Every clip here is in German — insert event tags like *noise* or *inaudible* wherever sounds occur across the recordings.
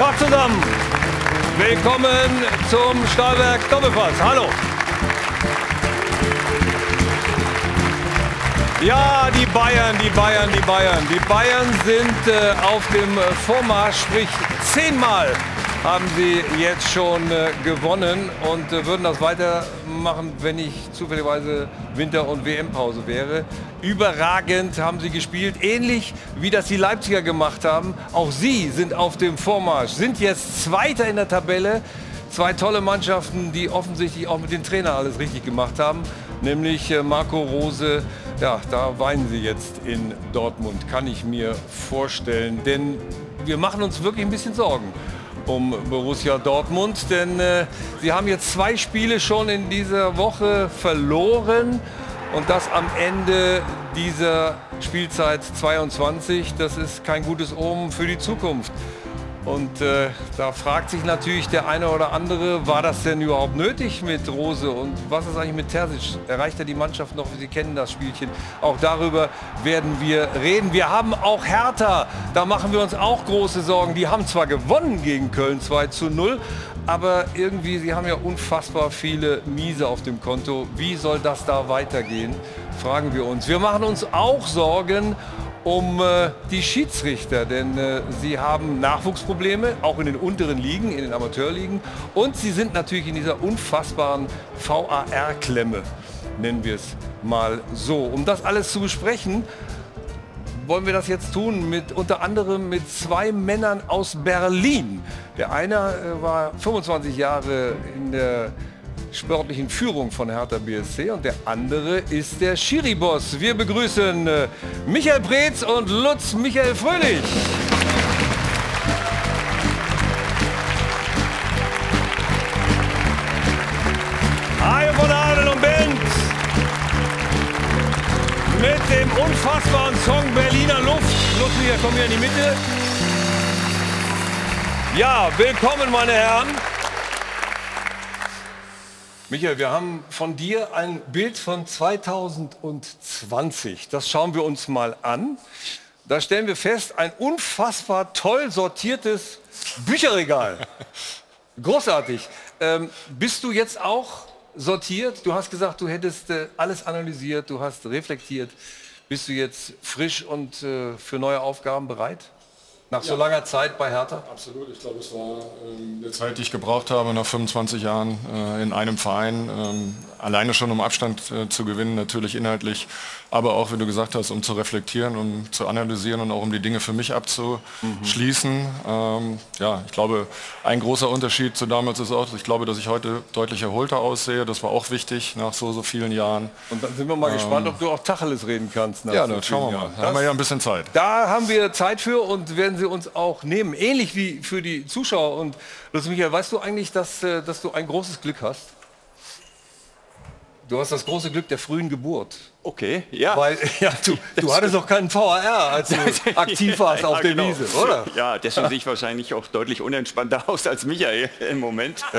Tag zusammen. Willkommen zum Stahlwerk Doppelpass. Hallo. Ja, die Bayern, die Bayern, die Bayern. Die Bayern sind äh, auf dem Vormarsch, sprich zehnmal haben sie jetzt schon äh, gewonnen und äh, würden das weitermachen, wenn nicht zufälligerweise Winter- und WM-Pause wäre. Überragend haben sie gespielt, ähnlich wie das die Leipziger gemacht haben. Auch sie sind auf dem Vormarsch, sind jetzt Zweiter in der Tabelle. Zwei tolle Mannschaften, die offensichtlich auch mit dem Trainer alles richtig gemacht haben, nämlich äh, Marco Rose. Ja, da weinen sie jetzt in Dortmund, kann ich mir vorstellen. Denn wir machen uns wirklich ein bisschen Sorgen um Borussia Dortmund, denn äh, sie haben jetzt zwei Spiele schon in dieser Woche verloren und das am Ende dieser Spielzeit 22. Das ist kein gutes Omen für die Zukunft. Und äh, da fragt sich natürlich der eine oder andere, war das denn überhaupt nötig mit Rose und was ist eigentlich mit Terzic? Erreicht er die Mannschaft noch? Sie kennen das Spielchen. Auch darüber werden wir reden. Wir haben auch Hertha, da machen wir uns auch große Sorgen. Die haben zwar gewonnen gegen Köln 2 zu 0, aber irgendwie, sie haben ja unfassbar viele Miese auf dem Konto. Wie soll das da weitergehen? Fragen wir uns. Wir machen uns auch Sorgen um äh, die Schiedsrichter, denn äh, sie haben Nachwuchsprobleme, auch in den unteren Ligen, in den Amateurligen. Und sie sind natürlich in dieser unfassbaren VAR-Klemme, nennen wir es mal so. Um das alles zu besprechen, wollen wir das jetzt tun mit unter anderem mit zwei Männern aus Berlin. Der eine äh, war 25 Jahre in der sportlichen Führung von Hertha BSC und der andere ist der Schiri-Boss. Wir begrüßen äh, Michael Preetz und Lutz Michael Fröhlich. Hi von Adel und Bent. Mit dem unfassbaren Song Berliner Luft. Lutz, Michael, komm hier in die Mitte. Ja, willkommen meine Herren. Michael, wir haben von dir ein Bild von 2020. Das schauen wir uns mal an. Da stellen wir fest, ein unfassbar toll sortiertes Bücherregal. *laughs* Großartig. Ähm, bist du jetzt auch sortiert? Du hast gesagt, du hättest äh, alles analysiert, du hast reflektiert. Bist du jetzt frisch und äh, für neue Aufgaben bereit? Nach so langer Zeit bei Hertha? Absolut, ich glaube, es war ähm, eine Zeit, die ich gebraucht habe, nach 25 Jahren äh, in einem Verein, ähm, alleine schon um Abstand äh, zu gewinnen, natürlich inhaltlich, aber auch, wie du gesagt hast, um zu reflektieren, um zu analysieren und auch um die Dinge für mich abzuschließen. Ähm, ja, ich glaube, ein großer Unterschied zu damals ist auch, ich glaube, dass ich heute deutlich erholter aussehe. Das war auch wichtig nach so, so vielen Jahren. Und dann sind wir mal gespannt, ob du auch Tacheles reden kannst. Ja, so dann schauen wir mal. Da haben wir ja ein bisschen Zeit. Da haben wir Zeit für und werden sie uns auch nehmen. Ähnlich wie für die Zuschauer. Und Lutz Michael, weißt du eigentlich, dass, äh, dass du ein großes Glück hast? Du hast das große Glück der frühen Geburt. Okay, ja. Weil *laughs* ja, du, du hattest doch keinen VAR, als du *laughs* aktiv warst Ja, auf der genau. Wiese, oder? Ja, deswegen sehe ich wahrscheinlich auch deutlich unentspannter aus als Michael im Moment. *laughs*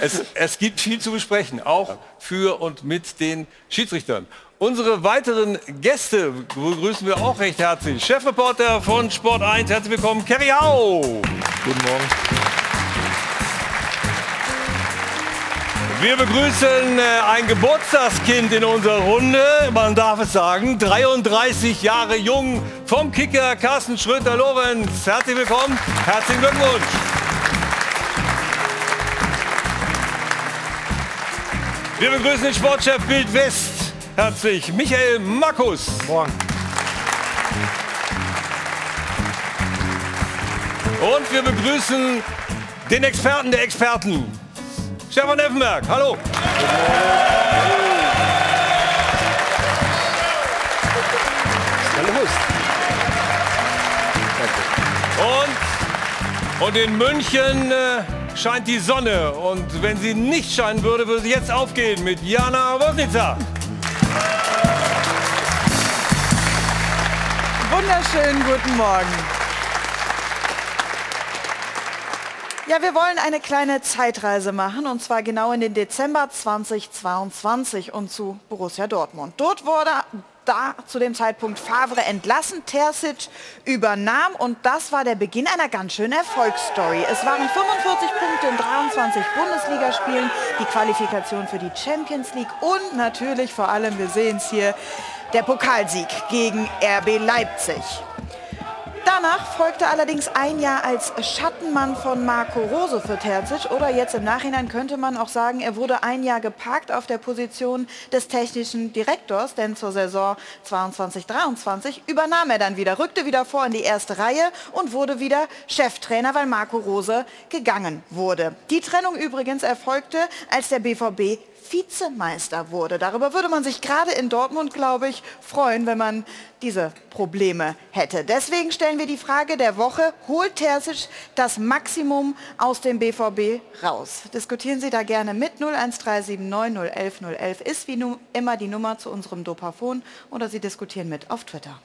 Es, es gibt viel zu besprechen, auch für und mit den Schiedsrichtern. Unsere weiteren Gäste begrüßen wir auch recht herzlich. Chefreporter von Sport 1, herzlich willkommen, Kerry Hau. Guten Morgen. Wir begrüßen äh, ein Geburtstagskind in unserer Runde. Man darf es sagen, 33 Jahre jung vom Kicker Carsten Schröter-Lorenz. Herzlich willkommen, herzlichen Glückwunsch. Wir begrüßen den Sportchef Bild West. Herzlich, Michael Markus. Morgen. Und wir begrüßen den Experten der Experten, Stefan Effenberg. Hallo. Und, und in München äh, scheint die Sonne. Und wenn sie nicht scheinen würde, würde sie jetzt aufgehen mit Jana Wosnica. Wunderschönen guten Morgen. Ja, wir wollen eine kleine Zeitreise machen und zwar genau in den Dezember 2022 und zu Borussia Dortmund. Dort wurde da zu dem Zeitpunkt Favre entlassen, Terzic übernahm und das war der Beginn einer ganz schönen Erfolgsstory. Es waren 45 Punkte in 23 Bundesligaspielen, die Qualifikation für die Champions League und natürlich vor allem, wir sehen es hier, der Pokalsieg gegen RB Leipzig. Danach folgte allerdings ein Jahr als Schattenmann von Marco Rose für Terzic oder jetzt im Nachhinein könnte man auch sagen, er wurde ein Jahr geparkt auf der Position des technischen Direktors, denn zur Saison 22-23 übernahm er dann wieder, rückte wieder vor in die erste Reihe und wurde wieder Cheftrainer, weil Marco Rose gegangen wurde. Die Trennung übrigens erfolgte, als der BVB Vizemeister wurde. Darüber würde man sich gerade in Dortmund, glaube ich, freuen, wenn man diese Probleme hätte. Deswegen stellen wir die Frage der Woche, holt Terzic das Maximum aus dem BVB raus? Diskutieren Sie da gerne mit 01379 011 011 ist wie immer die Nummer zu unserem Dopafon oder Sie diskutieren mit auf Twitter.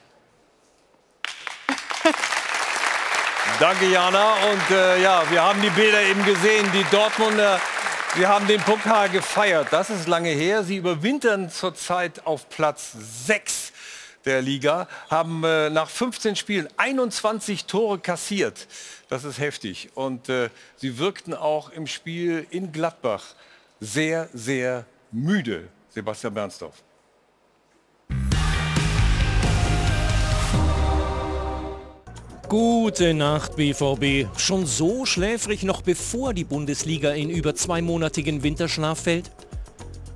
Danke, Jana. Und äh, ja, wir haben die Bilder eben gesehen. Die Dortmunder Sie haben den Pokal gefeiert. Das ist lange her. Sie überwintern zurzeit auf Platz 6 der Liga, haben äh, nach 15 Spielen 21 Tore kassiert. Das ist heftig. Und äh, sie wirkten auch im Spiel in Gladbach sehr, sehr müde. Sebastian Bernsdorf. Gute Nacht, BVB. Schon so schläfrig noch bevor die Bundesliga in über zweimonatigen Winterschlaf fällt?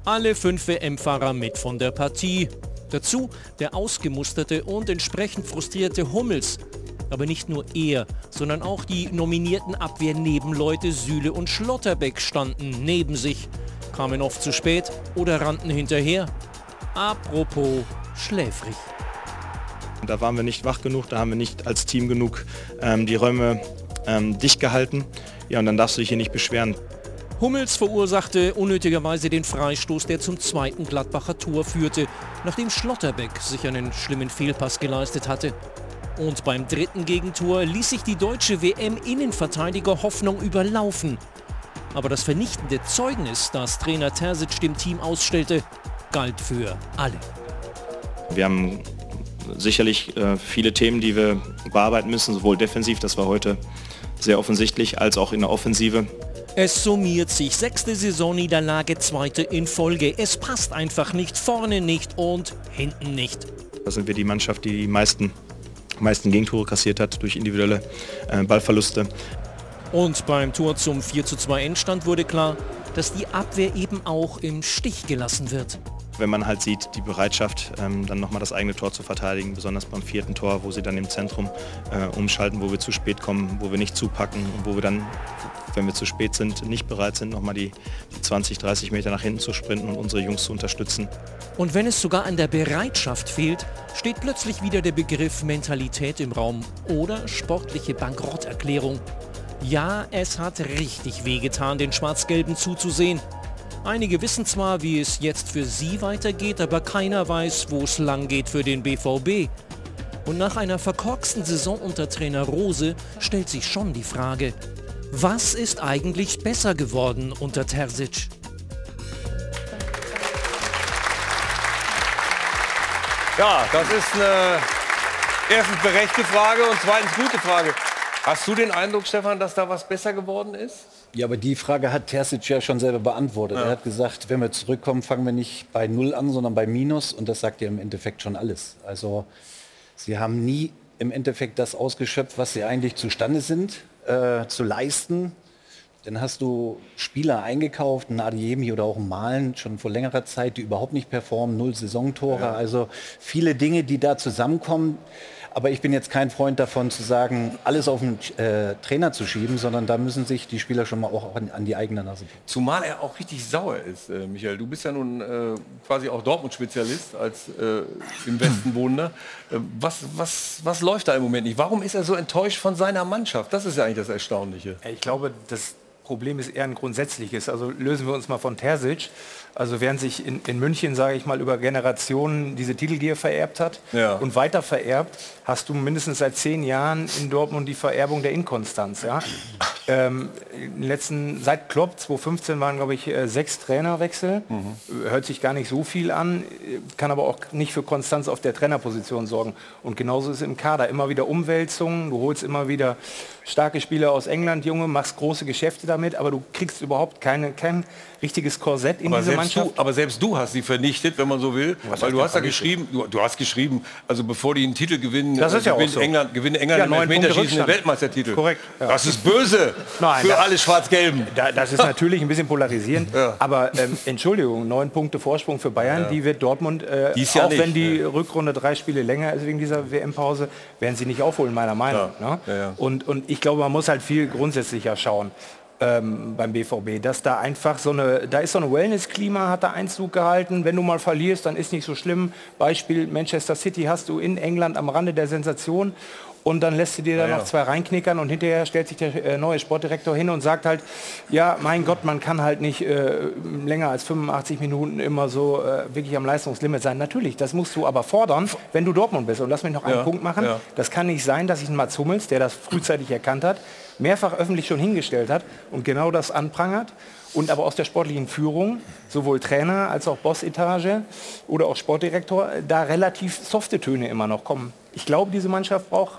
Alle fünf WM-Fahrer mit von der Partie. Dazu der ausgemusterte und entsprechend frustrierte Hummels. Aber nicht nur er, sondern auch die nominierten Abwehrnebenleute Süle und Schlotterbeck standen neben sich, kamen oft zu spät oder rannten hinterher. Apropos schläfrig. Da waren wir nicht wach genug, da haben wir nicht als Team genug ähm, die Räume ähm, dicht gehalten. Ja, und dann darfst du dich hier nicht beschweren. Hummels verursachte unnötigerweise den Freistoß, der zum zweiten Gladbacher Tor führte, nachdem Schlotterbeck sich einen schlimmen Fehlpass geleistet hatte. Und beim dritten Gegentor ließ sich die deutsche WM-Innenverteidiger Hoffnung überlaufen. Aber das vernichtende Zeugnis, das Trainer Terzic dem Team ausstellte, galt für alle. Wir haben sicherlich äh, viele Themen, die wir bearbeiten müssen, sowohl defensiv, das war heute sehr offensichtlich, als auch in der Offensive. Es summiert sich. Sechste Saisonniederlage, zweite in Folge. Es passt einfach nicht, vorne nicht und hinten nicht. Da sind wir die Mannschaft, die die meisten, meisten Gegentore kassiert hat durch individuelle äh, Ballverluste. Und beim Tor zum 4 zu 2 Endstand wurde klar, dass die Abwehr eben auch im Stich gelassen wird wenn man halt sieht, die Bereitschaft, ähm, dann nochmal das eigene Tor zu verteidigen, besonders beim vierten Tor, wo sie dann im Zentrum äh, umschalten, wo wir zu spät kommen, wo wir nicht zupacken und wo wir dann, wenn wir zu spät sind, nicht bereit sind, nochmal die, die 20, 30 Meter nach hinten zu sprinten und unsere Jungs zu unterstützen. Und wenn es sogar an der Bereitschaft fehlt, steht plötzlich wieder der Begriff Mentalität im Raum oder sportliche Bankrotterklärung. Ja, es hat richtig wehgetan, den Schwarz-Gelben zuzusehen. Einige wissen zwar, wie es jetzt für sie weitergeht, aber keiner weiß, wo es lang geht für den BVB. Und nach einer verkorksten Saison unter Trainer Rose stellt sich schon die Frage, was ist eigentlich besser geworden unter Terzic? Ja, das ist eine erstens berechtigte Frage und zweitens gute Frage. Hast du den Eindruck, Stefan, dass da was besser geworden ist? Ja, aber die Frage hat Terzic ja schon selber beantwortet. Ja. Er hat gesagt, wenn wir zurückkommen, fangen wir nicht bei Null an, sondern bei Minus. Und das sagt ja im Endeffekt schon alles. Also sie haben nie im Endeffekt das ausgeschöpft, was sie eigentlich zustande sind, äh, zu leisten. Dann hast du Spieler eingekauft, ein Adiemi oder auch ein Malen, schon vor längerer Zeit, die überhaupt nicht performen, null Saisontore. Ja. Also viele Dinge, die da zusammenkommen. Aber ich bin jetzt kein Freund davon zu sagen, alles auf den äh, Trainer zu schieben, sondern da müssen sich die Spieler schon mal auch an, an die eigene Nase bringen. Zumal er auch richtig sauer ist, äh, Michael. Du bist ja nun äh, quasi auch Dortmund-Spezialist als äh, im Westen Wohnender. Äh, was, was, was läuft da im Moment nicht? Warum ist er so enttäuscht von seiner Mannschaft? Das ist ja eigentlich das Erstaunliche. Ich glaube, das Problem ist eher ein grundsätzliches. Also lösen wir uns mal von Terzic. Also während sich in, in München, sage ich mal, über Generationen diese Titelgier vererbt hat ja. und weiter vererbt, hast du mindestens seit zehn Jahren in Dortmund die Vererbung der Inkonstanz. Ja? Ähm, letzten, seit Klopp 2015 waren, glaube ich, äh, sechs Trainerwechsel. Mhm. Hört sich gar nicht so viel an, kann aber auch nicht für Konstanz auf der Trainerposition sorgen. Und genauso ist es im Kader. Immer wieder Umwälzungen, du holst immer wieder starke Spieler aus England, Junge, machst große Geschäfte damit, aber du kriegst überhaupt keine, kein richtiges Korsett in Aber diese selbst, du, Mannschaft. aber selbst du hast sie vernichtet, wenn man so will. Was weil du hast ja vernichtet? geschrieben, du, du hast geschrieben, also bevor die einen Titel gewinnen, Das ist äh, ja auch gewinnt so. England, gewinnt England Ja, im Elfmeterschießen den. Weltmeistertitel. Korrekt, ja. Das ist böse Nein, für da- alle Schwarz-Gelben. Da, das ist *laughs* natürlich ein bisschen polarisierend, Ja. aber ähm, Entschuldigung, neun Punkte Vorsprung für Bayern, die wird Dortmund, äh, auch nicht, wenn die Rückrunde drei Spiele länger ist wegen dieser WM-Pause, werden sie nicht aufholen, meiner Meinung. Klar. Ne? Ja, ja. Und, und ich glaube, man muss halt viel grundsätzlicher schauen ähm, beim BVB, dass da einfach so eine, da ist so ein Wellness-Klima, hat da Einzug gehalten. Wenn du mal verlierst, dann ist nicht so schlimm. Beispiel Manchester City hast du in England am Rande der Sensation und dann lässt du dir da Ja, noch ja. zwei reinknickern und hinterher stellt sich der äh, neue Sportdirektor hin und sagt halt, ja, mein Gott, man kann halt nicht äh, länger als 85 Minuten immer so äh, wirklich am Leistungslimit sein. Natürlich, das musst du aber fordern, wenn du Dortmund bist. Und lass mich noch einen Ja, Punkt machen. Das kann nicht sein, dass sich ein Mats Hummels, der das frühzeitig erkannt hat, mehrfach öffentlich schon hingestellt hat und genau das anprangert und aber aus der sportlichen Führung, sowohl Trainer als auch Bossetage oder auch Sportdirektor, da relativ softe Töne immer noch kommen. Ich glaube, diese Mannschaft braucht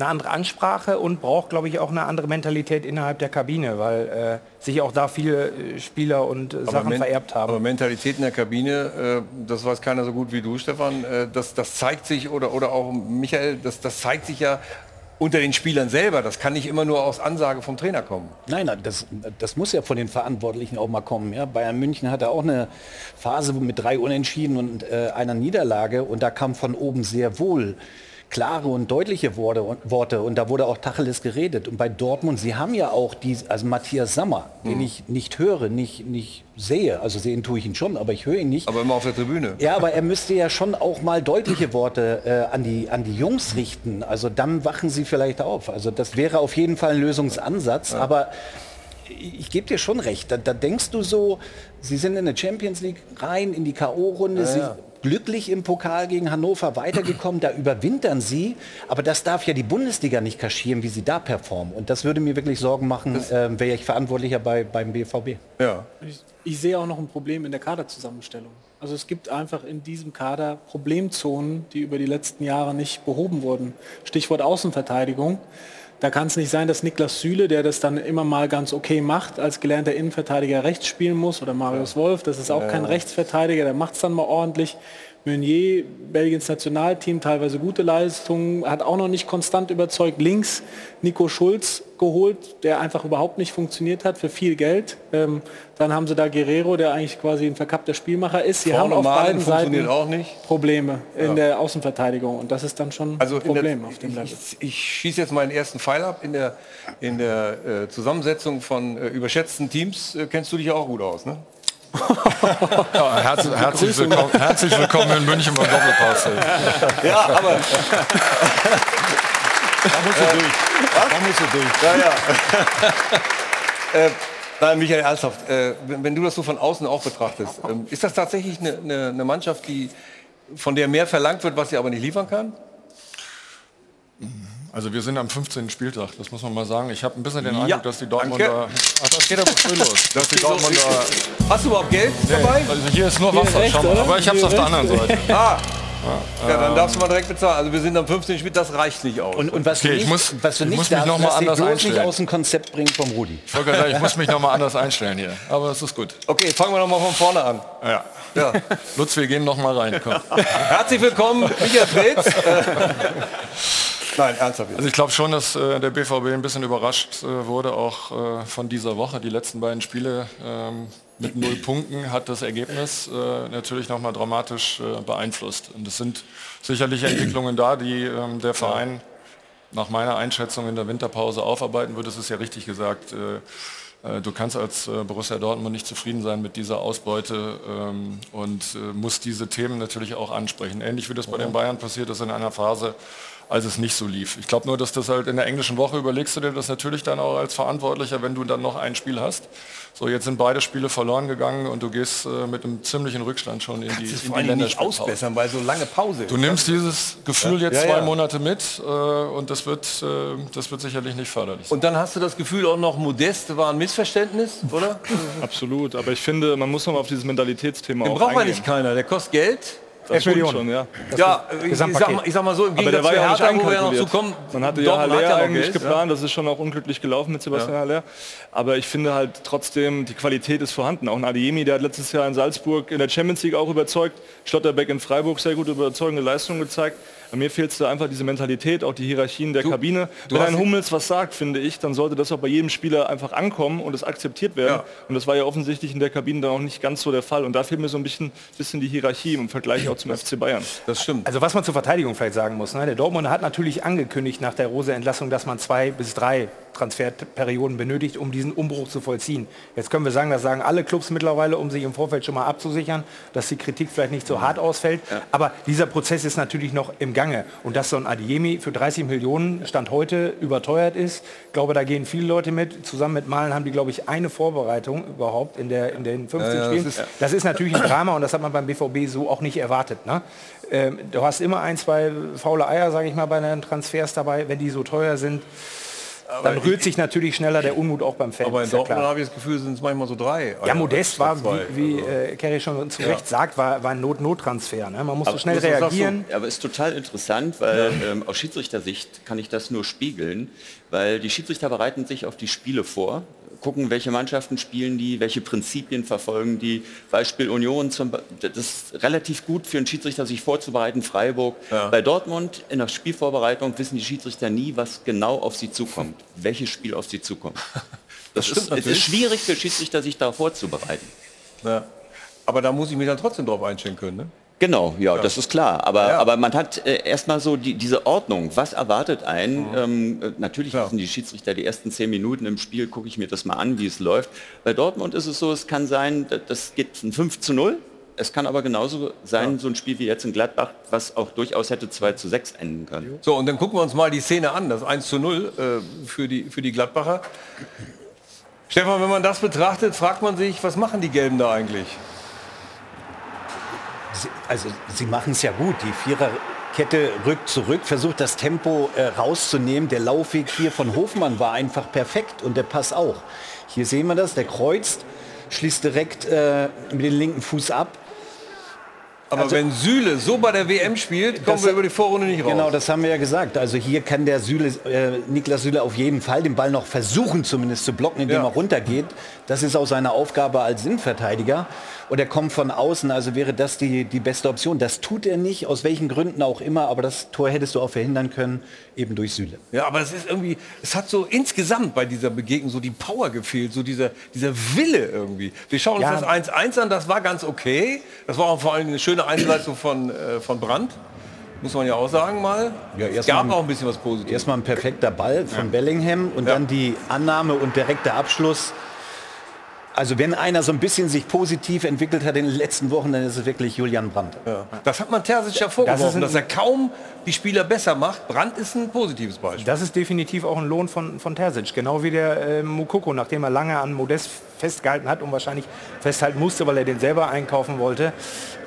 eine andere Ansprache und braucht, glaube ich, auch eine andere Mentalität innerhalb der Kabine, weil äh, sich auch da viele äh, Spieler und äh, Sachen Men- vererbt haben. Aber Mentalität in der Kabine, äh, das weiß keiner so gut wie du, Stefan. Äh, das, das zeigt sich, oder, oder auch Michael, das, das zeigt sich ja unter den Spielern selber. Das kann nicht immer nur aus Ansage vom Trainer kommen. Nein, nein, das, das muss ja von den Verantwortlichen auch mal kommen. Ja? Bayern München hatte auch eine Phase mit drei Unentschieden und äh, einer Niederlage und da kam von oben sehr wohl klare und deutliche Worte und, Worte und da wurde auch Tacheles geredet. Und bei Dortmund, sie haben ja auch die, also Matthias Sammer, den ich nicht höre, nicht, nicht sehe, also sehen tue ich ihn schon, aber ich höre ihn nicht. Aber immer auf der Tribüne. Ja, aber er müsste ja schon auch mal deutliche Worte äh, an, die, an die Jungs richten. Also dann wachen sie vielleicht auf. Also das wäre auf jeden Fall ein Lösungsansatz. Aber ich, gebe dir schon recht. Da, da denkst du so, sie sind in der Champions League rein, in die K.O.-Runde, sie glücklich im Pokal gegen Hannover weitergekommen, da überwintern sie. Aber das darf ja die Bundesliga nicht kaschieren, wie sie da performen. Und das würde mir wirklich Sorgen machen, äh, wäre ich verantwortlicher bei, beim BVB. Ja. Ich, ich sehe auch noch ein Problem in der Kaderzusammenstellung. Also es gibt einfach in diesem Kader Problemzonen, die über die letzten Jahre nicht behoben wurden. Stichwort Außenverteidigung. Da kann es nicht sein, dass Niklas Süle, der das dann immer mal ganz okay macht, als gelernter Innenverteidiger rechts spielen muss. Oder Marius Wolf, das ist auch kein Rechtsverteidiger, der macht es dann mal ordentlich. Meunier, Belgiens Nationalteam, teilweise gute Leistungen, hat auch noch nicht konstant überzeugt. Links Nico Schulz geholt, der einfach überhaupt nicht funktioniert hat für viel Geld. Ähm, dann haben sie da Guerrero, der eigentlich quasi ein verkappter Spielmacher ist. Sie Vorne haben auf beiden Seiten auch nicht. Probleme in der Außenverteidigung und das ist dann schon Also ein in der, Problem auf dem Level. ich, ich schieße jetzt meinen ersten Pfeil ab. In der, in der äh, Zusammensetzung von äh, überschätzten Teams äh, kennst du dich ja auch gut aus, ne? Ja, herz, herzlich, willkommen, herzlich willkommen in München beim Doppelpass. Ja, aber Da musst du durch. Da musst du durch. Ja, ja. äh, nein, Michael, ernsthaft, äh, wenn, wenn du das so von außen auch betrachtest, ähm, ist das tatsächlich eine, eine, eine Mannschaft, die, von der mehr verlangt wird, was sie aber nicht liefern kann? Also wir sind am 15. Spieltag, das muss man mal sagen. Ich habe ein bisschen den Ja, Eindruck, dass die Dortmunder... Ach, das geht aber schön los. *laughs* Dass die Dortmunder... Hast du überhaupt Geld dabei? Also hier ist nur Wasser, rechts, schau mal. aber ich habe es auf der anderen Seite. Ah, ja, dann darfst du mal direkt bezahlen. Also wir sind am 15. Spiel, das reicht nicht aus. Und, und was Okay, du ich nicht, muss- was du ich nicht muss mich darfst, noch mal anders bloß nicht einstellen. aus dem Konzept bringen vom Rudi. Ich wollte gerade sagen, ich muss mich noch mal anders einstellen hier. Aber es ist gut. okay, fangen wir noch mal von vorne an. Ja. Ja. Lutz, wir gehen noch mal rein. Komm. Herzlich willkommen, Michael Preetz. *laughs* Nein, ernsthaft. Also ich glaube schon, dass äh, der BVB ein bisschen überrascht äh, wurde, auch äh, von dieser Woche. Die letzten beiden Spiele ähm, mit null Punkten hat das Ergebnis äh, natürlich nochmal dramatisch äh, beeinflusst. Und es sind sicherlich Entwicklungen da, die ähm, der Verein nach meiner Einschätzung in der Winterpause aufarbeiten wird. Es ist ja richtig gesagt, äh, äh, du kannst als Borussia Dortmund nicht zufrieden sein mit dieser Ausbeute ähm, und musst diese Themen natürlich auch ansprechen. Ähnlich wie das bei den Bayern passiert ist in einer Phase, als es nicht so lief. Ich glaube nur, dass das halt in der englischen Woche überlegst du dir das natürlich dann auch als Verantwortlicher, wenn du dann noch ein Spiel hast, So, jetzt sind beide Spiele verloren gegangen und du gehst äh, mit einem ziemlichen Rückstand schon in die, Das in die nicht Länderspielpause. ausbessern, weil so lange Pause Du ist. nimmst dieses Gefühl jetzt Ja, zwei ja. Monate mit äh, und das wird, äh, das wird sicherlich nicht förderlich sein. Und dann hast du das Gefühl auch noch, Modest war ein Missverständnis, oder? *laughs* Absolut, aber ich finde, man muss noch mal auf dieses Mentalitätsthema Den auch braucht man nicht keiner, der kostet Geld. Das 11 stimmt schon, ja. ja, ich, sag mal, ich sag mal so, im Gegensatz zu ja Hertha, wo wir ja noch einkalkuliert. zu kommen, Man hatte ja Haller hat ja eigentlich Geld, geplant, das ist schon auch unglücklich gelaufen mit Sebastian Haller. Aber ich finde halt trotzdem, die Qualität ist vorhanden. Auch ein Adiemi, der hat letztes Jahr in Salzburg in der Champions League auch überzeugt. Schlotterbeck in Freiburg sehr gut überzeugende Leistungen gezeigt. Bei mir fehlt da einfach diese Mentalität, auch die Hierarchien der Kabine. Wenn hast ein Hummels was sagt, finde ich, dann sollte das auch bei jedem Spieler einfach ankommen und es akzeptiert werden. Ja. Und das war ja offensichtlich in der Kabine dann auch nicht ganz so der Fall. Und da fehlt mir so ein bisschen, bisschen die Hierarchie im Vergleich auch zum FC Bayern. Das stimmt. Also was man zur Verteidigung vielleicht sagen muss, ne? der Dortmunder hat natürlich angekündigt nach der Rose-Entlassung, dass man zwei bis drei Transferperioden benötigt, um diesen Umbruch zu vollziehen. Jetzt können wir sagen, das sagen alle Clubs mittlerweile, um sich im Vorfeld schon mal abzusichern, dass die Kritik vielleicht nicht so hart ausfällt. Aber dieser Prozess ist natürlich noch im Gange. Und dass so ein Adiemi für 30 Millionen Stand heute überteuert ist, ich glaube, da gehen viele Leute mit. Zusammen mit Malen haben die, glaube ich, eine Vorbereitung überhaupt in, der, in den 15 Ja, ja, das Spielen. ist- Das ist natürlich ein Drama und das hat man beim BVB so auch nicht erwartet. Ne? Ähm, du hast immer ein, zwei faule Eier, sage ich mal, bei den Transfers dabei, wenn die so teuer sind. Dann rührt sich natürlich schneller der Unmut auch beim Fan. Aber in ja Dortmund klar. habe ich das Gefühl, sind es manchmal so drei. Ja, Modest war, zwei. wie, wie äh, Kerry schon zu Recht sagt, war, war ein Not-Not-Transfer. Ne? Man muss so Aber schnell sagst du? reagieren. Aber ist total interessant, weil ähm, aus Schiedsrichtersicht kann ich das nur spiegeln, weil die Schiedsrichter bereiten sich auf die Spiele vor, gucken, welche Mannschaften spielen die, welche Prinzipien verfolgen die. Beispiel Union, zum, das ist relativ gut für einen Schiedsrichter, sich vorzubereiten, Freiburg. Bei Dortmund in der Spielvorbereitung wissen die Schiedsrichter nie, was genau auf sie zukommt, *laughs* welches Spiel auf sie zukommt. Das, stimmt ist, es ist schwierig für Schiedsrichter, sich darauf vorzubereiten. Ja. Aber da muss ich mich dann trotzdem drauf einstellen können. Ne? Genau, ja, das ist klar. Aber, Ja. aber man hat äh, erstmal so die, diese Ordnung. Was erwartet einen? Ähm, äh, natürlich Ja. wissen die Schiedsrichter die ersten zehn Minuten im Spiel, gucke ich mir das mal an, wie es läuft. Bei Dortmund ist es so, es kann sein, da- das geht ein 5 zu 0. Es kann aber genauso sein, so ein Spiel wie jetzt in Gladbach, was auch durchaus hätte 2 zu 6 enden können. So, und dann gucken wir uns mal die Szene an, das 1 zu 0 äh, für, die, für die Gladbacher. Stefan, wenn man das betrachtet, fragt man sich, was machen die Gelben da eigentlich? Also sie machen es ja gut. Die Viererkette rückt zurück, versucht das Tempo äh, rauszunehmen. Der Laufweg hier von Hofmann war einfach perfekt und der Pass auch. Hier sehen wir das, der kreuzt, schließt direkt äh, mit dem linken Fuß ab. Aber wenn Süle so bei der WM spielt, kommen Das- wir über die Vorrunde nicht raus. Genau, das haben wir ja gesagt. Also hier kann der Süle, äh, Niklas Süle auf jeden Fall den Ball noch versuchen zumindest zu blocken, indem Ja. er runtergeht. Das ist auch seine Aufgabe als Innenverteidiger. Und er kommt von außen, also wäre das die, die beste Option. Das tut er nicht, aus welchen Gründen auch immer, aber das Tor hättest du auch verhindern können, eben durch Süle. Ja, aber es ist irgendwie, es hat so insgesamt bei dieser Begegnung so die Power gefehlt, so dieser, dieser Wille irgendwie. Wir schauen uns Ja. das 1-1 an, das war ganz okay. Das war auch vor allem eine schöne Einzelleistung von, äh, von Brandt. Muss man ja auch sagen mal. Ja, es erst gab mal- auch ein bisschen was Positives. Erstmal ein perfekter Ball von Bellingham und Ja. dann die Annahme und direkter Abschluss. Also wenn einer so ein bisschen sich positiv entwickelt hat in den letzten Wochen, dann ist es wirklich Julian Brandt. Ja. Das hat man Terzic ja vorgeworfen, Das dass, er kaum die Spieler besser macht. Brandt ist ein positives Beispiel. Das ist definitiv auch ein Lohn von, von Terzic. Genau wie der äh, Mukoko, nachdem er lange an Modest festgehalten hat und wahrscheinlich festhalten musste, weil er den selber einkaufen wollte,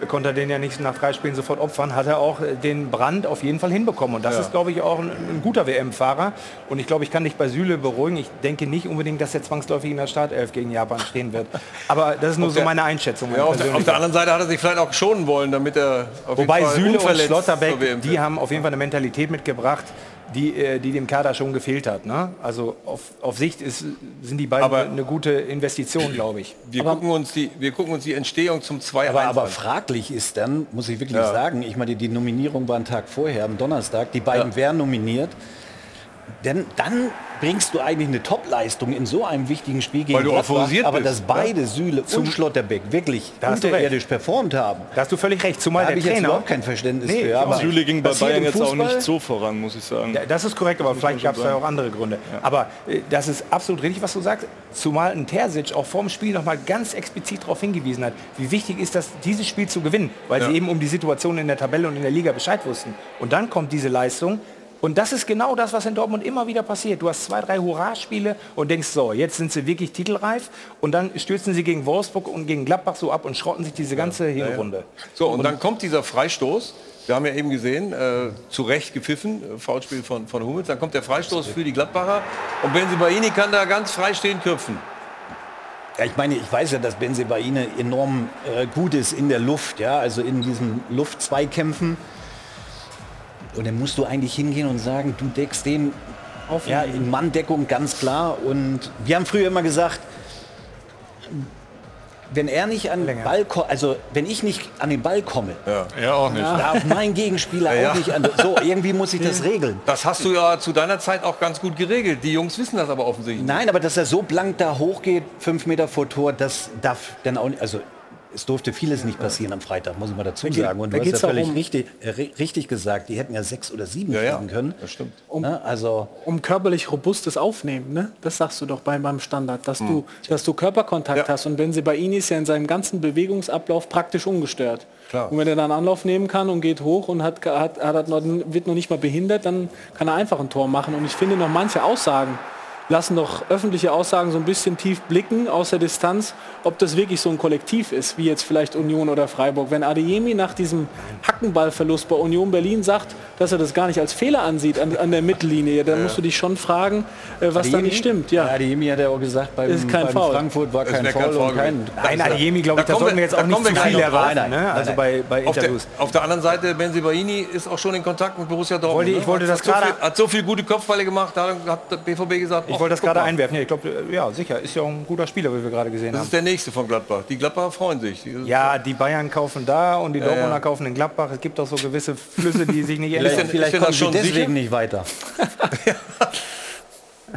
konnte er den ja nicht nach drei Spielen sofort opfern, hat er auch äh, den Brand auf jeden Fall hinbekommen. Und das ist, glaube ich, auch ein, ein guter WM-Fahrer. Und ich glaube, ich kann dich bei Süle beruhigen. Ich denke nicht unbedingt, dass er zwangsläufig in der Startelf gegen Japan stehen wird. Aber das ist nur so der- meine Einschätzung. Ja, auf, der, auf der anderen Seite hat er sich vielleicht auch schonen wollen, damit er auf Wobei jeden Fall Süle und Schlotterbeck, die haben auf jeden Fall eine Mentalität mitgebracht, die, äh, die dem Kader schon gefehlt hat. Ne? Also auf, auf Sicht ist, sind die beiden Aber- eine gute Investition, glaube ich. Wir gucken, uns die, wir gucken uns die Entstehung zum 2-1 Aber, aber fraglich ist dann, muss ich wirklich Ja. sagen, ich meine, die Nominierung war ein Tag vorher, am Donnerstag, die beiden Ja. wären nominiert. Denn dann bringst du eigentlich eine Topleistung in so einem wichtigen Spiel gegen Weil du Gladbach. Aber bist, dass beide Süle und Schlotterbeck wirklich Da unterirdisch performt haben, Da hast du völlig recht, zumal da habe der ich jetzt Trainer... überhaupt kein Verständnis Nee, für. Aber. Süle ging bei Bayern jetzt auch nicht so voran, muss ich sagen. Ja, das ist korrekt, aber vielleicht gab es da auch andere Gründe. Aber äh, das ist absolut richtig, was du sagst. Zumal ein Terzic auch vorm Spiel noch mal ganz explizit darauf hingewiesen hat, wie wichtig ist das, dieses Spiel zu gewinnen, weil sie eben um die Situation in der Tabelle und in der Liga Bescheid wussten. Und dann kommt diese Leistung. Und das ist genau das, was in Dortmund immer wieder passiert. Du hast zwei, drei Hurra-Spiele und denkst, so, jetzt sind sie wirklich titelreif und dann stürzen sie gegen Wolfsburg und gegen Gladbach so ab und schrotten sich diese ganze Hinrunde. So, und, dann kommt dieser Freistoß. Wir haben ja eben gesehen, äh, zu Recht gepfiffen, äh, Foulspiel von, von Hummels. Dann kommt der Freistoß für die Gladbacher. Und Benzibaini kann da ganz frei stehen köpfen. Ja, ich meine, ich weiß ja, dass Benzebaini enorm äh, gut ist in der Luft, ja, also in diesen Luftzweikämpfen. Und dann musst du eigentlich hingehen und sagen, du deckst den auf ja, in Manndeckung ganz klar. Und wir haben früher immer gesagt, wenn er nicht an den Ball kommt, also wenn ich nicht an den Ball komme, Ja, er auch nicht. darf mein Gegenspieler Ja, auch ja. nicht an. So, irgendwie muss ich das regeln. Das hast du ja zu deiner Zeit auch ganz gut geregelt. Die Jungs wissen das aber offensichtlich. Nein, aber dass er so blank da hochgeht, fünf Meter vor Tor, das darf dann auch nicht. Also es durfte vieles nicht passieren am Freitag, muss ich mal dazu geht- sagen. Und da du hast ja völlig um- richtig, äh, ri- richtig gesagt, die hätten ja sechs oder sieben Ja, ja, fliegen können. das stimmt. Ne? Also um körperlich robustes Aufnehmen, ne? Das sagst du doch beim, beim Standard, dass du, dass du Körperkontakt Ja. hast. Und Benzebaini ist ja in seinem ganzen Bewegungsablauf praktisch ungestört. Klar. Und wenn er dann Anlauf nehmen kann und geht hoch und hat, hat, hat, wird noch nicht mal behindert, dann kann er einfach ein Tor machen. Und ich finde noch manche Aussagen lassen doch öffentliche Aussagen so ein bisschen tief blicken aus der Distanz, ob das wirklich so ein Kollektiv ist, wie jetzt vielleicht Union oder Freiburg. Wenn Adeyemi nach diesem Hackenballverlust bei Union Berlin sagt, dass er das gar nicht als Fehler ansieht an, an der Mittellinie, dann musst du dich schon fragen, äh, was da nicht stimmt. Ja. Adeyemi hat ja auch gesagt, beim, Ist kein beim Foul. Frankfurt war kein wär kein Foul Foul und kein... Nein, Adeyemi, glaube ich, Da da sollten wir jetzt da auch nicht kommen wir zu viel erwarten. rein. Ne? Nein, Also nein. bei, bei Auf der, Interviews. auf der anderen Seite, Benzibaini ist auch schon in Kontakt mit Borussia Dortmund. Wollte- ich ne? wollte hat, das hat so gerade- viel, hat so viel gute Kopfbälle gemacht, da hat der BVB gesagt, Ich ach, wollte das gerade einwerfen. Ja, ich glaube, ja, sicher. Ist ja auch ein guter Spieler, wie wir gerade gesehen Das haben. ist der nächste von Gladbach. Die Gladbacher freuen sich. Die- Ja, die Bayern kaufen da und die Dortmunder ja. kaufen in Gladbach. Es gibt auch so gewisse Flüsse, die sich nicht *laughs* ändern. ist vielleicht kommen das sie schon deswegen sicher? nicht weiter. *laughs*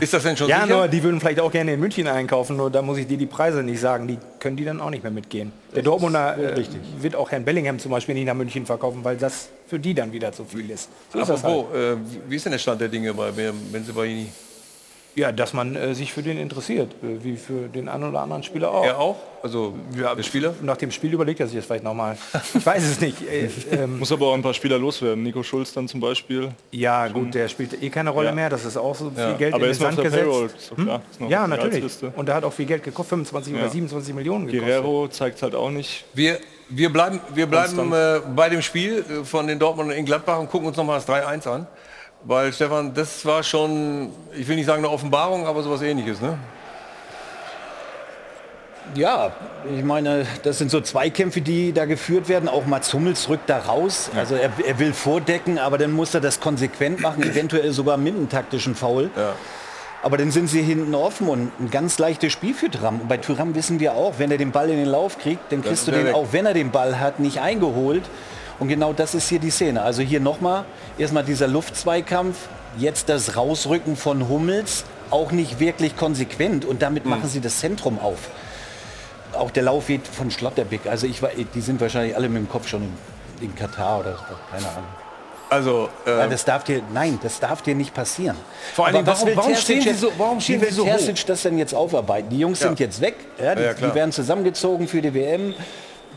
Ist das denn schon Ja, sicher? nur die würden vielleicht auch gerne in München einkaufen, nur da muss ich dir die Preise nicht sagen. Die können die dann auch nicht mehr mitgehen. Der Dortmunder äh, wird auch Herrn Bellingham zum Beispiel nicht nach München verkaufen, weil das für die dann wieder zu viel ist. So ist das halt. Apropos, äh, wie ist denn der Stand der Dinge bei Benzibaini? Ja, dass man äh, sich für den interessiert, äh, wie für den einen oder anderen Spieler auch. Er auch? Also der Spieler? Nach dem Spiel überlegt er sich das vielleicht nochmal. Ich weiß es nicht. Äh, *laughs* ähm, Muss aber auch ein paar Spieler loswerden. Nico Schulz dann zum Beispiel. ja, gut, der spielt eh keine Rolle Ja. mehr. Das ist auch so viel Ja. Geld Aber in den Sand der gesetzt. Payroll. Noch Ja, natürlich. Und er hat auch viel Geld gekostet, 25 oder Ja. 27 Millionen gekostet. Guerrero zeigt halt auch nicht. Wir, wir bleiben, wir bleiben äh, bei dem Spiel von den Dortmundern in Gladbach und gucken uns nochmal das 3-1 an. Weil Stefan, das war schon, ich will nicht sagen eine Offenbarung, aber sowas ähnliches, ne? Ja, ich meine, das sind so Zweikämpfe, die da geführt werden. Auch Mats Hummels rückt da raus. Also er, er will vordecken, aber dann muss er das konsequent machen, *coughs* eventuell sogar mit einem taktischen Foul. Aber dann sind sie hinten offen und ein ganz leichtes Spiel für Thuram. Und bei Thuram wissen wir auch, wenn er den Ball in den Lauf kriegt, dann kriegst du den weg. auch, wenn er den Ball hat, nicht eingeholt. Und genau das ist hier die Szene. Also hier nochmal, erstmal dieser Luftzweikampf, jetzt das Rausrücken von Hummels, auch nicht wirklich konsequent. Und damit machen sie das Zentrum auf. Auch der Lauf geht von Schlotterbeck. Also ich war, die sind wahrscheinlich alle mit dem Kopf schon in, in Katar oder so, keine Ahnung. Also, äh, das darf dir, nein, das darf dir nicht passieren. Vor was warum- warum Terzic stehen jetzt- so- warum stehen wie will so Terzic das denn jetzt aufarbeiten? Die Jungs sind jetzt weg, ja, die, Ja, die werden zusammengezogen für die WM.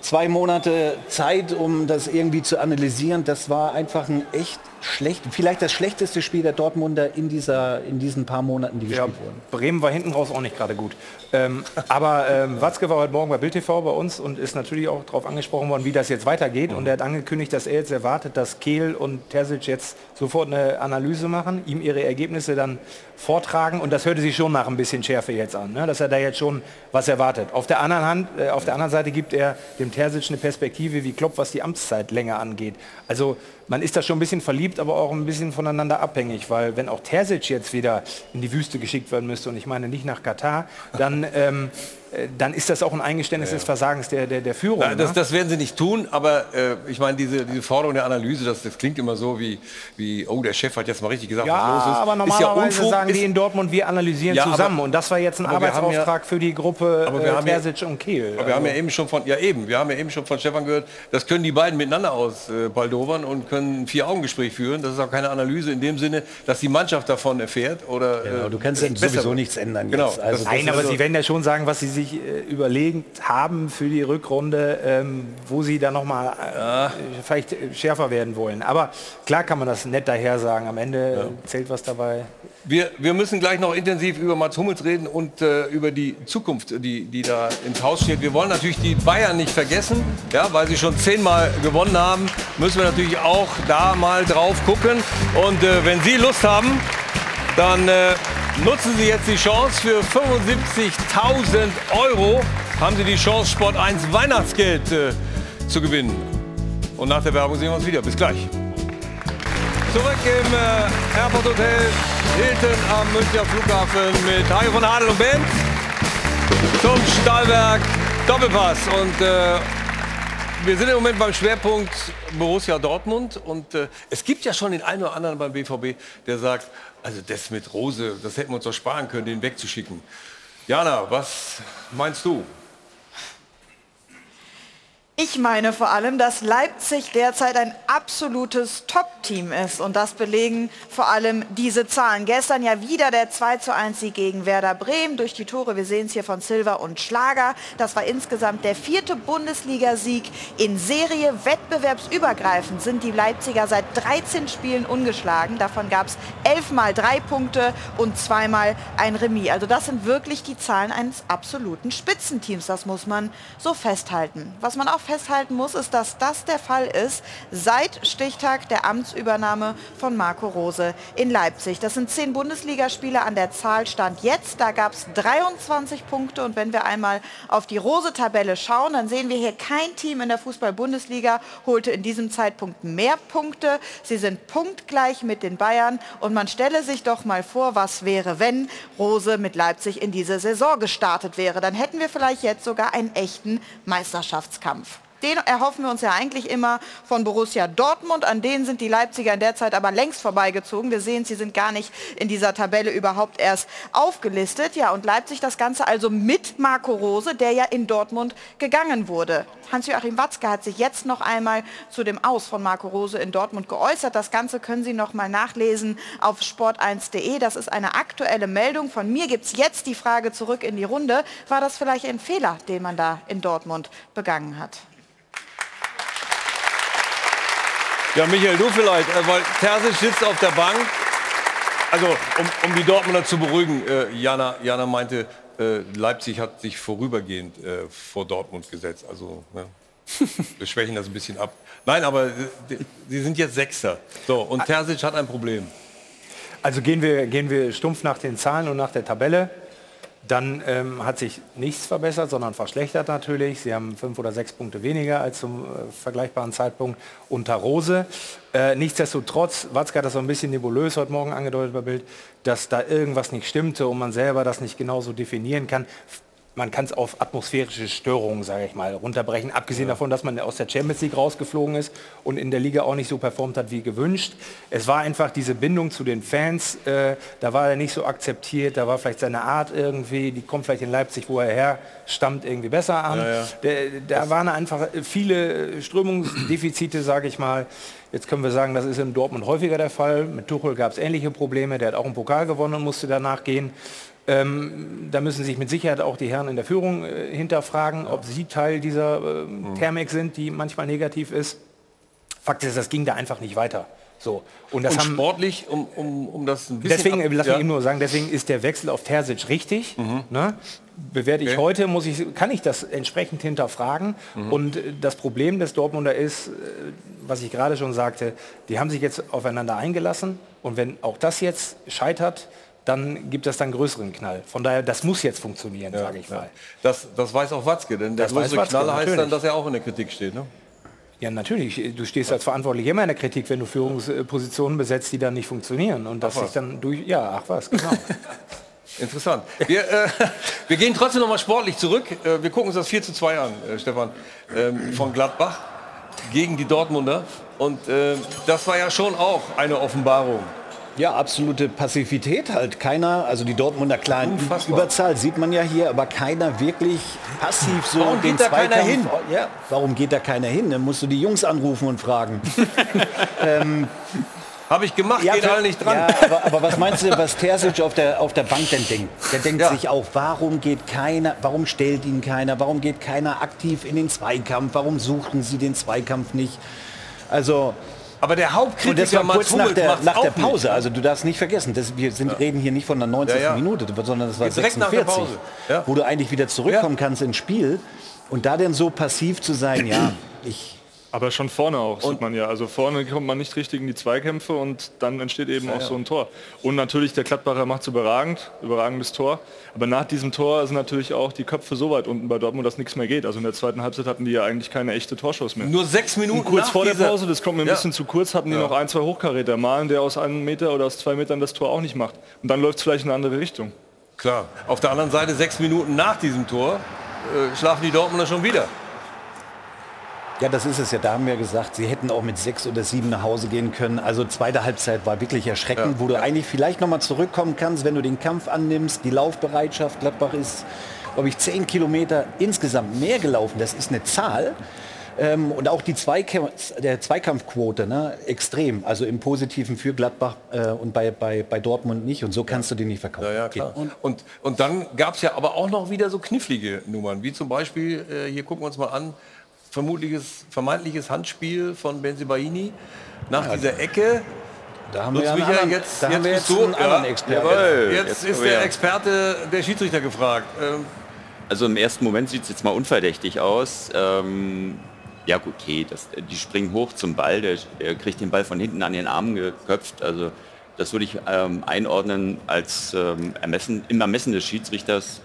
Zwei Monate Zeit, um das irgendwie zu analysieren. Das war einfach ein echt schlecht, vielleicht das schlechteste Spiel der Dortmunder in, dieser, in diesen paar Monaten, die Ja, gespielt wurden. Bremen war hinten raus auch nicht gerade gut. Ähm, aber ähm, Watzke war heute Morgen bei Bild TV bei uns und ist natürlich auch darauf angesprochen worden, wie das jetzt weitergeht. Und er hat angekündigt, dass er jetzt erwartet, dass Kehl und Terzic jetzt sofort eine Analyse machen, ihm ihre Ergebnisse dann vortragen. Und das hörte sich schon nach ein bisschen Schärfe jetzt an, ne? dass er da jetzt schon was erwartet. Auf der anderen Hand, äh, auf der anderen Seite gibt er dem Terzic eine Perspektive wie Klopp, was die Amtszeit länger angeht. Also man ist da schon ein bisschen verliebt, aber auch ein bisschen voneinander abhängig, weil wenn auch Terzic jetzt wieder in die Wüste geschickt werden müsste, und ich meine nicht nach Katar, dann, ähm, äh, dann ist das auch ein Eingeständnis des Versagens der, der, der Führung. Na, das, ne? das werden sie nicht tun, aber äh, ich meine, diese, diese Forderung der Analyse, das, das klingt immer so wie, wie, oh, der Chef hat jetzt mal richtig gesagt, ja, was los ist. aber ist ja normalerweise Unfug, sagen die in Dortmund, wir analysieren Ja, aber- zusammen. und das war jetzt ein aber ja- Arbeitsauftrag für die Gruppe Aber wir äh, haben ja- Terzic und Kehl. aber wir haben ja Also- eben schon von, ja eben, wir haben ja eben schon von Stefan gehört, das können die beiden miteinander aus äh, Baldowern und können ein Vier-Augen-Gespräch führen. Das ist auch keine Analyse in dem Sinne, dass die Mannschaft davon erfährt oder. Genau, äh, du kannst ja sowieso wird. nichts ändern Genau. jetzt. Also das- Nein, aber also- sie werden ja schon sagen, was sie sich äh, überlegt haben für die Rückrunde, ähm, wo sie dann nochmal äh, vielleicht äh, schärfer werden wollen. Aber klar kann man das nett daher sagen. Am Ende äh, zählt was dabei. Wir, wir müssen gleich noch intensiv über Mats Hummels reden und äh, über die Zukunft, die, die da ins Haus steht. Wir wollen natürlich die Bayern nicht vergessen, ja, weil sie schon zehnmal gewonnen haben, müssen wir natürlich auch da mal drauf gucken. Und äh, wenn Sie Lust haben, dann äh, nutzen Sie jetzt die Chance für 75.000 Euro. Haben Sie die Chance, Sport 1 Weihnachtsgeld äh, zu gewinnen. Und nach der Werbung sehen wir uns wieder. Bis gleich. Zurück im äh, Airport Hotel Hilton am Münchner Flughafen mit Hajo von Adel und Band zum Stahlwerk Doppelpass. Und äh, wir sind im Moment beim Schwerpunkt Borussia Dortmund. Und äh, es gibt ja schon den einen oder anderen beim BVB, der sagt, also das mit Rose, das hätten wir uns doch sparen können, den wegzuschicken. Jana, was meinst du? Ich meine vor allem, dass Leipzig derzeit ein absolutes Top-Team ist und das belegen vor allem diese Zahlen. Gestern ja wieder der 2 zu 1 Sieg gegen Werder Bremen durch die Tore, wir sehen es hier von Silver und Schlager. Das war insgesamt der vierte Bundesligasieg in Serie. Wettbewerbsübergreifend sind die Leipziger seit 13 Spielen ungeschlagen. Davon gab es elfmal drei Punkte und zweimal ein Remis. Also das sind wirklich die Zahlen eines absoluten Spitzenteams, das muss man so festhalten. Was man auch festhalten muss, ist, dass das der Fall ist seit Stichtag der Amtsübernahme von Marco Rose in Leipzig. Das sind zehn Bundesligaspiele an der Zahl stand jetzt. Da gab es 23 Punkte und wenn wir einmal auf die Rose-Tabelle schauen, dann sehen wir hier kein Team in der Fußball-Bundesliga holte in diesem Zeitpunkt mehr Punkte. Sie sind punktgleich mit den Bayern und man stelle sich doch mal vor, was wäre, wenn Rose mit Leipzig in diese Saison gestartet wäre. Dann hätten wir vielleicht jetzt sogar einen echten Meisterschaftskampf. Den erhoffen wir uns ja eigentlich immer von Borussia Dortmund. An denen sind die Leipziger in der Zeit aber längst vorbeigezogen. Wir sehen, sie sind gar nicht in dieser Tabelle überhaupt erst aufgelistet. Ja, und Leipzig das Ganze also mit Marco Rose, der ja in Dortmund gegangen wurde. Hans-Joachim Watzke hat sich jetzt noch einmal zu dem Aus von Marco Rose in Dortmund geäußert. Das Ganze können Sie noch mal nachlesen auf sport1.de. Das ist eine aktuelle Meldung. Von mir gibt es jetzt die Frage zurück in die Runde. War das vielleicht ein Fehler, den man da in Dortmund begangen hat? Ja, Michael, du vielleicht, äh, weil Terzic sitzt auf der Bank. Also, um, um die Dortmunder zu beruhigen, äh, Jana, Jana meinte, äh, Leipzig hat sich vorübergehend äh, vor Dortmund gesetzt. Also, ja. *laughs* wir schwächen das ein bisschen ab. Nein, aber äh, sie sind jetzt Sechster. So, und Terzic hat ein Problem. Also gehen wir, gehen wir stumpf nach den Zahlen und nach der Tabelle. Dann ähm, hat sich nichts verbessert, sondern verschlechtert natürlich. Sie haben fünf oder sechs Punkte weniger als zum äh, vergleichbaren Zeitpunkt unter Rose. Äh, nichtsdestotrotz, Watzke hat das so ein bisschen nebulös heute Morgen angedeutet bei Bild, dass da irgendwas nicht stimmte und man selber das nicht genauso definieren kann man kann es auf atmosphärische Störungen, sage ich mal, runterbrechen. Abgesehen ja. davon, dass man aus der Champions League rausgeflogen ist und in der Liga auch nicht so performt hat wie gewünscht. Es war einfach diese Bindung zu den Fans, äh, da war er nicht so akzeptiert, da war vielleicht seine Art irgendwie, die kommt vielleicht in Leipzig, wo er her stammt, irgendwie besser an. Ja, ja. Da, da waren einfach viele Strömungsdefizite, sage ich mal. Jetzt können wir sagen, das ist in Dortmund häufiger der Fall. Mit Tuchel gab es ähnliche Probleme. Der hat auch einen Pokal gewonnen und musste danach gehen. Ähm, da müssen sich mit Sicherheit auch die Herren in der Führung äh, hinterfragen, ob sie Teil dieser äh, mhm. Thermik sind, die manchmal negativ ist. Fakt ist, das ging da einfach nicht weiter. So. Und, das und haben, sportlich, um, um, um das ein bisschen... Deswegen, ab, lass ja. mich nur sagen, deswegen ist der Wechsel auf Terzic richtig. Mhm. Ne? Bewerte ich okay. heute, muss ich, kann ich das entsprechend hinterfragen. Mhm. Und das Problem des Dortmunder ist, äh, was ich gerade schon sagte, die haben sich jetzt aufeinander eingelassen. Und wenn auch das jetzt scheitert, dann gibt es dann größeren Knall. Von daher, das muss jetzt funktionieren, ja, sage ich mal. Das, das weiß auch Watzke, denn der das größere Watzke, Knall heißt natürlich. dann, dass er auch in der Kritik steht. Ne? Ja, natürlich. Du stehst als Verantwortlicher immer in der Kritik, wenn du Führungspositionen besetzt, die dann nicht funktionieren. Und das sich dann durch. Ja, ach was, genau. *laughs* Interessant. Wir, äh, *laughs* wir, gehen trotzdem noch mal sportlich zurück. Äh, wir gucken uns das 4 zu 2 an, äh, Stefan, ähm, von Gladbach gegen die Dortmunder. Und äh, das war ja schon auch eine Offenbarung. Ja, absolute Passivität halt. Keiner, also die Dortmunder kleinen Überzahl sieht man ja hier, aber keiner wirklich passiv so warum den geht da keiner hin? Ja, warum geht da keiner hin? Dann musst du die Jungs anrufen und fragen. *laughs* ähm, Habe ich gemacht, geht für- alle nicht dran. Ja, aber, aber was meinst du, was Terzic auf der, auf der Bank denn denkt? Der denkt Ja. sich auch, warum geht keiner, warum stellt ihn keiner, warum geht keiner aktiv in den Zweikampf, warum suchten sie den Zweikampf nicht? Also, Aber der und das Hauptkritiker war kurz nach der, nach der Pause. nicht. Also du darfst nicht vergessen, das, wir sind, reden hier nicht von der 90. Ja, ja. Minute, sondern das war direkt nach der 46, Pause. Ja. wo du eigentlich wieder zurückkommen kannst ins Spiel. Und da denn so passiv zu sein, ja, *clears throat* ich, Aber schon vorne auch, sieht man ja. Also vorne kommt man nicht richtig in die Zweikämpfe und dann entsteht eben auch so ein Tor. Und natürlich, der Gladbacher macht es überragend, überragendes Tor. Aber nach diesem Tor sind natürlich auch die Köpfe so weit unten bei Dortmund, dass nichts mehr geht. Also in der zweiten Halbzeit hatten die ja eigentlich keine echte Torschuss mehr. Nur sechs Minuten Und kurz vor der Pause, das kommt mir ein Ja. bisschen zu kurz, hatten die noch ein, zwei Hochkaräter. Malen, der aus einem Meter oder aus zwei Metern das Tor auch nicht macht. Und dann läuft es vielleicht in eine andere Richtung. Klar. Auf der anderen Seite, sechs Minuten nach diesem Tor, äh, schlafen die Dortmunder schon wieder. Ja, das ist es ja. Da haben wir gesagt, sie hätten auch mit sechs oder sieben nach Hause gehen können. Also zweite Halbzeit war wirklich erschreckend, wo du eigentlich vielleicht noch mal zurückkommen kannst, wenn du den Kampf annimmst, die Laufbereitschaft. Gladbach ist, glaube ich, zehn Kilometer insgesamt mehr gelaufen. Das ist eine Zahl. Ähm, und auch die Zweikampf, der Zweikampfquote, ne, extrem. Also im Positiven für Gladbach äh, und bei, bei, bei Dortmund nicht. Und so kannst du den nicht verkaufen. Ja, ja, klar. Und, und, und dann gab es ja aber auch noch wieder so knifflige Nummern, wie zum Beispiel, äh, hier gucken wir uns mal an, vermutliches, vermeintliches Handspiel von Benzibaini nach dieser Ecke. Da haben Lutz wir, einen Michael, anderen, jetzt, da haben wir bist jetzt du, einen anderen ja, Experten. Jawohl. Jetzt, Jetzt ist der ja. Experte, der Schiedsrichter gefragt. Ähm, Also im ersten Moment sieht es jetzt mal unverdächtig aus. Ähm, ja gut, okay, das, die springen hoch zum Ball, der, der kriegt den Ball von hinten an den Arm geköpft. Also das würde ich ähm, einordnen als ähm, Ermessen, im Ermessen des Schiedsrichters.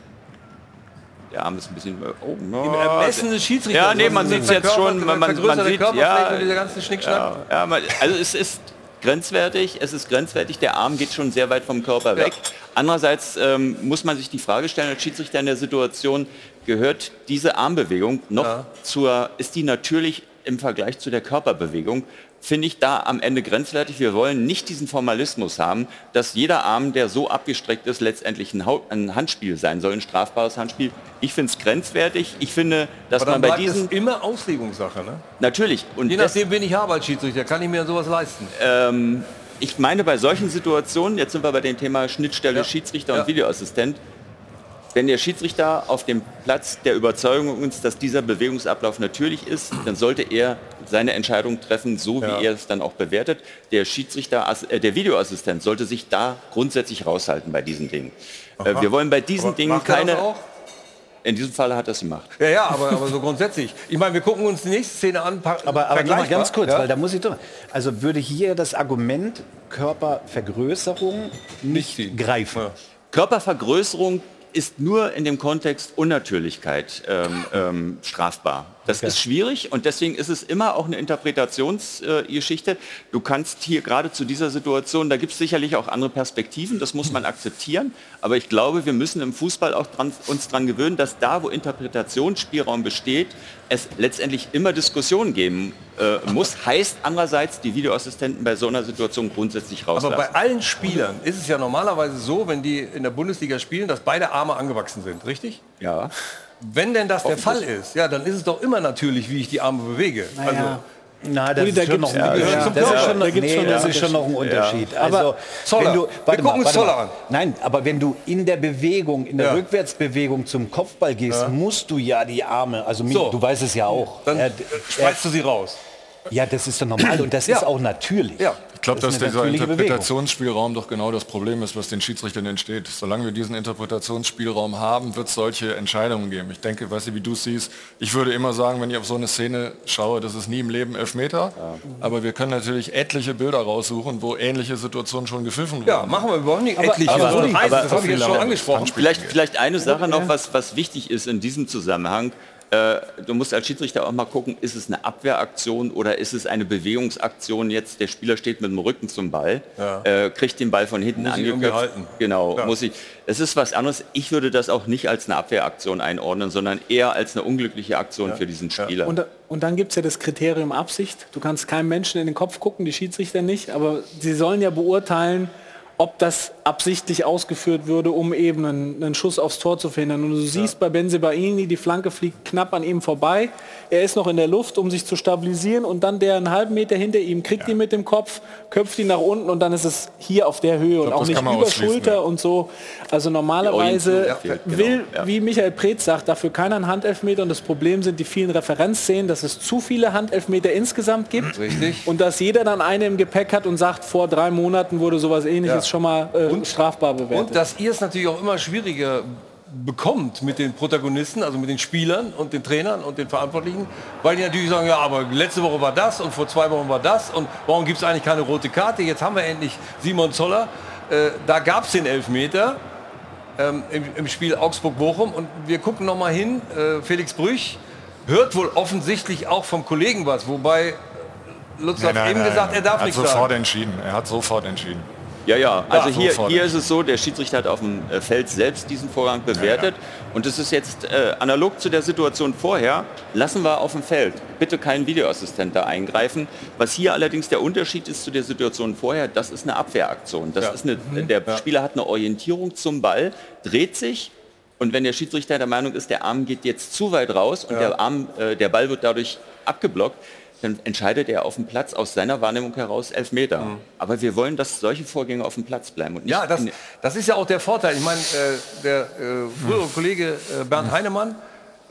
Der Arm ist ein bisschen... Oh, Im ja, Ermessen des Schiedsrichters. Ja, nee, man Also sieht es jetzt schon, man, man, man sieht, ja, Schnickschnack. ja, ja, also es ist grenzwertig, es ist grenzwertig, der Arm geht schon sehr weit vom Körper weg. Andererseits ähm, muss man sich die Frage stellen, als Schiedsrichter in der Situation, gehört diese Armbewegung noch Ja. zur, ist die natürlich im Vergleich zu der Körperbewegung, finde ich da am Ende grenzwertig. Wir wollen nicht diesen Formalismus haben, dass jeder Arm, der so abgestreckt ist, letztendlich ein, Hau- ein Handspiel sein soll, ein strafbares Handspiel. Ich finde es grenzwertig. Ich finde, dass man bei diesen... es immer Auslegungssache. Ne? Natürlich. Und Je nachdem, wen ich habe als Schiedsrichter, kann ich mir sowas leisten. ähm, ich meine, bei solchen Situationen, jetzt sind wir bei dem Thema Schnittstelle Ja. Schiedsrichter Ja. und Videoassistent, wenn der Schiedsrichter auf dem Platz der Überzeugung ist, dass dieser Bewegungsablauf natürlich ist, dann sollte er seine Entscheidung treffen, so wie Ja. er es dann auch bewertet. Der Schiedsrichter, äh, der Videoassistent sollte sich da grundsätzlich raushalten bei diesen Dingen. Äh, wir wollen bei diesen Aber Dingen keine. auch? In diesem Fall hat er es gemacht. Ja, ja, aber, aber so grundsätzlich. Ich meine, wir gucken uns die nächste Szene an. Aber, aber mal ganz kurz, ja? weil da muss ich doch. Also würde hier das Argument Körpervergrößerung nicht ziehen. greifen. Ja. Körpervergrößerung ist nur in dem Kontext Unnatürlichkeit ähm, ähm, strafbar. Das ist schwierig und deswegen ist es immer auch eine Interpretationsgeschichte. du kannst hier gerade zu dieser Situation, da gibt es sicherlich auch andere Perspektiven, das muss man *laughs* akzeptieren, aber ich glaube, wir müssen im Fußball auch dran, uns daran gewöhnen, dass da, wo Interpretationsspielraum besteht, es letztendlich immer Diskussionen geben äh, muss. Heißt andererseits, die Videoassistenten bei so einer Situation grundsätzlich Aber rauslassen. bei allen Spielern ist es ja normalerweise so, wenn die in der Bundesliga spielen, dass beide Arme angewachsen sind, richtig? ja. *laughs* Wenn denn das der Fall ist, ja, dann ist es doch immer natürlich, wie ich die Arme bewege. Also, Naja. Na, das Uli, da ist schon noch, gibt's- ein ja, Unterschied. zum das ist schon noch, Da gibt's nee, schon das einen ist schon noch ein Unterschied. Aber Also, Zoller, wenn du, wir warte mal, gucken uns warte Zoller mal. an. Nein, aber wenn du in der Bewegung, in der Ja. Rückwärtsbewegung zum Kopfball gehst, musst du ja die Arme, also mi- So. du weißt es ja auch. dann Er- äh, schmeißt du sie raus. ja, das ist doch normal und das Ja. ist auch natürlich. Ja. Ich glaube, Das dass dieser natürliche Bewegung. Interpretationsspielraum doch genau das Problem ist, was den Schiedsrichtern entsteht. Solange wir diesen Interpretationsspielraum haben, wird es solche Entscheidungen geben. Ich denke, weißt du, wie du es siehst, ich würde immer sagen, wenn ich auf so eine Szene schaue, das ist nie im Leben Elfmeter. Aber wir können natürlich etliche Bilder raussuchen, wo ähnliche Situationen schon gepfiffen wurden. Ja, machen wir überhaupt nicht etliche. aber- eins, aber- das habe ich jetzt schon angesprochen. Vielleicht, vielleicht eine Sache noch, was, was wichtig ist in diesem Zusammenhang. Äh, du musst als Schiedsrichter auch mal gucken, ist es eine Abwehraktion oder ist es eine Bewegungsaktion jetzt? Der Spieler steht mit dem Rücken zum Ball, äh, kriegt den Ball von hinten angeköpft. Genau, Ja. muss ich. Es ist was anderes. Ich würde das auch nicht als eine Abwehraktion einordnen, sondern eher als eine unglückliche Aktion für diesen Spieler. Und, und dann gibt es ja das Kriterium Absicht. Du kannst keinem Menschen in den Kopf gucken, die Schiedsrichter nicht, aber sie sollen ja beurteilen, ob das absichtlich ausgeführt würde, um eben einen, einen Schuss aufs Tor zu verhindern. Und du siehst bei Benzebaini, die Flanke fliegt knapp an ihm vorbei. Er ist noch in der Luft, um sich zu stabilisieren und dann der einen halben Meter hinter ihm kriegt ihn mit dem Kopf, köpft ihn nach unten und dann ist es hier auf der Höhe und glaub, auch das nicht über Schulter ja. und so. Also normalerweise genau, will, ja. wie Michael Preetz sagt, dafür keiner einen Handelfmeter und das Problem sind die vielen Referenzszenen, dass es zu viele Handelfmeter insgesamt gibt Richtig. und dass jeder dann eine im Gepäck hat und sagt, vor drei Monaten wurde sowas ähnliches Ja. schon mal äh, strafbar bewertet. Und dass ihr es natürlich auch immer schwieriger bekommt mit den Protagonisten, also mit den Spielern und den Trainern und den Verantwortlichen, weil die natürlich sagen, ja, aber letzte Woche war das und vor zwei Wochen war das und warum gibt es eigentlich keine rote Karte? Jetzt haben wir endlich Simon Zoller. Äh, da gab es den Elfmeter ähm, im, im Spiel Augsburg-Bochum und wir gucken noch mal hin. Äh, Felix Brüch hört wohl offensichtlich auch vom Kollegen was, wobei Lutz hat eben gesagt, er darf er hat nichts sofort sagen. entschieden. Er hat sofort entschieden. Ja, ja, also Ja, hier, hier ist es so, der Schiedsrichter hat auf dem äh, Feld selbst diesen Vorgang bewertet. und es ist jetzt äh, analog zu der Situation vorher, lassen wir auf dem Feld, bitte kein Videoassistent da eingreifen. Was hier allerdings der Unterschied ist zu der Situation vorher, das ist eine Abwehraktion. Das Ja. ist eine, der Spieler hat eine Orientierung zum Ball, dreht sich. Und wenn der Schiedsrichter der Meinung ist, der Arm geht jetzt zu weit raus und der, Arm, äh, der Ball wird dadurch abgeblockt, dann entscheidet er auf dem Platz aus seiner Wahrnehmung heraus elf Meter. Aber wir wollen, dass solche Vorgänge auf dem Platz bleiben. Und Ja, das, das ist ja auch der Vorteil. Ich meine, äh, der äh, frühere Kollege äh, Bernd Heinemann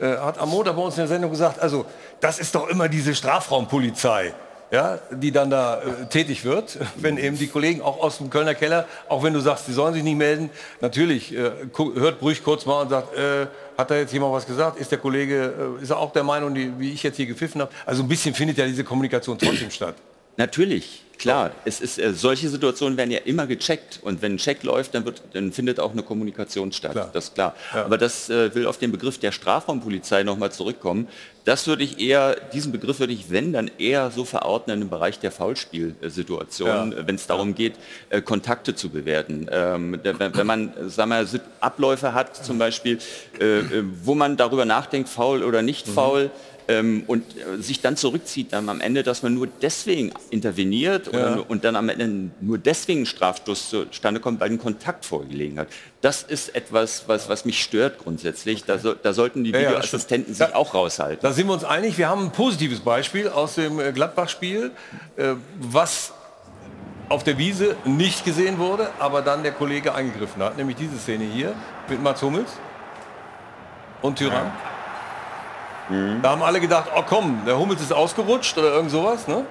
äh, hat am Montag bei uns in der Sendung gesagt, also das ist doch immer diese Strafraumpolizei. Ja, die dann da äh, tätig wird, *laughs* wenn eben die Kollegen auch aus dem Kölner Keller, auch wenn du sagst, die sollen sich nicht melden, natürlich äh, hört Brüch kurz mal und sagt, hat da jetzt jemand was gesagt? Ist der Kollege, äh, ist er auch der Meinung, die, wie ich jetzt hier gepfiffen habe? Also ein bisschen findet ja diese Kommunikation trotzdem statt. Natürlich, klar. Es ist, äh, solche Situationen werden ja immer gecheckt. Und wenn ein Check läuft, dann, wird, dann findet auch eine Kommunikation statt. Klar. Das ist klar. Aber das äh, will auf den Begriff der Strafraumpolizei nochmal zurückkommen. Das würde ich eher, diesen Begriff würde ich, wenn, dann eher so verordnen im Bereich der Foulspielsituation, Ja. wenn es darum geht, äh, Kontakte zu bewerten. Ähm, wenn, wenn man sagen wir, Abläufe hat, zum Beispiel, äh, äh, wo man darüber nachdenkt, faul oder nicht Mhm. Ähm, und äh, sich dann zurückzieht, dann am Ende, dass man nur deswegen interveniert oder Ja. nur, und dann am Ende nur deswegen ein Strafstoß zustande kommt, weil ein Kontakt vorgelegen hat. Das ist etwas, was, was mich stört grundsätzlich. Da, so, da sollten die Ja, ja, Videoassistenten stimmt. sich auch raushalten. Da sind wir uns einig. Wir haben ein positives Beispiel aus dem äh, Gladbach-Spiel, äh, was auf der Wiese nicht gesehen wurde, aber dann der Kollege eingegriffen hat. Nämlich diese Szene hier mit Mats Hummels und Tyrann. Da haben alle gedacht, oh komm, der Hummels ist ausgerutscht oder irgend sowas. Ne?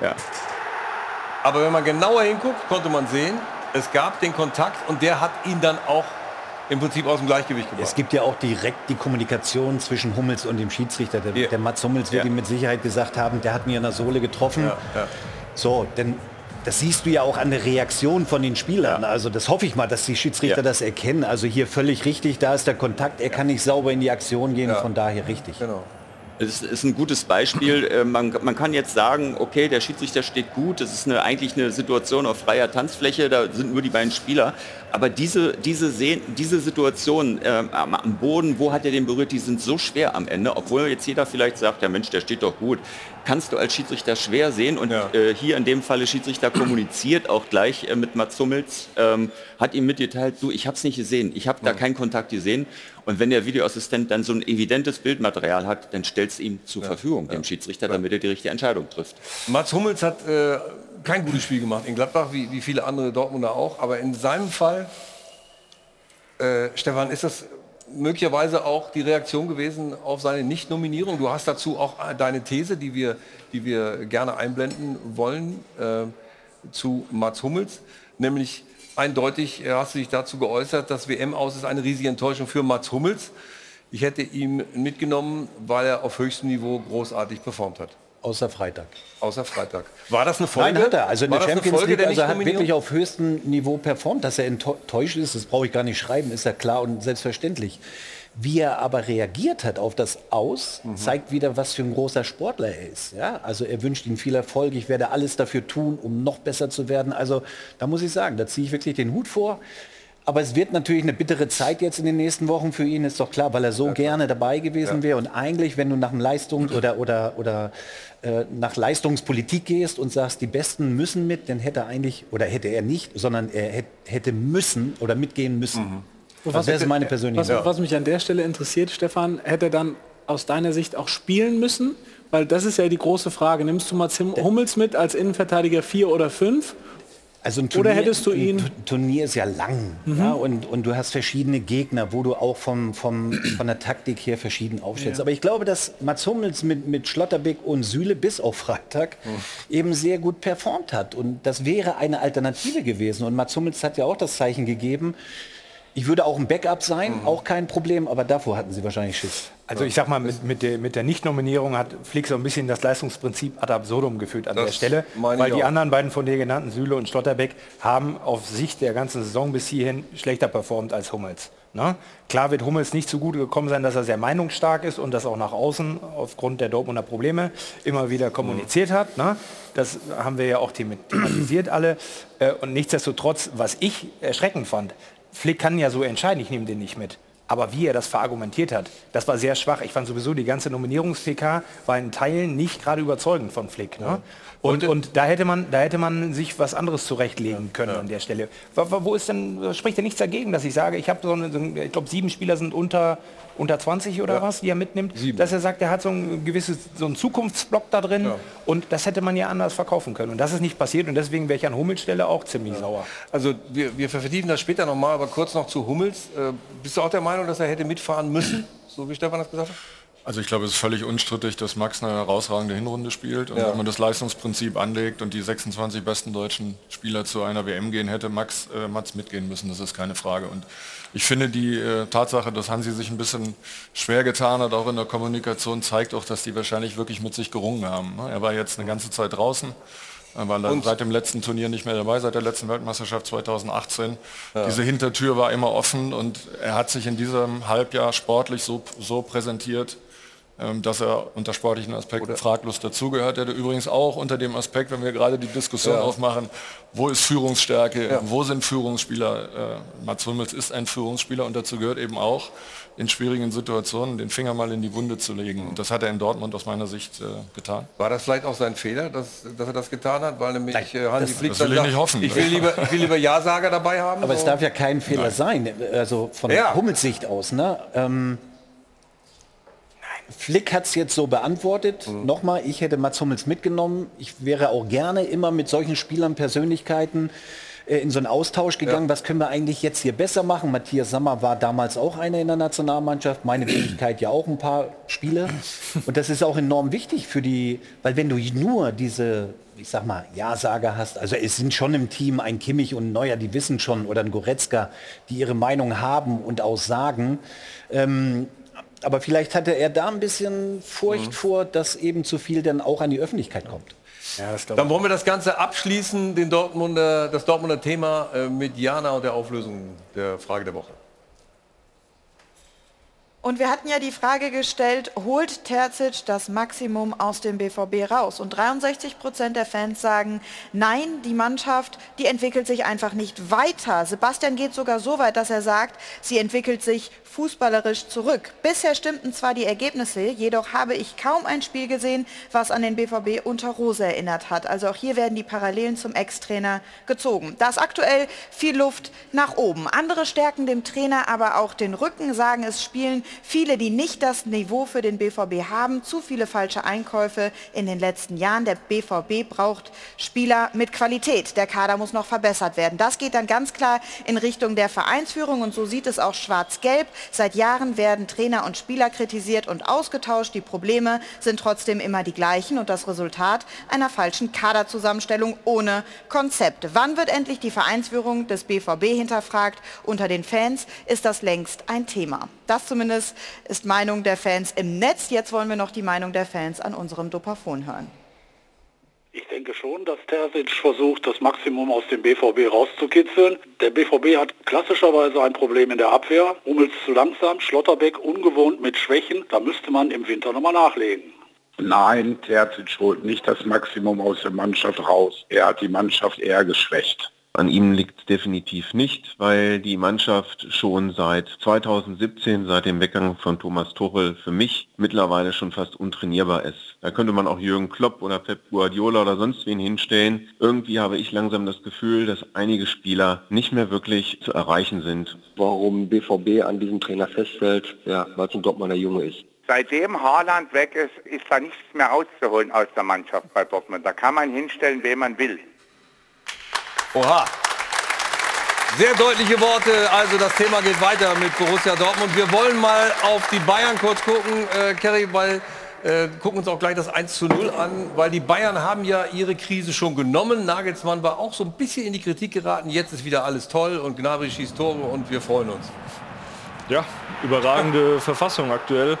Ja. Aber wenn man genauer hinguckt, konnte man sehen, es gab den Kontakt und der hat ihn dann auch im Prinzip aus dem Gleichgewicht Es gebracht. gibt ja auch direkt die Kommunikation zwischen Hummels und dem Schiedsrichter. Der, Ja. der Mats Hummels wird Ja. ihm mit Sicherheit gesagt haben, der hat mir in der Sohle getroffen. Ja, ja. So, denn das siehst du ja auch an der Reaktion von den Spielern. Also das hoffe ich mal, dass die Schiedsrichter Ja. das erkennen. Also hier völlig richtig, da ist der Kontakt, er kann nicht sauber in die Aktion gehen, Ja. von daher richtig. Genau. Es ist ein gutes Beispiel. Äh, Man, man kann jetzt sagen, okay, der Schiedsrichter steht gut, es ist eine, eigentlich eine Situation auf freier Tanzfläche, da sind nur die beiden Spieler. Aber diese, diese, diese Situation ähm, am, am Boden, wo hat er den berührt, die sind so schwer am Ende, obwohl jetzt jeder vielleicht sagt, ja Mensch, der steht doch gut. Kannst du als Schiedsrichter schwer sehen und Ja. äh, hier in dem Falle Schiedsrichter kommuniziert auch gleich äh, mit Mats Hummels, ähm, hat ihm mitgeteilt, du, ich habe es nicht gesehen, ich habe da keinen Kontakt gesehen. Und wenn der Videoassistent dann so ein evidentes Bildmaterial hat, dann stellt es ihm zur Verfügung, dem Schiedsrichter, damit er die richtige Entscheidung trifft. Mats Hummels hat äh, kein gutes Spiel gemacht in Gladbach, wie, wie viele andere Dortmunder auch. Aber in seinem Fall, äh, Stefan, ist das möglicherweise auch die Reaktion gewesen auf seine Nicht-Nominierung? Du hast dazu auch äh, deine These, die wir, die wir gerne einblenden wollen, äh, zu Mats Hummels. Nämlich eindeutig äh, hast du dich dazu geäußert, dass WM aus ist eine riesige Enttäuschung für Mats Hummels. Ich hätte ihn mitgenommen, weil er auf höchstem Niveau großartig performt hat. Außer Freitag. Außer Freitag. War das eine Folge? Nein, hat er. Also in der Champions Folge League, der also er hat wirklich auf höchstem Niveau performt. Dass er enttäuscht ist, das brauche ich gar nicht schreiben, ist ja klar und selbstverständlich. Wie er aber reagiert hat auf das Aus, Mhm. zeigt wieder, was für ein großer Sportler er ist. Ja? Also er wünscht ihm viel Erfolg, ich werde alles dafür tun, um noch besser zu werden. Also da muss ich sagen, da ziehe ich wirklich den Hut vor. Aber es wird natürlich eine bittere Zeit jetzt in den nächsten Wochen für ihn, ist doch klar, weil er so gerne dabei gewesen wäre. Und eigentlich, wenn du nach dem Leistung *clears throat* oder, oder, oder äh, nach Leistungspolitik gehst und sagst, die Besten müssen mit, dann hätte er eigentlich, oder hätte er nicht, sondern er hätte, müssen oder mitgehen müssen. Und Das was, wäre meine persönliche was, Meinung. was mich an der Stelle interessiert, Stefan, hätte er dann aus deiner Sicht auch spielen müssen? Weil das ist ja die große Frage. Nimmst du mal Zim Hummels mit als Innenverteidiger 4 oder 5? Also ein Oder hättest du ihn- Turnier ist ja lang ja, und, und du hast verschiedene Gegner, wo du auch vom, vom, von der Taktik her verschieden aufstellst. Aber ich glaube, dass Mats Hummels mit, mit Schlotterbeck und Süle bis auf Freitag eben sehr gut performt hat. Und das wäre eine Alternative gewesen. Und Mats Hummels hat ja auch das Zeichen gegeben, ich würde auch ein Backup sein, auch kein Problem, aber davor hatten sie wahrscheinlich Schiss. Also ich sag mal, mit, mit der, mit der Nicht-Nominierung hat Flick so ein bisschen das Leistungsprinzip ad absurdum geführt an Das der Stelle, weil die auch. anderen beiden von dir genannten, Süle und Schlotterbeck, haben auf Sicht der ganzen Saison bis hierhin schlechter performt als Hummels. Ne? Klar wird Hummels nicht so gut gekommen sein, dass er sehr meinungsstark ist und das auch nach außen aufgrund der Dortmunder Probleme immer wieder kommuniziert hat. Ne? Das haben wir ja auch thema- thematisiert alle. Äh, Und nichtsdestotrotz, was ich erschreckend fand, Flick kann ja so entscheiden, ich nehme den nicht mit. Aber wie er das verargumentiert hat, das war sehr schwach. Ich fand sowieso, die ganze Nominierungs-PK war in Teilen nicht gerade überzeugend von Flick. Ne? Und, und da, hätte man, da hätte man sich was anderes zurechtlegen können an der Stelle. Wo, wo- ist denn, spricht denn nichts dagegen, dass ich sage, ich habe so, eine, ich glaube, sieben Spieler sind unter, unter 20 oder was, die er mitnimmt, dass er sagt, er hat so ein gewisses, so einen Zukunftsblock da drin und das hätte man ja anders verkaufen können. Und das ist nicht passiert und deswegen wäre ich an Hummels Stelle auch ziemlich sauer. Also wir, wir vertiefen das später nochmal, aber kurz noch zu Hummels. Äh, bist du auch der Meinung, dass er hätte mitfahren müssen, so wie Stefan das gesagt hat? Also ich glaube, es ist völlig unstrittig, dass Max eine herausragende Hinrunde spielt. Und Ja. wenn man das Leistungsprinzip anlegt und die 26 besten deutschen Spieler zu einer WM gehen, hätte Max äh, Mats mitgehen müssen. Das ist keine Frage. Und ich finde die äh, Tatsache, dass Hansi sich ein bisschen schwer getan hat, auch in der Kommunikation, zeigt auch, dass die wahrscheinlich wirklich mit sich gerungen haben. ne? Er war jetzt eine ganze Zeit draußen. Er war dann seit dem letzten Turnier nicht mehr dabei, seit der letzten Weltmeisterschaft 2018. Diese Hintertür war immer offen und er hat sich in diesem Halbjahr sportlich so, so präsentiert, dass er unter sportlichen Aspekten fraglos dazugehört. Er übrigens auch unter dem Aspekt, wenn wir gerade die Diskussion Ja. aufmachen, wo ist Führungsstärke, wo sind Führungsspieler. Äh, Mats Hummels ist ein Führungsspieler und dazu gehört eben auch, in schwierigen Situationen den Finger mal in die Wunde zu legen. Und das hat er in Dortmund aus meiner Sicht äh, getan. War das vielleicht auch sein Fehler, dass, dass er das getan hat? Weil nämlich äh, Hansi das- Flick das will ich nicht hoffen. Ich will lieber, ich will lieber Ja-Sager dabei haben. Aber es so. darf ja kein Fehler sein, also von Ja. Hummels Sicht aus. Ne? Ähm, Flick hat es jetzt so beantwortet. Nochmal, ich hätte Mats Hummels mitgenommen. Ich wäre auch gerne immer mit solchen Spielern, Persönlichkeiten äh, in so einen Austausch gegangen. Was können wir eigentlich jetzt hier besser machen? Matthias Sammer war damals auch einer in der Nationalmannschaft. Meine Wenigkeit ja auch ein paar Spiele. Und das ist auch enorm wichtig für die, weil wenn du nur diese ich sag mal, Ja-Sager hast, also es sind schon im Team ein Kimmich und ein Neuer, die wissen schon, oder ein Goretzka, die ihre Meinung haben und auch sagen. Ähm, aber vielleicht hatte er da ein bisschen Furcht vor, dass eben zu viel dann auch an die Öffentlichkeit kommt. Ja, das Dann wollen wir das Ganze abschließen, den Dortmunder, das Dortmunder Thema äh, mit Jana und der Auflösung der Frage der Woche. Und wir hatten ja die Frage gestellt, holt Terzic das Maximum aus dem BVB raus? Und 63 Prozent der Fans sagen, nein, die Mannschaft, die entwickelt sich einfach nicht weiter. Sebastian geht sogar so weit, dass er sagt, sie entwickelt sich fußballerisch zurück. Bisher stimmten zwar die Ergebnisse, jedoch habe ich kaum ein Spiel gesehen, was an den BVB unter Rose erinnert hat. Also auch hier werden die Parallelen zum Ex-Trainer gezogen. Da ist aktuell viel Luft nach oben. Andere stärken dem Trainer aber auch den Rücken, sagen es spielen viele, die nicht das Niveau für den BVB haben. Zu viele falsche Einkäufe in den letzten Jahren. Der BVB braucht Spieler mit Qualität. Der Kader muss noch verbessert werden. Das geht dann ganz klar in Richtung der Vereinsführung und so sieht es auch schwarz-gelb. Seit Jahren werden Trainer und Spieler kritisiert und ausgetauscht. Die Probleme sind trotzdem immer die gleichen und das Resultat einer falschen Kaderzusammenstellung ohne Konzept. Wann wird endlich die Vereinsführung des BVB hinterfragt? Unter den Fans ist das längst ein Thema. Das zumindest ist Meinung der Fans im Netz. Jetzt wollen wir noch die Meinung der Fans an unserem Dopafon hören. Ich denke schon, dass Terzic versucht, das Maximum aus dem BVB rauszukitzeln. Der BVB hat klassischerweise ein Problem in der Abwehr. Hummels zu langsam, Schlotterbeck ungewohnt mit Schwächen. Da müsste man im Winter nochmal nachlegen. Nein, Terzic holt nicht das Maximum aus der Mannschaft raus. Er hat die Mannschaft eher geschwächt. An ihm liegt es definitiv nicht, weil die Mannschaft schon seit 2017, seit dem Weggang von Thomas Tuchel, für mich mittlerweile schon fast untrainierbar ist. Da könnte man auch Jürgen Klopp oder Pep Guardiola oder sonst wen hinstellen. Irgendwie habe ich langsam das Gefühl, dass einige Spieler nicht mehr wirklich zu erreichen sind. Warum BVB an diesem Trainer festhält, ja, weil es ein Dortmunder Junge ist. Seitdem Haaland weg ist, ist da nichts mehr rauszuholen aus der Mannschaft bei Dortmund. Da kann man hinstellen, wen man will. Oha. Sehr deutliche Worte. Also das Thema geht weiter mit Borussia Dortmund. Wir wollen mal auf die Bayern kurz gucken, äh, Kerry, weil äh, gucken uns auch gleich das 1 zu 0 an, weil die Bayern haben ja ihre Krise schon genommen. Nagelsmann war auch so ein bisschen in die Kritik geraten. Jetzt ist wieder alles toll und Gnabry schießt Tore und wir freuen uns. Ja, überragende Verfassung aktuell.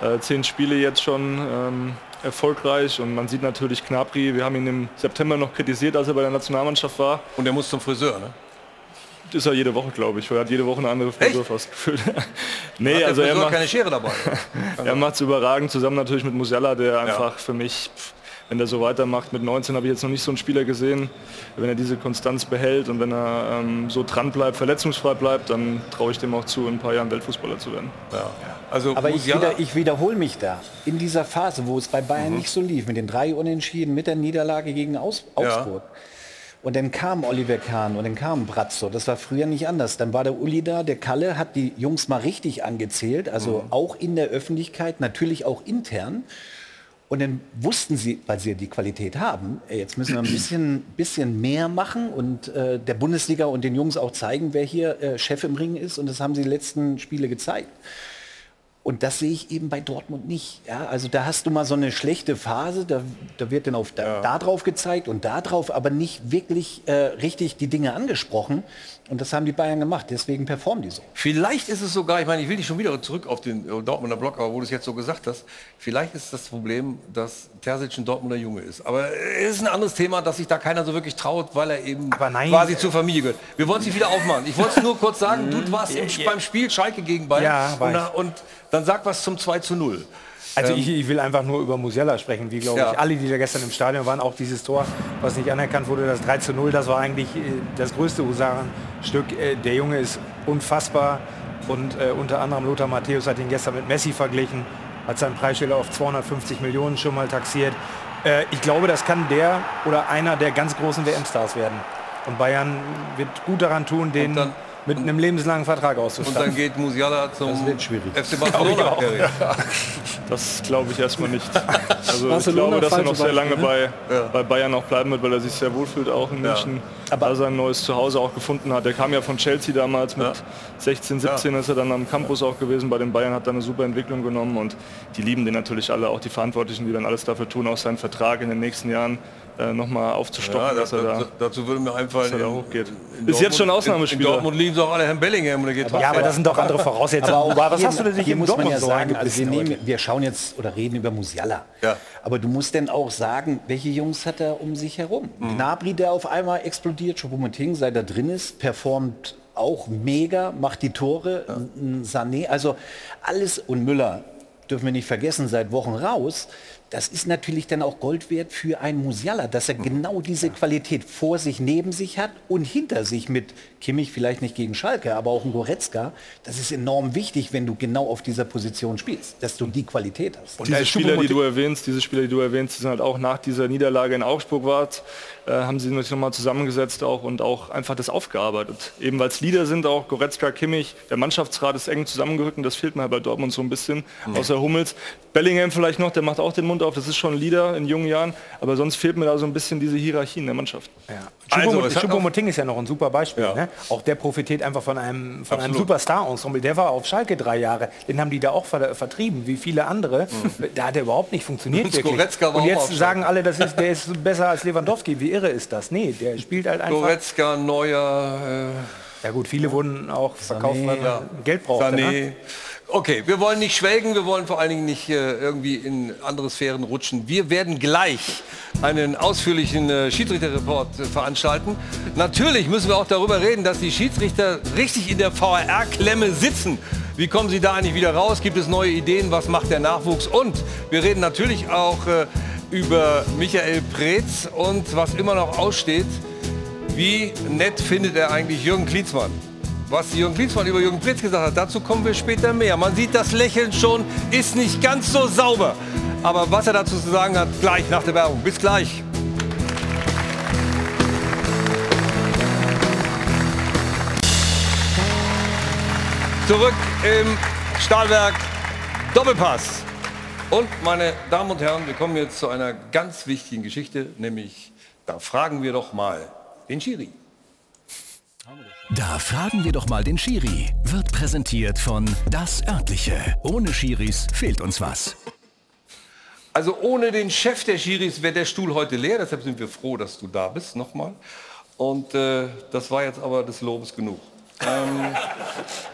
Äh, zehn Spiele jetzt schon ähm, erfolgreich und man sieht natürlich Knapri, wir haben ihn im September noch kritisiert, als er bei der Nationalmannschaft war. Und er muss zum Friseur, ne? ist er jede Woche, glaube ich. Er hat jede Woche eine andere Frisur Echt? fast gefühlt. *laughs* nee, also er macht, keine Schere dabei. *laughs* er macht es überragend, zusammen natürlich mit Musiala, der einfach für mich, pff, wenn er so weitermacht, mit 19 habe ich jetzt noch nicht so einen Spieler gesehen. Wenn er diese Konstanz behält und wenn er ähm, so dran bleibt, verletzungsfrei bleibt, dann traue ich dem auch zu, in ein paar Jahren Weltfußballer zu werden. Also Aber ich, wieder, ich wiederhole mich da. In dieser Phase, wo es bei Bayern Mhm. nicht so lief, mit den drei Unentschieden, mit der Niederlage gegen Aus Augsburg. Und dann kam Oliver Kahn und dann kam Brazzo. Das war früher nicht anders. Dann war der Uli da, der Kalle hat die Jungs mal richtig angezählt, also Mhm. auch in der Öffentlichkeit, natürlich auch intern. Und dann wussten sie, weil sie die Qualität haben, jetzt müssen wir ein bisschen, bisschen mehr machen und äh, der Bundesliga und den Jungs auch zeigen, wer hier äh, Chef im Ring ist. Und das haben sie die letzten Spiele gezeigt. Und das sehe ich eben bei Dortmund nicht. Ja, also da hast du mal so eine schlechte Phase, da, da wird dann auf da, da drauf gezeigt und da drauf, aber nicht wirklich äh, richtig die Dinge angesprochen. Und das haben die Bayern gemacht. Deswegen performen die so. Vielleicht ist es sogar, ich meine, ich will nicht schon wieder zurück auf den Dortmunder Block, aber wo du es jetzt so gesagt hast, vielleicht ist das Problem, dass Terzic ein Dortmunder Junge ist. Aber es ist ein anderes Thema, dass sich da keiner so wirklich traut, weil er eben nein. quasi zur Familie gehört. Wir wollen es nicht wieder aufmachen. Ich wollte es nur kurz sagen, du warst im, beim Spiel Schalke gegen Bayern Ja, und, und dann sag was zum 2 zu 0. Also Ähm, ich, ich will einfach nur über Musiala sprechen, wie glaube Ja. ich alle, die da gestern im Stadion waren, auch dieses Tor, was nicht anerkannt wurde, das 3 zu 0, das war eigentlich äh, das größte Husarenstück. Äh, der Junge ist unfassbar und äh, unter anderem Lothar Matthäus hat ihn gestern mit Messi verglichen, hat seinen Preisschilder auf 250 Millionen schon mal taxiert. Äh, ich glaube, das kann der oder einer der ganz großen WM-Stars werden. Und Bayern wird gut daran tun, den mit einem lebenslangen Vertrag Und auszustatten. dann geht Musiala zum Das wird schwierig. FC Barcelona. Kerry. Das glaube ich erstmal nicht. Also ich glaube, dass er noch sehr lange Beispiel, bei, bei Bayern auch bleiben wird, weil er sich sehr wohlfühlt auch in München. Aber er sein neues Zuhause auch gefunden hat. Der kam ja von Chelsea damals mit 16, 17 ist er dann am Campus auch gewesen. Bei den Bayern hat er eine super Entwicklung genommen und die lieben den natürlich alle, auch die Verantwortlichen, die dann alles dafür tun, auch seinen Vertrag in den nächsten Jahren äh, nochmal aufzustocken, Ja, dass er da dazu würde mir einfallen, dass er da in- hochgeht. in Ist jetzt schon Dortmund- In Ausnahmespieler. Dortmund lieben sie auch alle Herrn Bellingham und er geht Ja, aber das sind doch andere Voraussetzungen. Aber Aber was hier, hast du denn hier in muss man Dortmund ja so sagen, also wir, nehmen, wir schauen jetzt oder reden über Musiala. Ja. Aber du musst denn auch sagen, welche Jungs hat er um sich herum? Mhm. Gnabry, der auf einmal explodiert, Choupo-Moting, seit er drin ist, performt auch mega, macht die Tore, ein Sané, also alles und Müller dürfen wir nicht vergessen, seit Wochen raus. Das ist natürlich dann auch Gold wert für einen Musiala, dass er genau diese Qualität vor sich, neben sich hat und hinter sich mit Kimmich vielleicht nicht gegen Schalke, aber auch ein Goretzka. Das ist enorm wichtig, wenn du genau auf dieser Position spielst, dass du die Qualität hast. Und diese Spieler, die du erwähnst, diese Spieler, die du erwähnst, die sind halt auch nach dieser Niederlage in Augsburg wart, äh, haben sie sich nochmal zusammengesetzt auch und auch einfach das aufgearbeitet. Eben weil es Leader sind, auch Goretzka, Kimmich, der Mannschaftsrat ist eng zusammengerückt und das fehlt mir halt bei Dortmund so ein bisschen, Mhm. außer Hummels. Bellingham vielleicht noch, der macht auch den Mund auf, das ist schon ein Leader in jungen Jahren, aber sonst fehlt mir da so ein bisschen diese Hierarchie in der Mannschaft. Also, es hat Choupo-Moting ist ja noch ein super Beispiel. Ne? Auch der profitiert einfach von einem, von einem Absolut. Superstar-Ensemble. Der war auf Schalke drei Jahre. Den haben die da auch ver vertrieben, wie viele andere. Da hat er überhaupt nicht funktioniert. *laughs* Und jetzt sagen alle, das ist, der ist besser als Lewandowski. Wie irre ist das? Nee, der spielt halt einfach. Goretzka, Neuer, Ja gut, viele wurden auch verkauft, weil man ja. Geld brauchte. Sané. Ne? Okay, wir wollen nicht schwelgen, wir wollen vor allen Dingen nicht äh, irgendwie in andere Sphären rutschen. Wir werden gleich einen ausführlichen äh, Schiedsrichterreport äh, veranstalten. Natürlich müssen wir auch darüber reden, dass die Schiedsrichter richtig in der VAR-Klemme sitzen. Wie kommen sie da eigentlich wieder raus? Gibt es neue Ideen? Was macht der Nachwuchs? Und wir reden natürlich auch äh, über Michael Preetz und was immer noch aussteht. Wie nett findet er eigentlich Jürgen Klinsmann? Was Jürgen Klinsmann über Jürgen Pritz gesagt hat, dazu kommen wir später mehr. Man sieht das Lächeln schon, ist nicht ganz so sauber. Aber was er dazu zu sagen hat, gleich nach der Werbung. Bis gleich. Zurück im Stahlwerk Doppelpass. Und meine Damen und Herren, wir kommen jetzt zu einer ganz wichtigen Geschichte, nämlich da fragen wir doch mal den Schiri. Da fragen wir doch mal den Schiri. Wird präsentiert von Das Örtliche. Ohne Schiris fehlt uns was. Also ohne den Chef der Schiris wäre der Stuhl heute leer, deshalb sind wir froh, dass du da bist nochmal. Und äh, das war jetzt aber des Lobes genug. Ähm,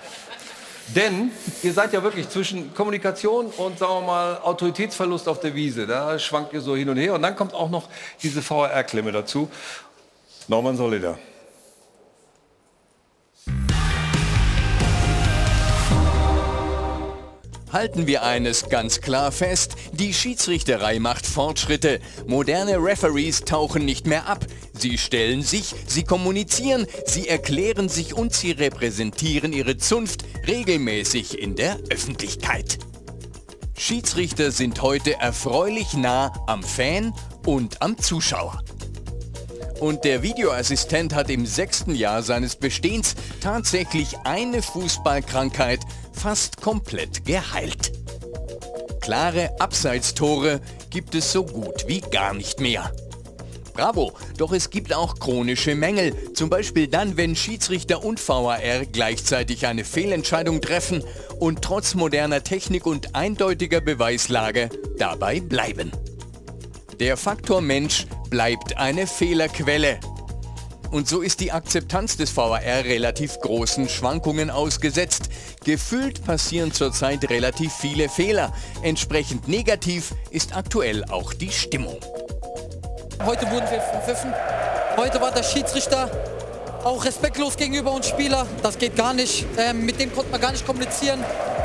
*laughs* denn ihr seid ja wirklich zwischen Kommunikation und, sagen wir mal, Autoritätsverlust auf der Wiese. Da schwankt ihr so hin und her. Und dann kommt auch noch diese VRR-Klemme dazu. Norman Solida. Halten wir eines ganz klar fest, die Schiedsrichterei macht Fortschritte. Moderne Referees tauchen nicht mehr ab. Sie stellen sich, sie kommunizieren, sie erklären sich und sie repräsentieren ihre Zunft regelmäßig in der Öffentlichkeit. Schiedsrichter sind heute erfreulich nah am Fan und am Zuschauer. Und der Videoassistent hat im sechsten Jahr seines Bestehens tatsächlich eine Fußballkrankheit fast komplett geheilt. Klare Abseitstore gibt es so gut wie gar nicht mehr. Bravo, doch es gibt auch chronische Mängel, zum Beispiel dann, wenn Schiedsrichter und VAR gleichzeitig eine Fehlentscheidung treffen und trotz moderner Technik und eindeutiger Beweislage dabei bleiben. Der Faktor Mensch bleibt eine Fehlerquelle. Und so ist die Akzeptanz des VAR relativ großen Schwankungen ausgesetzt. Gefühlt passieren zurzeit relativ viele Fehler. Entsprechend negativ ist aktuell auch die Stimmung. Heute wurden wir verpfiffen. Heute war der Schiedsrichter auch respektlos gegenüber uns Spieler. Das geht gar nicht. Ähm, mit dem konnte man gar nicht kommunizieren.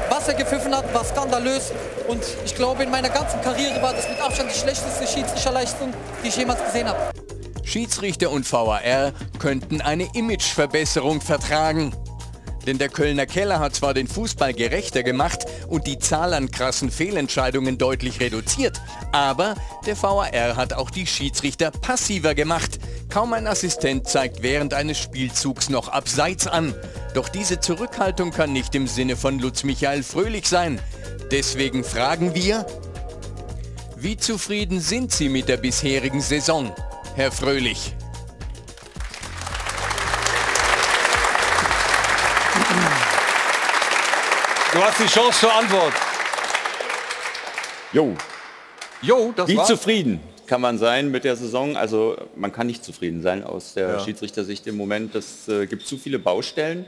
Was er gepfiffen hat, war skandalös. Und ich glaube, in meiner ganzen Karriere war das mit Abstand die schlechteste Schiedsrichterleistung, die ich jemals gesehen habe. Schiedsrichter und VAR könnten eine Imageverbesserung vertragen. Denn der Kölner Keller hat zwar den Fußball gerechter gemacht und die Zahl an krassen Fehlentscheidungen deutlich reduziert, aber der VAR hat auch die Schiedsrichter passiver gemacht. Kaum ein Assistent zeigt während eines Spielzugs noch abseits an. Doch diese Zurückhaltung kann nicht im Sinne von Lutz Michael Fröhlich sein. Deswegen fragen wir, wie zufrieden sind Sie mit der bisherigen Saison, Herr Fröhlich? Du hast die Chance zur Antwort. Jo. Jo, das Wie war- zufrieden kann man sein mit der Saison? Also man kann nicht zufrieden sein aus der Ja. Schiedsrichtersicht im Moment. Es äh, gibt zu viele Baustellen.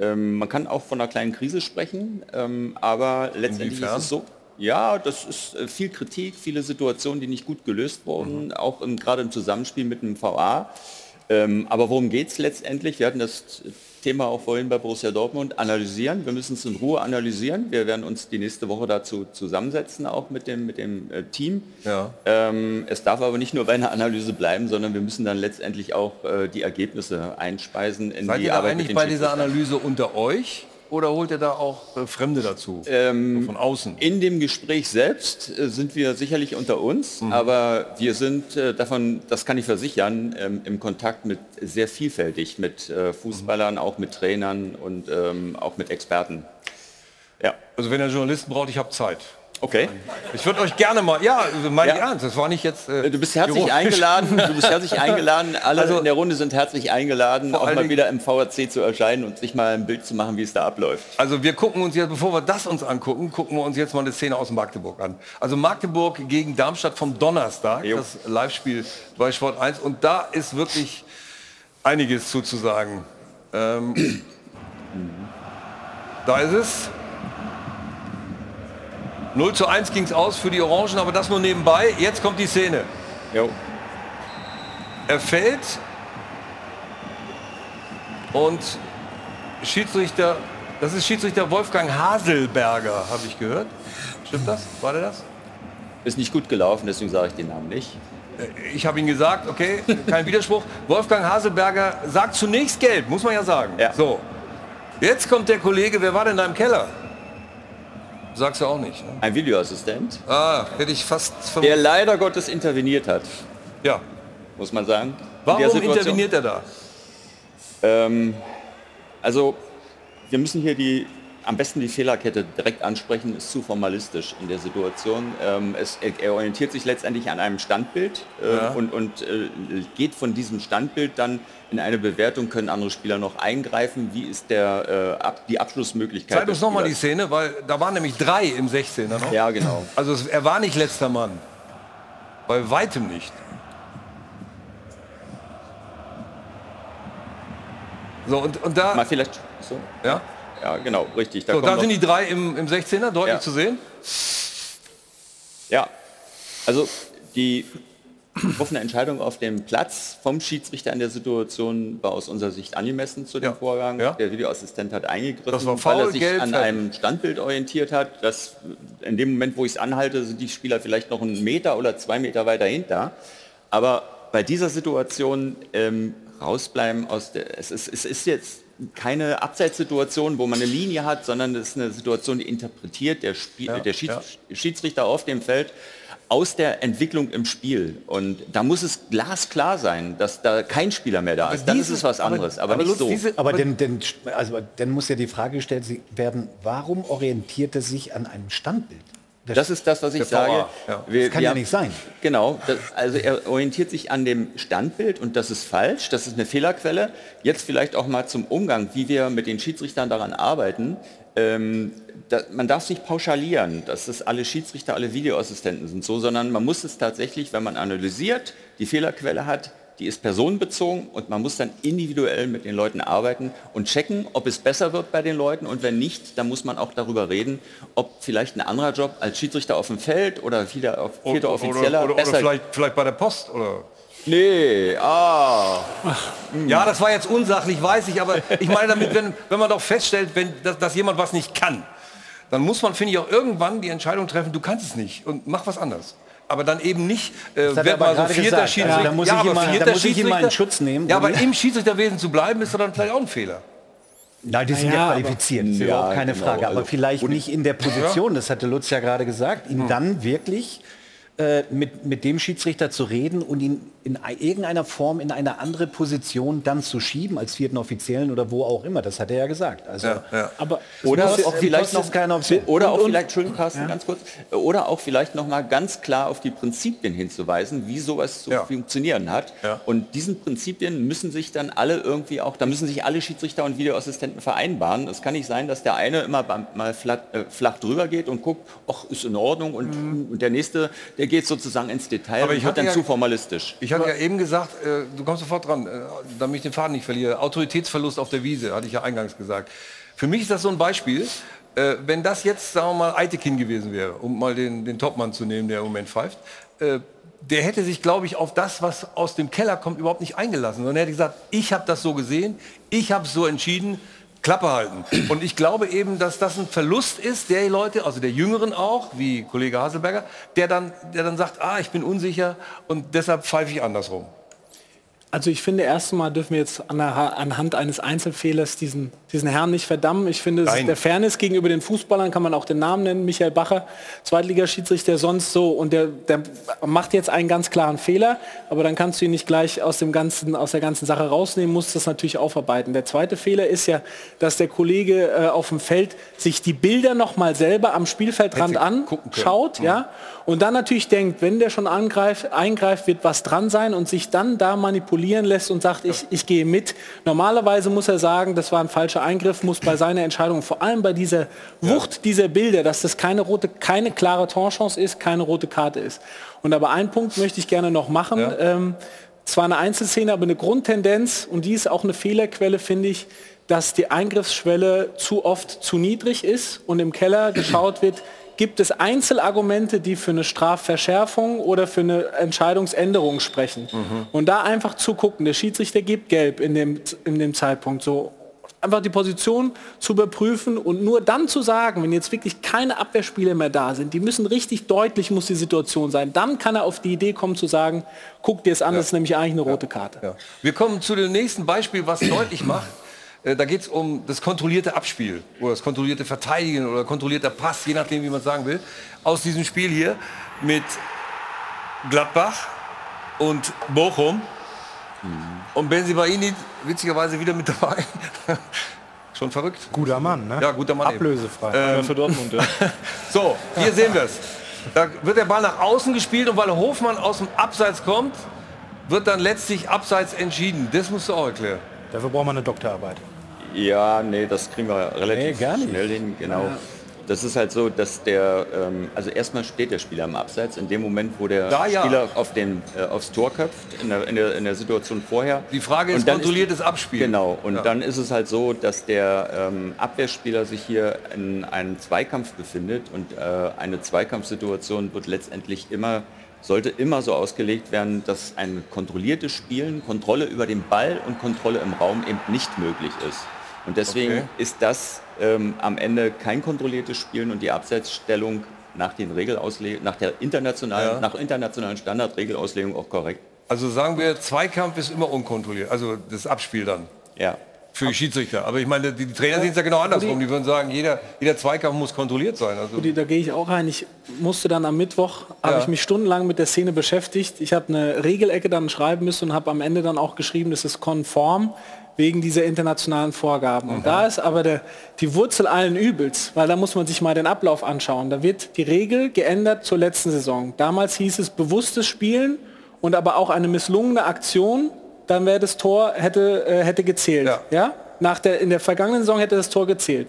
Ähm, man kann auch von einer kleinen Krise sprechen, ähm, aber letztendlich Inwiefern? ist es so. Ja, das ist äh, viel Kritik, viele Situationen, die nicht gut gelöst Mhm. wurden, auch im, gerade im Zusammenspiel mit dem VA. Ähm, aber worum geht es letztendlich? Wir hatten das Thema auch vorhin bei Borussia Dortmund, analysieren. Wir müssen es in Ruhe analysieren. Wir werden uns die nächste Woche dazu zusammensetzen, auch mit dem, mit dem äh, Team. Ja. Ähm, es darf aber nicht nur bei einer Analyse bleiben, sondern wir müssen dann letztendlich auch äh, die Ergebnisse einspeisen in Seid die ihr Arbeit mit eigentlich bei dieser. Analyse unter euch oder holt ihr da auch äh, Fremde dazu? Ähm, von außen? In dem Gespräch selbst äh, sind wir sicherlich unter uns, Mhm. aber wir sind äh, davon, das kann ich versichern, ähm, im Kontakt mit sehr vielfältig, mit Fußballern, auch mit Trainern und ähm, auch mit Experten. Ja. Also wenn ihr Journalisten braucht, ich habe Zeit. Okay. Ich würde euch gerne mal, ja, meine ich Ja. ernst, das war nicht jetzt... Äh, Du bist herzlich ironisch. eingeladen, du bist herzlich *laughs* eingeladen, alle Also- in der Runde sind herzlich eingeladen, auch mal wieder im VRC zu erscheinen und sich mal ein Bild zu machen, wie es da abläuft. Also wir gucken uns jetzt, bevor wir das uns angucken, gucken wir uns jetzt mal eine Szene aus Magdeburg an. Also Magdeburg gegen Darmstadt vom Donnerstag, das Live-Spiel bei Sport 1. Und da ist wirklich einiges zuzusagen. Ähm, *clears throat* da ist es. 0 zu 1 ging es aus für die Orangen, aber das nur nebenbei. Jetzt kommt die Szene. Er fällt und Schiedsrichter, das ist Schiedsrichter Wolfgang Haselberger, habe ich gehört. Stimmt das? War der das? Ist nicht gut gelaufen, deswegen sage ich den Namen nicht. Ich habe ihm gesagt, okay, kein *laughs* Widerspruch. Wolfgang Haselberger sagt zunächst gelb, muss man ja sagen. So. Jetzt kommt der Kollege, wer war denn da im Keller? Sagst du auch nicht. Ne? Ein Videoassistent. Ah, hätte ich fast Der leider Gottes interveniert hat. Ja. Muss man sagen. In Warum Situation. interveniert er da? Ähm, also, wir müssen hier die, am besten die Fehlerkette direkt ansprechen, ist zu formalistisch in der Situation. Ähm, es, er, er orientiert sich letztendlich an einem Standbild äh, Ja. und, und äh, geht von diesem Standbild dann in eine Bewertung, können andere Spieler noch eingreifen, wie ist der, äh, ab, die Abschlussmöglichkeit. Zeig uns nochmal die. Szene, weil da waren nämlich drei im 16er noch. Ja, genau. Also er war nicht letzter Mann. Bei weitem nicht. So, und, und da... Mal vielleicht so. Ja? Ja, genau, richtig. So, kommt da sind die drei im, im 16er deutlich Ja. zu sehen. Ja, also die getroffene Entscheidung auf dem Platz vom Schiedsrichter in der Situation war aus unserer Sicht angemessen zu dem Vorgang. Der Videoassistent hat eingegriffen, war weil faul, er sich gelb, an einem Standbild orientiert hat. Das, in dem Moment, wo ich es anhalte, sind die Spieler vielleicht noch einen Meter oder zwei Meter weiter hinter. Aber bei dieser Situation ähm, rausbleiben aus der... Es ist, es ist jetzt keine Abseitssituation, wo man eine Linie hat, sondern es ist eine Situation, die interpretiert der, Spiel, Ja, der Schieds ja. Schiedsrichter auf dem Feld aus der Entwicklung im Spiel. Und da muss es glasklar sein, dass da kein Spieler mehr da ist. Dann ist es was anderes, aber, nicht so. aber denn, denn, also, dann muss ja die Frage gestellt werden, warum orientiert er sich an einem Standbild? Das ist das, was ich sage. Ja. Das kann ja nicht sein. Genau. Das, also er orientiert sich an dem Standbild und das ist falsch. Das ist eine Fehlerquelle. Jetzt vielleicht auch mal zum Umgang, wie wir mit den Schiedsrichtern daran arbeiten. Ähm, da, man darf es nicht pauschalieren, dass es alle Schiedsrichter, alle Videoassistenten sind so, sondern man muss es tatsächlich, wenn man analysiert, die Fehlerquelle hat, die ist personenbezogen und man muss dann individuell mit den Leuten arbeiten und checken, ob es besser wird bei den Leuten und wenn nicht, dann muss man auch darüber reden, ob vielleicht ein anderer Job als Schiedsrichter auf dem Feld oder wieder auf vierter Offizieller oder, oder, besser... oder vielleicht, vielleicht bei der Post oder. Nee, ah. Ja, das war jetzt unsachlich, weiß ich, aber ich meine damit, wenn, wenn man doch feststellt, wenn, dass, dass jemand was nicht kann, dann muss man, finde ich, auch irgendwann die Entscheidung treffen, du kannst es nicht und mach was anderes. Aber dann eben nicht, äh, er wird mal so vierter gesagt. Schiedsrichter. Ja, da muss ich aber ihn mal- da muss ich in Schiedsrichter- Schutz nehmen. Ja, aber im Schiedsrichterwesen zu bleiben, ist doch dann vielleicht auch ein Fehler. Nein, die sind ja, ja, qualifiziert, ist aber- überhaupt Ja, keine genau, Frage. Aber also- vielleicht nicht in der Position, das hatte Lutz ja gerade gesagt, ihn dann wirklich äh, mit, mit dem Schiedsrichter zu reden und ihn in ei- irgendeiner Form in eine andere Position dann zu schieben als vierten Offiziellen oder wo auch immer. Das hat er ja gesagt. Also, Aber es oder muss- auch vielleicht noch keine Option. oder auch Und- und- vielleicht Entschuldigung Carsten Ja. ganz kurz oder auch vielleicht noch mal ganz klar auf die Prinzipien hinzuweisen, wie sowas zu funktionieren hat. Und diesen Prinzipien müssen sich dann alle irgendwie auch, da müssen sich alle Schiedsrichter und Videoassistenten vereinbaren. Es kann nicht sein, dass der eine immer mal flach, äh, flach drüber geht und guckt, ach ist in Ordnung und, und der nächste, der geht sozusagen ins Detail Aber und ich wird hatte dann ja- zu formalistisch. Ich hatte ja eben gesagt, äh, du kommst sofort dran, äh, damit ich den Faden nicht verliere. Autoritätsverlust auf der Wiese, hatte ich ja eingangs gesagt. Für mich ist das so ein Beispiel, äh, wenn das jetzt, sagen wir mal, Eitekin gewesen wäre, um mal den, den Topmann zu nehmen, der im Moment pfeift, äh, der hätte sich, glaube ich, auf das, was aus dem Keller kommt, überhaupt nicht eingelassen, sondern er hätte gesagt, ich habe das so gesehen, ich habe es so entschieden, Klappe halten. Und ich glaube eben, dass das ein Verlust ist der Leute, also der Jüngeren auch, wie Kollege Haselberger, der dann, der dann sagt, ah, ich bin unsicher und deshalb pfeife ich andersrum. Also ich finde, erst einmal dürfen wir jetzt an der, anhand eines Einzelfehlers diesen, diesen Herrn nicht verdammen. Ich finde, es ist der Fairness gegenüber den Fußballern, kann man auch den Namen nennen, Michael Bacher, Zweitligaschiedsrichter sonst so. Und der, der macht jetzt einen ganz klaren Fehler, aber dann kannst du ihn nicht gleich aus, dem ganzen, aus der ganzen Sache rausnehmen, musst das natürlich aufarbeiten. Der zweite Fehler ist ja, dass der Kollege äh, auf dem Feld sich die Bilder noch mal selber am Spielfeldrand anschaut, ja, und dann natürlich denkt, wenn der schon angreift, eingreift, wird was dran sein und sich dann da manipulieren lässt und sagt, ich, ich gehe mit. Normalerweise muss er sagen, das war ein falscher Eingriff, muss bei seiner Entscheidung, vor allem bei dieser Wucht dieser Bilder, dass das keine rote, keine klare Torchance ist, keine rote Karte ist. Und aber einen Punkt möchte ich gerne noch machen. Ähm, zwar eine Einzelszene, aber eine Grundtendenz, und die ist auch eine Fehlerquelle, finde ich, dass die Eingriffsschwelle zu oft zu niedrig ist und im Keller geschaut wird, gibt es Einzelargumente, die für eine Strafverschärfung oder für eine Entscheidungsänderung sprechen. Und da einfach zu gucken, der Schiedsrichter gibt gelb in dem, in dem Zeitpunkt so. einfach die Position zu überprüfen und nur dann zu sagen, wenn jetzt wirklich keine Abwehrspieler mehr da sind, die müssen richtig deutlich, muss die Situation sein, dann kann er auf die Idee kommen zu sagen, guck dir es an, das ist nämlich eigentlich eine rote Karte. Ja. Wir kommen zu dem nächsten Beispiel, was deutlich macht, da geht es um das kontrollierte Abspiel oder das kontrollierte Verteidigen oder kontrollierter Pass, je nachdem, wie man sagen will, aus diesem Spiel hier mit Gladbach und Bochum. Und Benzibaini witzigerweise wieder mit dabei. *laughs* Schon verrückt. Guter Mann, ne? Ja, guter Mann. Ablösefrei. Ähm, Ja, für Dortmund, ja. *laughs* So, hier sehen wir es. Da wird der Ball nach außen gespielt und weil Hofmann aus dem Abseits kommt, wird dann letztlich Abseits entschieden. Das musst du auch erklären. Dafür braucht man eine Doktorarbeit. Ja, nee, das kriegen wir relativ Nee, schnell hin, genau. Das ist halt so, dass der, ähm, also erstmal steht der Spieler im Abseits, in dem Moment, wo der Da ja. Spieler auf den, äh, aufs Tor köpft, in der, in, der, in der Situation vorher. Die Frage ist kontrolliertes Abspiel. Genau, und Ja. dann ist es halt so, dass der ähm, Abwehrspieler sich hier in einem Zweikampf befindet und äh, eine Zweikampfsituation wird letztendlich immer, sollte immer so ausgelegt werden, dass ein kontrolliertes Spielen, Kontrolle über den Ball und Kontrolle im Raum eben nicht möglich ist. Und deswegen Okay. ist das ähm, am Ende kein kontrolliertes Spielen und die Abseitsstellung nach den Regelauslegungen, nach der internationalen, Ja. nach internationalen Standardregelauslegung auch korrekt. Also sagen wir, Zweikampf ist immer unkontrolliert. Also das Abspiel dann. Ja. Für die Schiedsrichter. Aber ich meine, die Trainer sehen es ja genau andersrum. Die würden sagen, jeder, jeder Zweikampf muss kontrolliert sein. Also, Rudi, da gehe ich auch rein. Ich musste dann am Mittwoch, habe Ja. ich mich stundenlang mit der Szene beschäftigt. Ich habe eine Regelecke dann schreiben müssen und habe am Ende dann auch geschrieben, das ist konform wegen dieser internationalen Vorgaben. Und da ist aber der, die Wurzel allen Übels, weil da muss man sich mal den Ablauf anschauen. Da wird die Regel geändert zur letzten Saison. Damals hieß es bewusstes Spielen und aber auch eine misslungene Aktion, dann wäre das Tor hätte, äh, hätte gezählt. Ja. Nach der, in der vergangenen Saison hätte das Tor gezählt.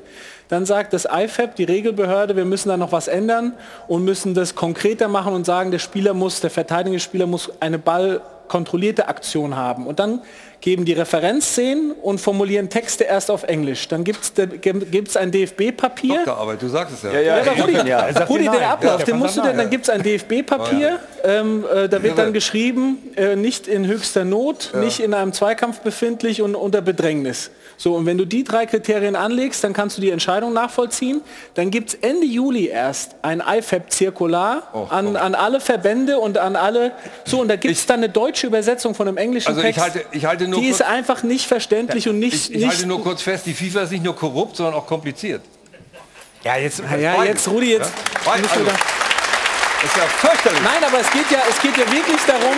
Dann sagt das IFAB, die Regelbehörde, wir müssen da noch was ändern und müssen das konkreter machen und sagen, der Spieler muss, der verteidigende Spieler muss eine ballkontrollierte Aktion haben. Und dann geben die Referenzszenen und formulieren Texte erst auf Englisch. Dann gibt es ein DFB-Papier. Doktorarbeit, du sagst es ja. Ja, ja, Ja, Rudi, ja. Rudi, der Ablauf, Ja, den musst du denn, dann ja. gibt es ein DFB-Papier, ähm, äh, da wird Ja, dann geschrieben, äh, nicht in höchster Not, nicht in einem Zweikampf befindlich und unter Bedrängnis. So, und wenn du die drei Kriterien anlegst, dann kannst du die Entscheidung nachvollziehen. Dann gibt es Ende Juli erst ein IFAB-Zirkular Oh, an, an alle Verbände und an alle. So, und da gibt es dann eine deutsche Übersetzung von einem englischen Also ich Text. halte- ich halte nur die ist einfach nicht verständlich und nicht, ich, ich nicht halte nur kurz fest, die FIFA ist nicht nur korrupt, sondern auch kompliziert. Ja, jetzt, ja, jetzt, Rudi, jetzt Ja, beide, also, ist ja fürchterlich. Nein, aber es geht ja, es geht ja wirklich darum,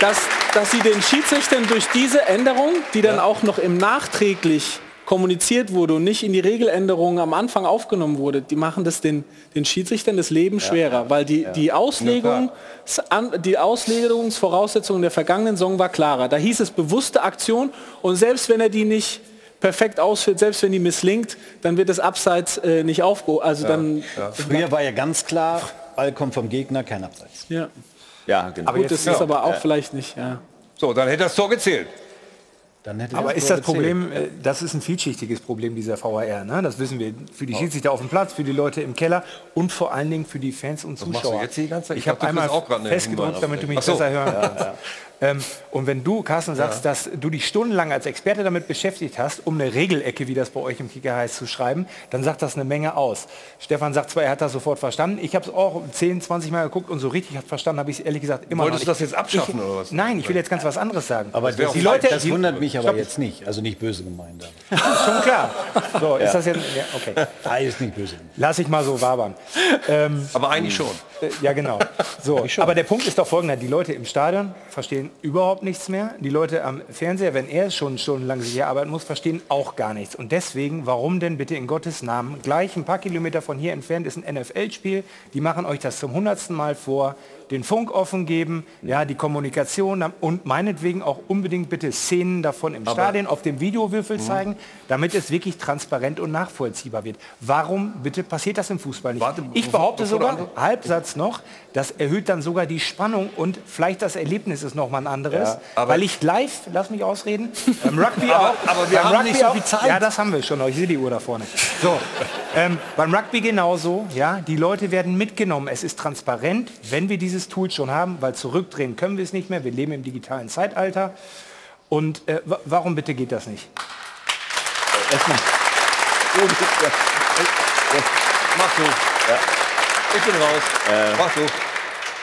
dass, dass sie den Schiedsrichtern durch diese Änderung, die dann auch noch im nachträglich kommuniziert wurde und nicht in die Regeländerungen am Anfang aufgenommen wurde, die machen das den, den Schiedsrichtern das Leben schwerer, weil die, die Auslegung, die Auslegungsvoraussetzungen der vergangenen Saison war klarer. Da hieß es bewusste Aktion und selbst wenn er die nicht perfekt ausführt, selbst wenn die misslingt, dann wird das Abseits äh, nicht aufgehoben. Also dann Früher war ja ganz klar, Ball kommt vom Gegner, kein Abseits. ja. Ja, genau. Gut, das ist aber auch vielleicht nicht. Ja. So, dann hätte das Tor gezählt. Dann hätte Aber das ist das Problem, gezählt. äh, das ist ein vielschichtiges Problem dieser VAR, ne? das wissen wir, für die Schiedsrichter auf dem Platz, für die Leute im Keller und vor allen Dingen für die Fans und machst Zuschauer. du jetzt die ganze Zeit? Ich Ich habe einmal auch festgedrückt, damit du mich so. besser hören kannst. Ähm, und wenn du, Carsten, sagst, dass du dich stundenlang als Experte damit beschäftigt hast, um eine Regelecke, wie das bei euch im Kicker heißt, zu schreiben, dann sagt das eine Menge aus. Stefan sagt zwar, er hat das sofort verstanden. Ich habe es auch 10, 20 Mal geguckt und so richtig hat verstanden habe ich es ehrlich gesagt immer Wolltest noch du nicht. das jetzt abschaffen ich, oder was? Nein, ich will jetzt ganz was anderes sagen. Aber das, die Leute, das die- wundert mich aber Stopp. jetzt nicht. Also nicht böse gemeint. *laughs* Schon klar. So, ist das jetzt. Ja, okay. *laughs* Ah, ist nicht böse gemeint. Lass ich mal so wabern. Ähm, Aber eigentlich schon. Äh, ja, genau. So, aber der Punkt ist doch folgender. Die Leute im Stadion verstehen überhaupt nichts mehr. Die Leute am Fernseher, wenn er schon stundenlang sich hier arbeiten muss, verstehen auch gar nichts. Und deswegen, warum denn bitte in Gottes Namen, gleich ein paar Kilometer von hier entfernt ist ein NFL-Spiel. Die machen euch das zum hundertsten Mal vor. Den Funk offen geben, ja, die Kommunikation und meinetwegen auch unbedingt bitte Szenen davon im Stadion auf dem Videowürfel zeigen, damit es wirklich transparent und nachvollziehbar wird. Warum bitte passiert das im Fußball nicht? Warte, ich behaupte sogar, Halbsatz noch, das erhöht dann sogar die Spannung und vielleicht das Erlebnis ist noch mal ein anderes, Ja, aber- weil ich live, lass mich ausreden, *laughs* beim Rugby Aber- auch, aber wir haben Rugby nicht so auch, viel Zeit. Ja, das haben wir schon, ich sehe die Uhr da vorne. So, ähm, beim Rugby genauso, ja, die Leute werden mitgenommen, es ist transparent, wenn wir dieses Tool schon haben, weil zurückdrehen können wir es nicht mehr, wir leben im digitalen Zeitalter. Und äh, wa- warum bitte geht das nicht? Erstmal. Mach du. Ich bin raus. Äh, Mach du.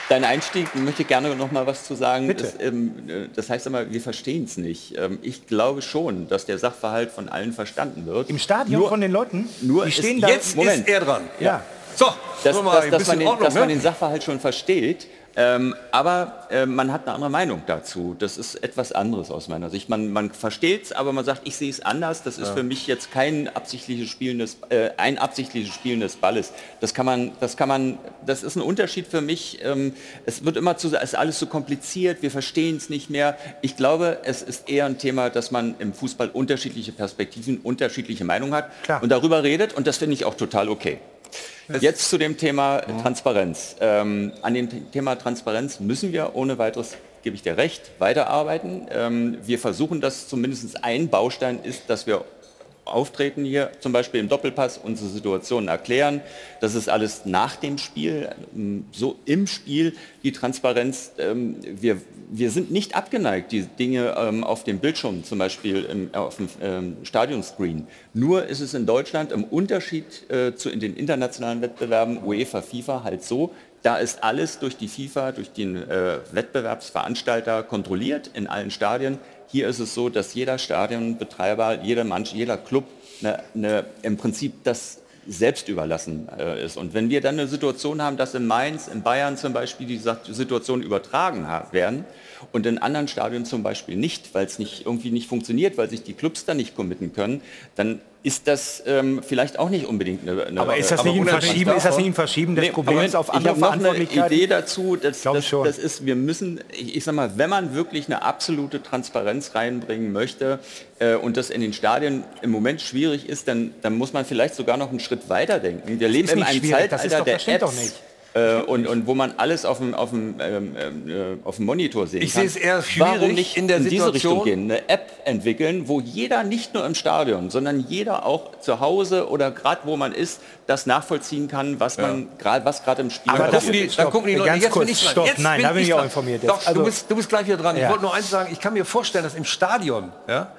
Dein Einstieg möchte ich gerne noch mal was zu sagen. Bitte. Das, ähm, äh, das heißt immer, wir verstehen es nicht. Ähm, ich glaube schon, dass der Sachverhalt von allen verstanden wird. Im Stadion Nur- von den Leuten? Nur die ist- stehen da. Jetzt Moment. ist er dran. Ja. So, dass, wollen wir dass, ein dass, bisschen man, den, Ordnung, dass man ne? den Sachverhalt schon versteht. Ähm, aber äh, man hat eine andere Meinung dazu. Das ist etwas anderes aus meiner Sicht. Man, man versteht es, aber man sagt, ich sehe es anders. Das ist Ja. für mich jetzt kein absichtliches Spielen des, äh, ein absichtliches Spielen des Balles. Das kann man, das kann man, das ist ein Unterschied für mich. Ähm, es wird immer zu, es ist alles so kompliziert. Wir verstehen es nicht mehr. Ich glaube, es ist eher ein Thema, dass man im Fußball unterschiedliche Perspektiven, unterschiedliche Meinungen hat und darüber redet. Und das finde ich auch total okay. Jetzt zu dem Thema Transparenz. Ähm, an dem Thema Transparenz müssen wir ohne weiteres, gebe ich dir recht, weiterarbeiten. Ähm, wir versuchen das zumindest ein Baustein ist, dass wir auftreten hier, zum Beispiel im Doppelpass, unsere Situationen erklären. Das ist alles nach dem Spiel, ähm, so im Spiel die Transparenz. ähm, Wir, wir sind nicht abgeneigt, die Dinge ähm, auf dem Bildschirm, zum Beispiel im, auf dem Stadionscreen. Nur ist es in Deutschland im Unterschied äh, zu in den internationalen Wettbewerben UEFA, FIFA halt so, da ist alles durch die FIFA, durch den äh, Wettbewerbsveranstalter kontrolliert in allen Stadien. Hier ist es so, dass jeder Stadionbetreiber, jeder Mannschaft, jeder Club eine, eine, im Prinzip das selbst überlassen äh, ist. Und wenn wir dann eine Situation haben, dass in Mainz, in Bayern zum Beispiel die Situation übertragen werden und in anderen Stadien zum Beispiel nicht, weil es nicht irgendwie nicht funktioniert, weil sich die Clubs dann nicht committen können, dann ist das ähm, vielleicht auch nicht unbedingt eine, eine Aber ist das nicht ein Verschieben- ist das nicht ein Verschieben des Nee, Problems Moment, auf ich andere habe noch eine Verantwortlichkeiten? Idee dazu, das, Glaube das, schon. das ist, wir müssen, ich, ich sag mal, wenn man wirklich eine absolute Transparenz reinbringen möchte äh, und das in den Stadien im Moment schwierig ist, dann, dann muss man vielleicht sogar noch einen Schritt weiter denken. Wir leben in einem schwierig, das ist Zeitalter doch- der das stimmt doch Apps. nicht. Äh, und, und wo man alles auf dem, auf dem, ähm, äh, auf dem Monitor sehen Ich kann. sehe es eher schwierig Warum nicht in der diese Situation- Richtung gehen? Eine App entwickeln, wo jeder, nicht nur im Stadion, sondern jeder auch zu Hause oder gerade wo man ist, das nachvollziehen kann, was man gerade, was gerade im Spiel Aber passiert. gucken die, dann gucken die Leute, ganz jetzt kurz, bin ich dran. stopp. Jetzt Nein, da bin ich auch dran. informiert jetzt. Doch, Also- du, bist, du bist gleich wieder dran. Ich Ja. wollte nur eins sagen, ich kann mir vorstellen, dass im Stadion, ja,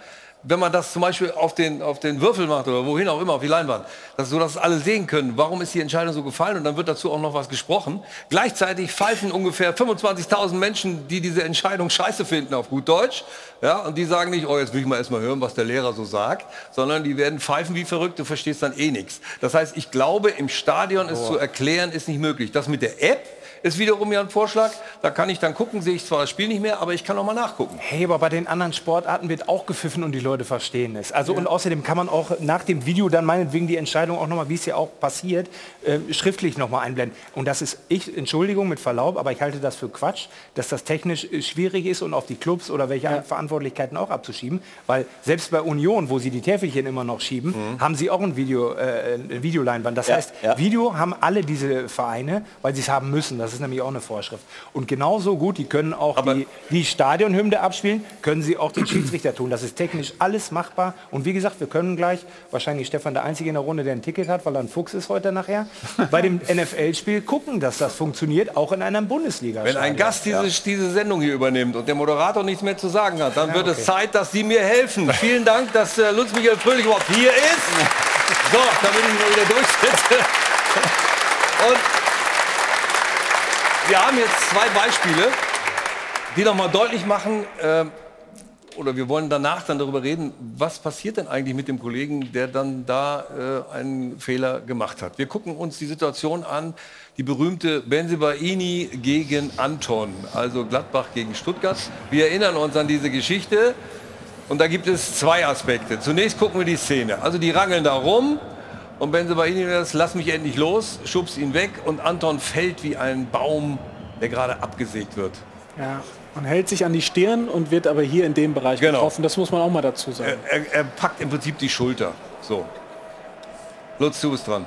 wenn man das zum Beispiel auf den, auf den Würfel macht oder wohin auch immer, auf die Leinwand, dass so dass alle sehen können, warum ist die Entscheidung so gefallen und dann wird dazu auch noch was gesprochen. Gleichzeitig pfeifen ungefähr 25.000 Menschen, die diese Entscheidung scheiße finden, auf gut Deutsch. Ja, und die sagen nicht, oh, jetzt will ich mal erstmal hören, was der Lehrer so sagt, sondern die werden pfeifen wie verrückt, du verstehst dann eh nichts. Das heißt, ich glaube, im Stadion es zu erklären, ist nicht möglich. Das mit der App ist wiederum ja ein Vorschlag. Da kann ich dann gucken, sehe ich zwar das Spiel nicht mehr, aber ich kann noch mal nachgucken. Hey, aber bei den anderen Sportarten wird auch gepfiffen und die Leute verstehen es. Also und außerdem kann man auch nach dem Video dann meinetwegen die Entscheidung auch nochmal, wie es ja auch passiert, äh, schriftlich nochmal einblenden. Und das ist, ich, Entschuldigung mit Verlaub, aber ich halte das für Quatsch, dass das technisch äh, schwierig ist und auf die Clubs oder welche Verantwortlichkeiten auch abzuschieben. Weil selbst bei Union, wo sie die Täfelchen immer noch schieben, haben sie auch ein Video, äh, eine Videoleinwand. Das Ja, heißt, ja. Video haben alle diese Vereine, weil sie es haben müssen. Das ist nämlich auch eine Vorschrift. Und genauso gut, die können auch die, die Stadionhymne abspielen, können sie auch den Schiedsrichter tun. Das ist technisch alles machbar. Und wie gesagt, wir können gleich, wahrscheinlich Stefan der Einzige in der Runde, der ein Ticket hat, weil er ein Fuchs ist heute nachher, *laughs* bei dem NFL-Spiel gucken, dass das funktioniert, auch in einem bundesliga Wenn ein Gast diese, diese Sendung hier übernimmt und der Moderator nichts mehr zu sagen hat, dann Ja, wird okay. es Zeit, dass Sie mir helfen. Vielen Dank, dass äh, Lutz Michael Fröhlich überhaupt hier ist. So, damit ich mal wieder durchsitze. Und wir haben jetzt zwei Beispiele, die noch mal deutlich machen, äh, oder wir wollen danach dann darüber reden, was passiert denn eigentlich mit dem Kollegen, der dann da äh, einen Fehler gemacht hat. Wir gucken uns die Situation an, die berühmte Benzibaini gegen Anton, also Gladbach gegen Stuttgart. Wir erinnern uns an diese Geschichte und da gibt es zwei Aspekte. Zunächst gucken wir die Szene. Also die rangeln da rum und Benzibaini das lass mich endlich los, schubst ihn weg und Anton fällt wie ein Baum, der gerade abgesägt wird. Ja, man hält sich an die Stirn und wird aber hier in dem Bereich Genau. getroffen. Das muss man auch mal dazu sagen. Er, er, er packt im Prinzip die Schulter. So. Lutz, du bist dran.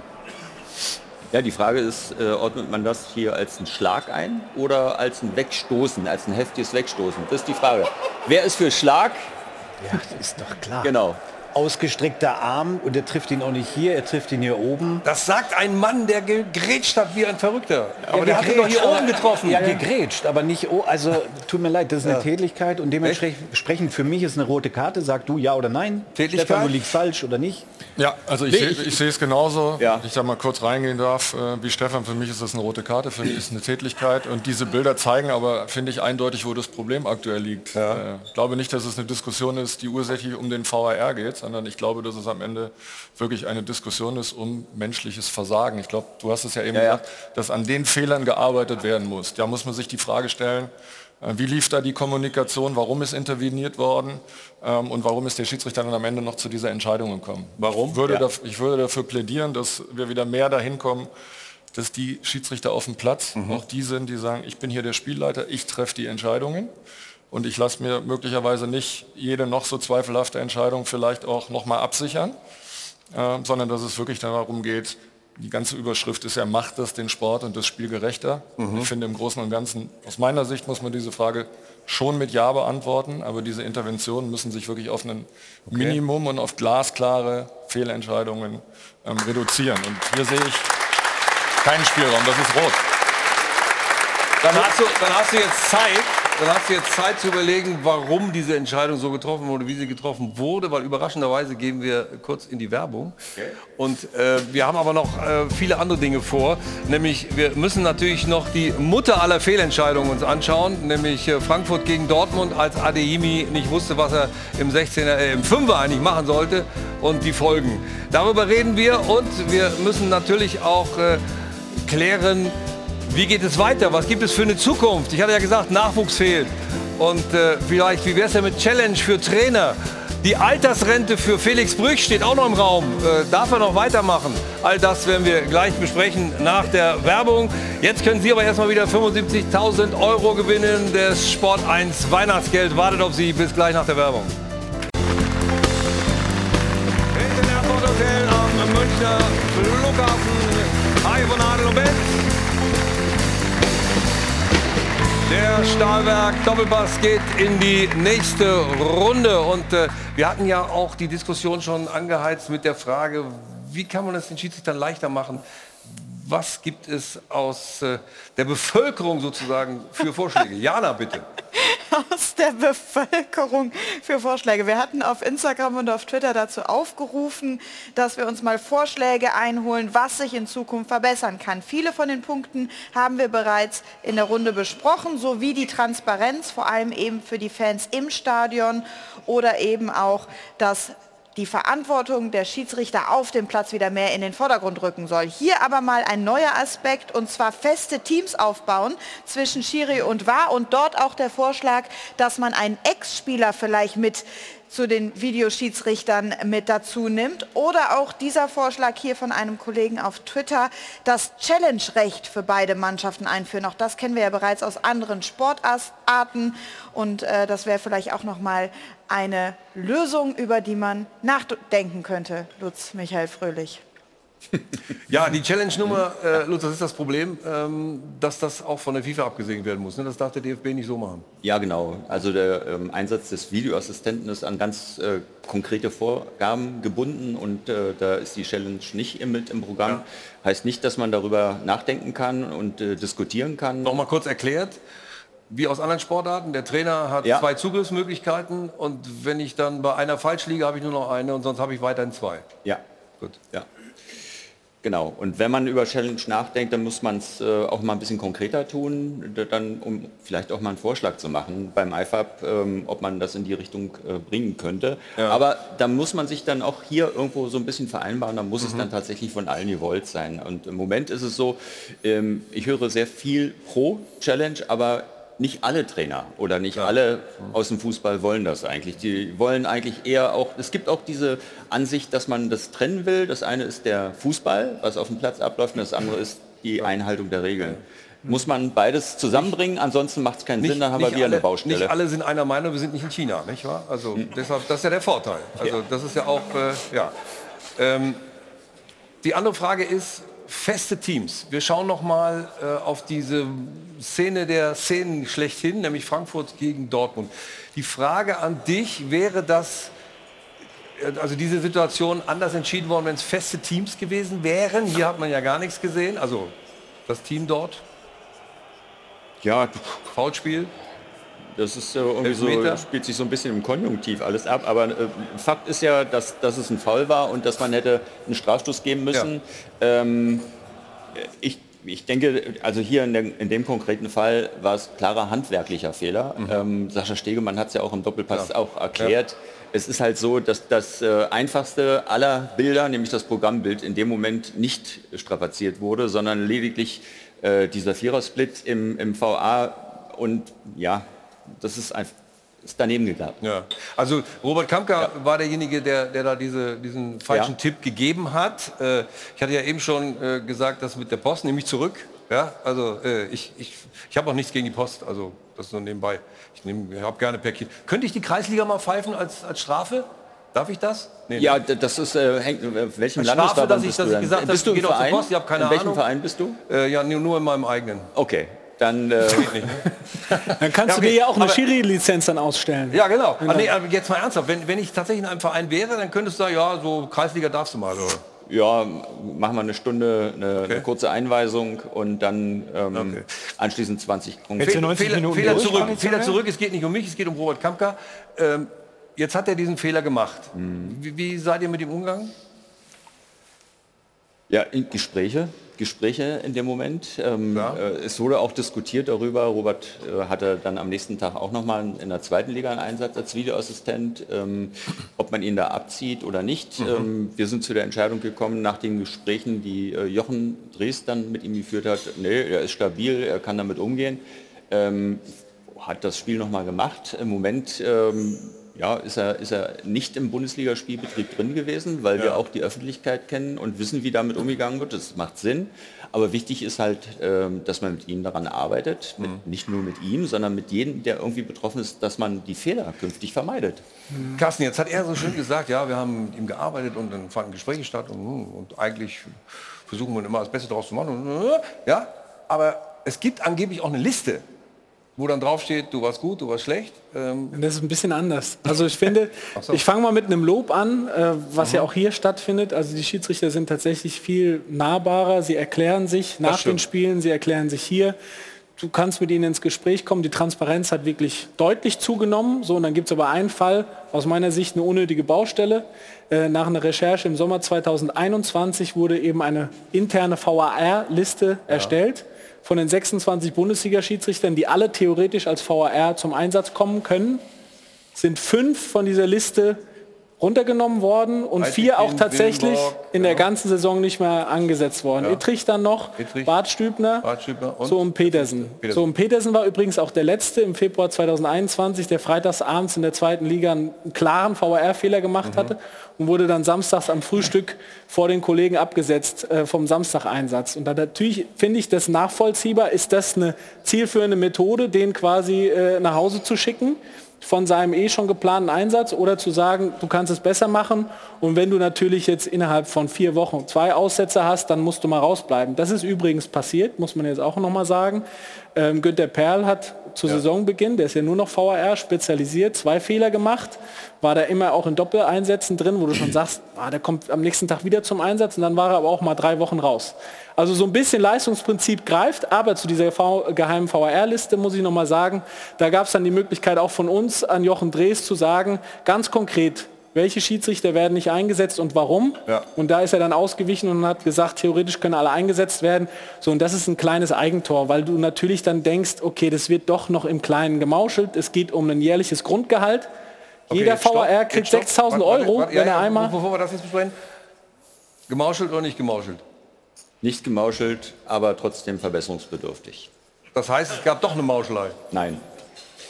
Ja, die Frage ist, äh, ordnet man das hier als einen Schlag ein oder als ein Wegstoßen, als ein heftiges Wegstoßen? Das ist die Frage. Wer ist für Schlag? Ja, ist doch klar. Genau. Ausgestreckter Arm und er trifft ihn auch nicht hier, er trifft ihn hier oben. Das sagt ein Mann, der gegrätscht hat wie ein Verrückter. Aber der hat ihn doch hier oben getroffen. Ja, gegrätscht, aber nicht, oh, also tut mir leid, das ist eine Ja. Tätigkeit und dementsprechend für mich ist eine rote Karte, sag du ja oder nein. Tätlichkeit? Stefan, du liegst falsch oder nicht? Ja, also ich, Nee, sehe- ich- ich sehe es genauso. Ich da mal kurz reingehen darf, äh, wie Stefan, für mich ist das eine rote Karte, für mich ist es eine Tätlichkeit und diese Bilder zeigen aber, finde ich, eindeutig, wo das Problem aktuell liegt. Äh, ich glaube nicht, dass es eine Diskussion ist, die ursächlich um den VAR geht, sondern ich glaube, dass es am Ende wirklich eine Diskussion ist um menschliches Versagen. Ich glaube, du hast es ja eben Ja, ja. gesagt, dass an den Fehlern gearbeitet werden muss. Da muss man sich die Frage stellen, äh, wie lief da die Kommunikation, warum ist interveniert worden ähm, und warum ist der Schiedsrichter dann am Ende noch zu dieser Entscheidung gekommen? Warum? Ich würde, Ja. daf- ich würde dafür plädieren, dass wir wieder mehr dahin kommen, dass die Schiedsrichter auf dem Platz auch die sind, die sagen, ich bin hier der Spielleiter, ich treffe die Entscheidungen und ich lasse mir möglicherweise nicht jede noch so zweifelhafte Entscheidung vielleicht auch nochmal absichern, äh, sondern dass es wirklich darum geht, die ganze Überschrift ist ja, macht das den Sport und das Spiel gerechter? Mhm. Ich finde im Großen und Ganzen, aus meiner Sicht muss man diese Frage schon mit Ja beantworten, aber diese Interventionen müssen sich wirklich auf ein Minimum und auf glasklare Fehlentscheidungen ähm, reduzieren. Und hier sehe ich keinen Spielraum, das ist rot. Dann hast, du, dann hast du jetzt Zeit, dann hast du jetzt Zeit zu überlegen, warum diese Entscheidung so getroffen wurde, wie sie getroffen wurde, weil überraschenderweise gehen wir kurz in die Werbung. Und äh, wir haben aber noch äh, viele andere Dinge vor, nämlich wir müssen natürlich noch die Mutter aller Fehlentscheidungen uns anschauen, nämlich äh, Frankfurt gegen Dortmund, als Adeyemi nicht wusste, was er im 16er, äh, im 5er eigentlich machen sollte und die Folgen. Darüber reden wir und wir müssen natürlich auch äh, klären, wie geht es weiter? Was gibt es für eine Zukunft? Ich hatte ja gesagt, Nachwuchs fehlt. Und äh, vielleicht, wie wäre es denn mit Challenge für Trainer? Die Altersrente für Felix Brüch steht auch noch im Raum. Äh, darf er noch weitermachen? All das werden wir gleich besprechen nach der Werbung. Jetzt können Sie aber erstmal wieder 75.000 Euro gewinnen. Das Sport 1 Weihnachtsgeld wartet auf Sie. Bis gleich nach der Werbung. Hotel am Münchner Flughafen. Hi von Adel und Benz. Der Stahlwerk Doppelpass geht in die nächste Runde und äh, wir hatten ja auch die Diskussion schon angeheizt mit der Frage, wie kann man es den Schiedsrichtern leichter machen? Was gibt es aus äh, der Bevölkerung sozusagen für Vorschläge? *laughs* Jana, bitte. aus der Bevölkerung für Vorschläge. Wir hatten auf Instagram und auf Twitter dazu aufgerufen, dass wir uns mal Vorschläge einholen, was sich in Zukunft verbessern kann. Viele von den Punkten haben wir bereits in der Runde besprochen, sowie die Transparenz, vor allem eben für die Fans im Stadion oder eben auch das die Verantwortung der Schiedsrichter auf dem Platz wieder mehr in den Vordergrund rücken soll. Hier aber mal ein neuer Aspekt und zwar feste Teams aufbauen zwischen Schiri und VAR und dort auch der Vorschlag, dass man einen Ex-Spieler vielleicht mit zu den Videoschiedsrichtern mit dazu nimmt. Oder auch dieser Vorschlag hier von einem Kollegen auf Twitter, das Challenge-Recht für beide Mannschaften einführen. Auch das kennen wir ja bereits aus anderen Sportarten. Und äh, das wäre vielleicht auch nochmal eine Lösung, über die man nachdenken könnte, Lutz Michael Fröhlich. *laughs* Ja, die Challenge-Nummer, äh, Lutz, das ist das Problem, ähm, dass das auch von der FIFA abgesegnet werden muss. Ne? Das darf der DFB nicht so machen. Ja, genau. Also der ähm, Einsatz des Videoassistenten ist an ganz äh, konkrete Vorgaben gebunden und äh, da ist die Challenge nicht im, mit im Programm. Heißt nicht, dass man darüber nachdenken kann und äh, diskutieren kann. Noch mal kurz erklärt, wie aus anderen Sportarten, der Trainer hat Ja. zwei Zugriffsmöglichkeiten und wenn ich dann bei einer falsch liege, habe ich nur noch eine und sonst habe ich weiterhin zwei. Ja. Gut. Ja. Genau. Und wenn man über Challenge nachdenkt, dann muss man es äh, auch mal ein bisschen konkreter tun, dann um vielleicht auch mal einen Vorschlag zu machen beim IFAB, ähm, ob man das in die Richtung äh, bringen könnte. Aber da muss man sich dann auch hier irgendwo so ein bisschen vereinbaren, da muss es Mhm. dann tatsächlich von allen gewollt sein. Und im Moment ist es so, ähm, ich höre sehr viel pro Challenge, aber nicht alle Trainer oder nicht alle aus dem Fußball wollen das eigentlich. Die wollen eigentlich eher auch, es gibt auch diese Ansicht, dass man das trennen will. Das eine ist der Fußball, was auf dem Platz abläuft, und das andere ist die Einhaltung der Regeln. Muss man beides zusammenbringen, ansonsten macht es keinen Sinn, dann haben wir wieder alle, eine Baustelle. Nicht alle sind einer Meinung, wir sind nicht in China, nicht wahr? Also deshalb, das ist ja der Vorteil. Also das ist ja auch, äh, ja. Ähm, die andere Frage ist, feste Teams. Wir schauen noch mal äh, auf diese Szene der Szenen schlechthin, nämlich Frankfurt gegen Dortmund. Die Frage an dich, wäre das äh, also diese Situation anders entschieden worden, wenn es feste Teams gewesen wären? Hier hat man ja gar nichts gesehen. Also das Team dort. Ja, Foulspiel. Das ist so irgendwie so, spielt sich so ein bisschen im Konjunktiv alles ab. Aber äh, Fakt ist ja, dass, dass es ein Foul war und dass man hätte einen Strafstoß geben müssen. Ähm, ich, ich denke, also hier in, der, in dem konkreten Fall war es klarer handwerklicher Fehler. Ähm, Sascha Stegemann hat es ja auch im Doppelpass Ja. auch erklärt. Es ist halt so, dass das äh, einfachste aller Bilder, nämlich das Programmbild, in dem Moment nicht strapaziert wurde, sondern lediglich äh, dieser Vierersplit im, im VA und ja, das ist einfach ist daneben gegangen. Ja. Also Robert Kamka war derjenige, der, der da diese, diesen falschen Ja. Tipp gegeben hat. Äh, ich hatte ja eben schon äh, gesagt, das mit der Post nehme ich zurück. Ja, also äh, ich, ich, ich habe auch nichts gegen die Post, also das nur nebenbei. Ich, nehm- ich habe gerne per Kilo. Könnte ich die Kreisliga mal pfeifen als, als Strafe? Darf ich das? Nee, Ja, ne? das ist, äh, hängt, welchem Landesverband dass ich, bist dass du ich gesagt bist du im Verein? Post, ich habe keine in welchem Ahnung. Verein bist du? Äh, ja, nur in meinem eigenen. Okay, dann... Äh, *laughs* Dann kannst Ja, du okay, dir ja auch eine Schiri-Lizenz dann ausstellen. Ja, genau. Genau. Nee, aber jetzt mal ernsthaft, wenn, wenn ich tatsächlich in einem Verein wäre, dann könntest du sagen, ja, so Kreisliga darfst du mal. Oder? ja, machen wir eine Stunde, eine, eine kurze Einweisung und dann ähm, anschließend 20 Punkte. Fehler, Fehler, zurück, Fehler zurück, es geht nicht um mich, es geht um Robert Kampka. Ähm, jetzt hat er diesen Fehler gemacht. Wie, wie seid ihr mit ihm umgegangen? Ja, Gespräche, Gespräche in dem Moment. Ähm, äh, es wurde auch diskutiert darüber. Robert äh, hatte dann am nächsten Tag auch nochmal in der zweiten Liga einen Einsatz als Videoassistent, ähm, ob man ihn da abzieht oder nicht. Mhm. Ähm, wir sind zu der Entscheidung gekommen, nach den Gesprächen, die äh, Jochen Drees dann mit ihm geführt hat, nee, er ist stabil, er kann damit umgehen. Ähm, hat das Spiel nochmal gemacht. Im Moment ähm, ja, ist, er, ist er nicht im Bundesligaspielbetrieb drin gewesen, weil wir auch die Öffentlichkeit kennen und wissen, wie damit umgegangen wird. Das macht Sinn. Aber wichtig ist halt, ähm, dass man mit ihm daran arbeitet. Mit, nicht nur mit ihm, sondern mit jedem, der irgendwie betroffen ist, dass man die Fehler künftig vermeidet. Carsten, jetzt hat er so schön gesagt, ja, wir haben mit ihm gearbeitet und dann fanden Gespräche statt und, und eigentlich versuchen wir immer das Beste daraus zu machen. Und, ja, aber es gibt angeblich auch eine Liste, wo dann draufsteht, du warst gut, du warst schlecht. Ähm, Das ist ein bisschen anders. Also ich finde, *laughs* so. ich fange mal mit einem Lob an, äh, was ja auch hier stattfindet. Also die Schiedsrichter sind tatsächlich viel nahbarer. Sie erklären sich nach den. Spielen, sie erklären sich hier. Du kannst mit ihnen ins Gespräch kommen. Die Transparenz hat wirklich deutlich zugenommen. So, und dann gibt es aber einen Fall, aus meiner Sicht eine unnötige Baustelle. Äh, nach einer Recherche im Sommer 2021 wurde eben eine interne VAR-Liste erstellt von den 26 Bundesliga-Schiedsrichtern, die alle theoretisch als VAR zum Einsatz kommen können, sind fünf von dieser Liste runtergenommen worden und Eitekin, vier auch tatsächlich Willenborg, in der ganzen Saison nicht mehr angesetzt worden. Ja. Ittrich dann noch, Ittrich. Bart Stübner, Bart Stübner und so und Petersen. Petersen. So und Petersen war übrigens auch der letzte im Februar 2021, der freitagsabends in der zweiten Liga einen klaren VAR-Fehler gemacht Mhm. hatte und wurde dann samstags am Frühstück vor den Kollegen abgesetzt äh, vom Samstageinsatz. Und dann natürlich finde ich das nachvollziehbar. Ist das eine zielführende Methode, den quasi äh, nach Hause zu schicken? von seinem eh schon geplanten Einsatz oder zu sagen, du kannst es besser machen und wenn du natürlich jetzt innerhalb von vier Wochen zwei Aussätze hast, dann musst du mal rausbleiben. Das ist übrigens passiert, muss man jetzt auch nochmal sagen. Ähm, Günter Perl hat zu Saisonbeginn, der ist ja nur noch VAR spezialisiert, zwei Fehler gemacht, war da immer auch in Doppeleinsätzen drin, wo du schon sagst, ah, der kommt am nächsten Tag wieder zum Einsatz und dann war er aber auch mal drei Wochen raus. Also so ein bisschen Leistungsprinzip greift, aber zu dieser v geheimen VAR-Liste muss ich nochmal sagen, da gab es dann die Möglichkeit auch von uns an Jochen Drees zu sagen, ganz konkret, welche Schiedsrichter werden nicht eingesetzt und warum. Ja. Und da ist er dann ausgewichen und hat gesagt, theoretisch können alle eingesetzt werden. So, und das ist ein kleines Eigentor, weil du natürlich dann denkst, okay, das wird doch noch im Kleinen gemauschelt. Es geht um ein jährliches Grundgehalt. Okay, Jeder jetzt kriegt stopp. 6000 Warte, warte, Euro, warte, ja, wenn er ja, einmal... Bevor wir das jetzt besprechen, gemauschelt oder nicht gemauschelt? Nicht gemauschelt, aber trotzdem verbesserungsbedürftig. Das heißt, es gab doch eine Mauschelei. Nein.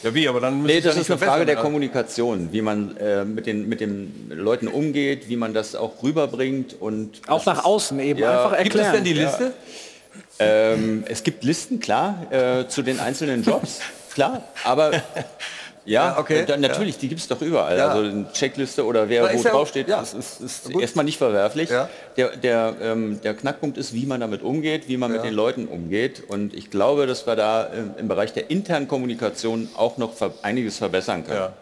Ja wie, aber dann müsste Nee, das ja ist eine Frage der verbessern. Kommunikation, wie man äh, mit, den, mit den Leuten umgeht, wie man das auch rüberbringt und Auch nach außen eben, einfach Gibt es erklären. denn die Liste? Ähm, es gibt Listen, klar, äh, zu den einzelnen Jobs, *laughs* klar, aber ja, Ja, okay, äh, dann, natürlich, die gibt es doch überall. Ja. Also eine Checkliste oder wer Da wo ist ja- draufsteht, ja. das ist, ist Gut. erstmal nicht verwerflich. Ja. Der, der, ähm, der Knackpunkt ist, wie man damit umgeht, wie man mit den Leuten umgeht. Und ich glaube, dass wir da ähm, im Bereich der internen Kommunikation auch noch ver einiges verbessern können. Ja.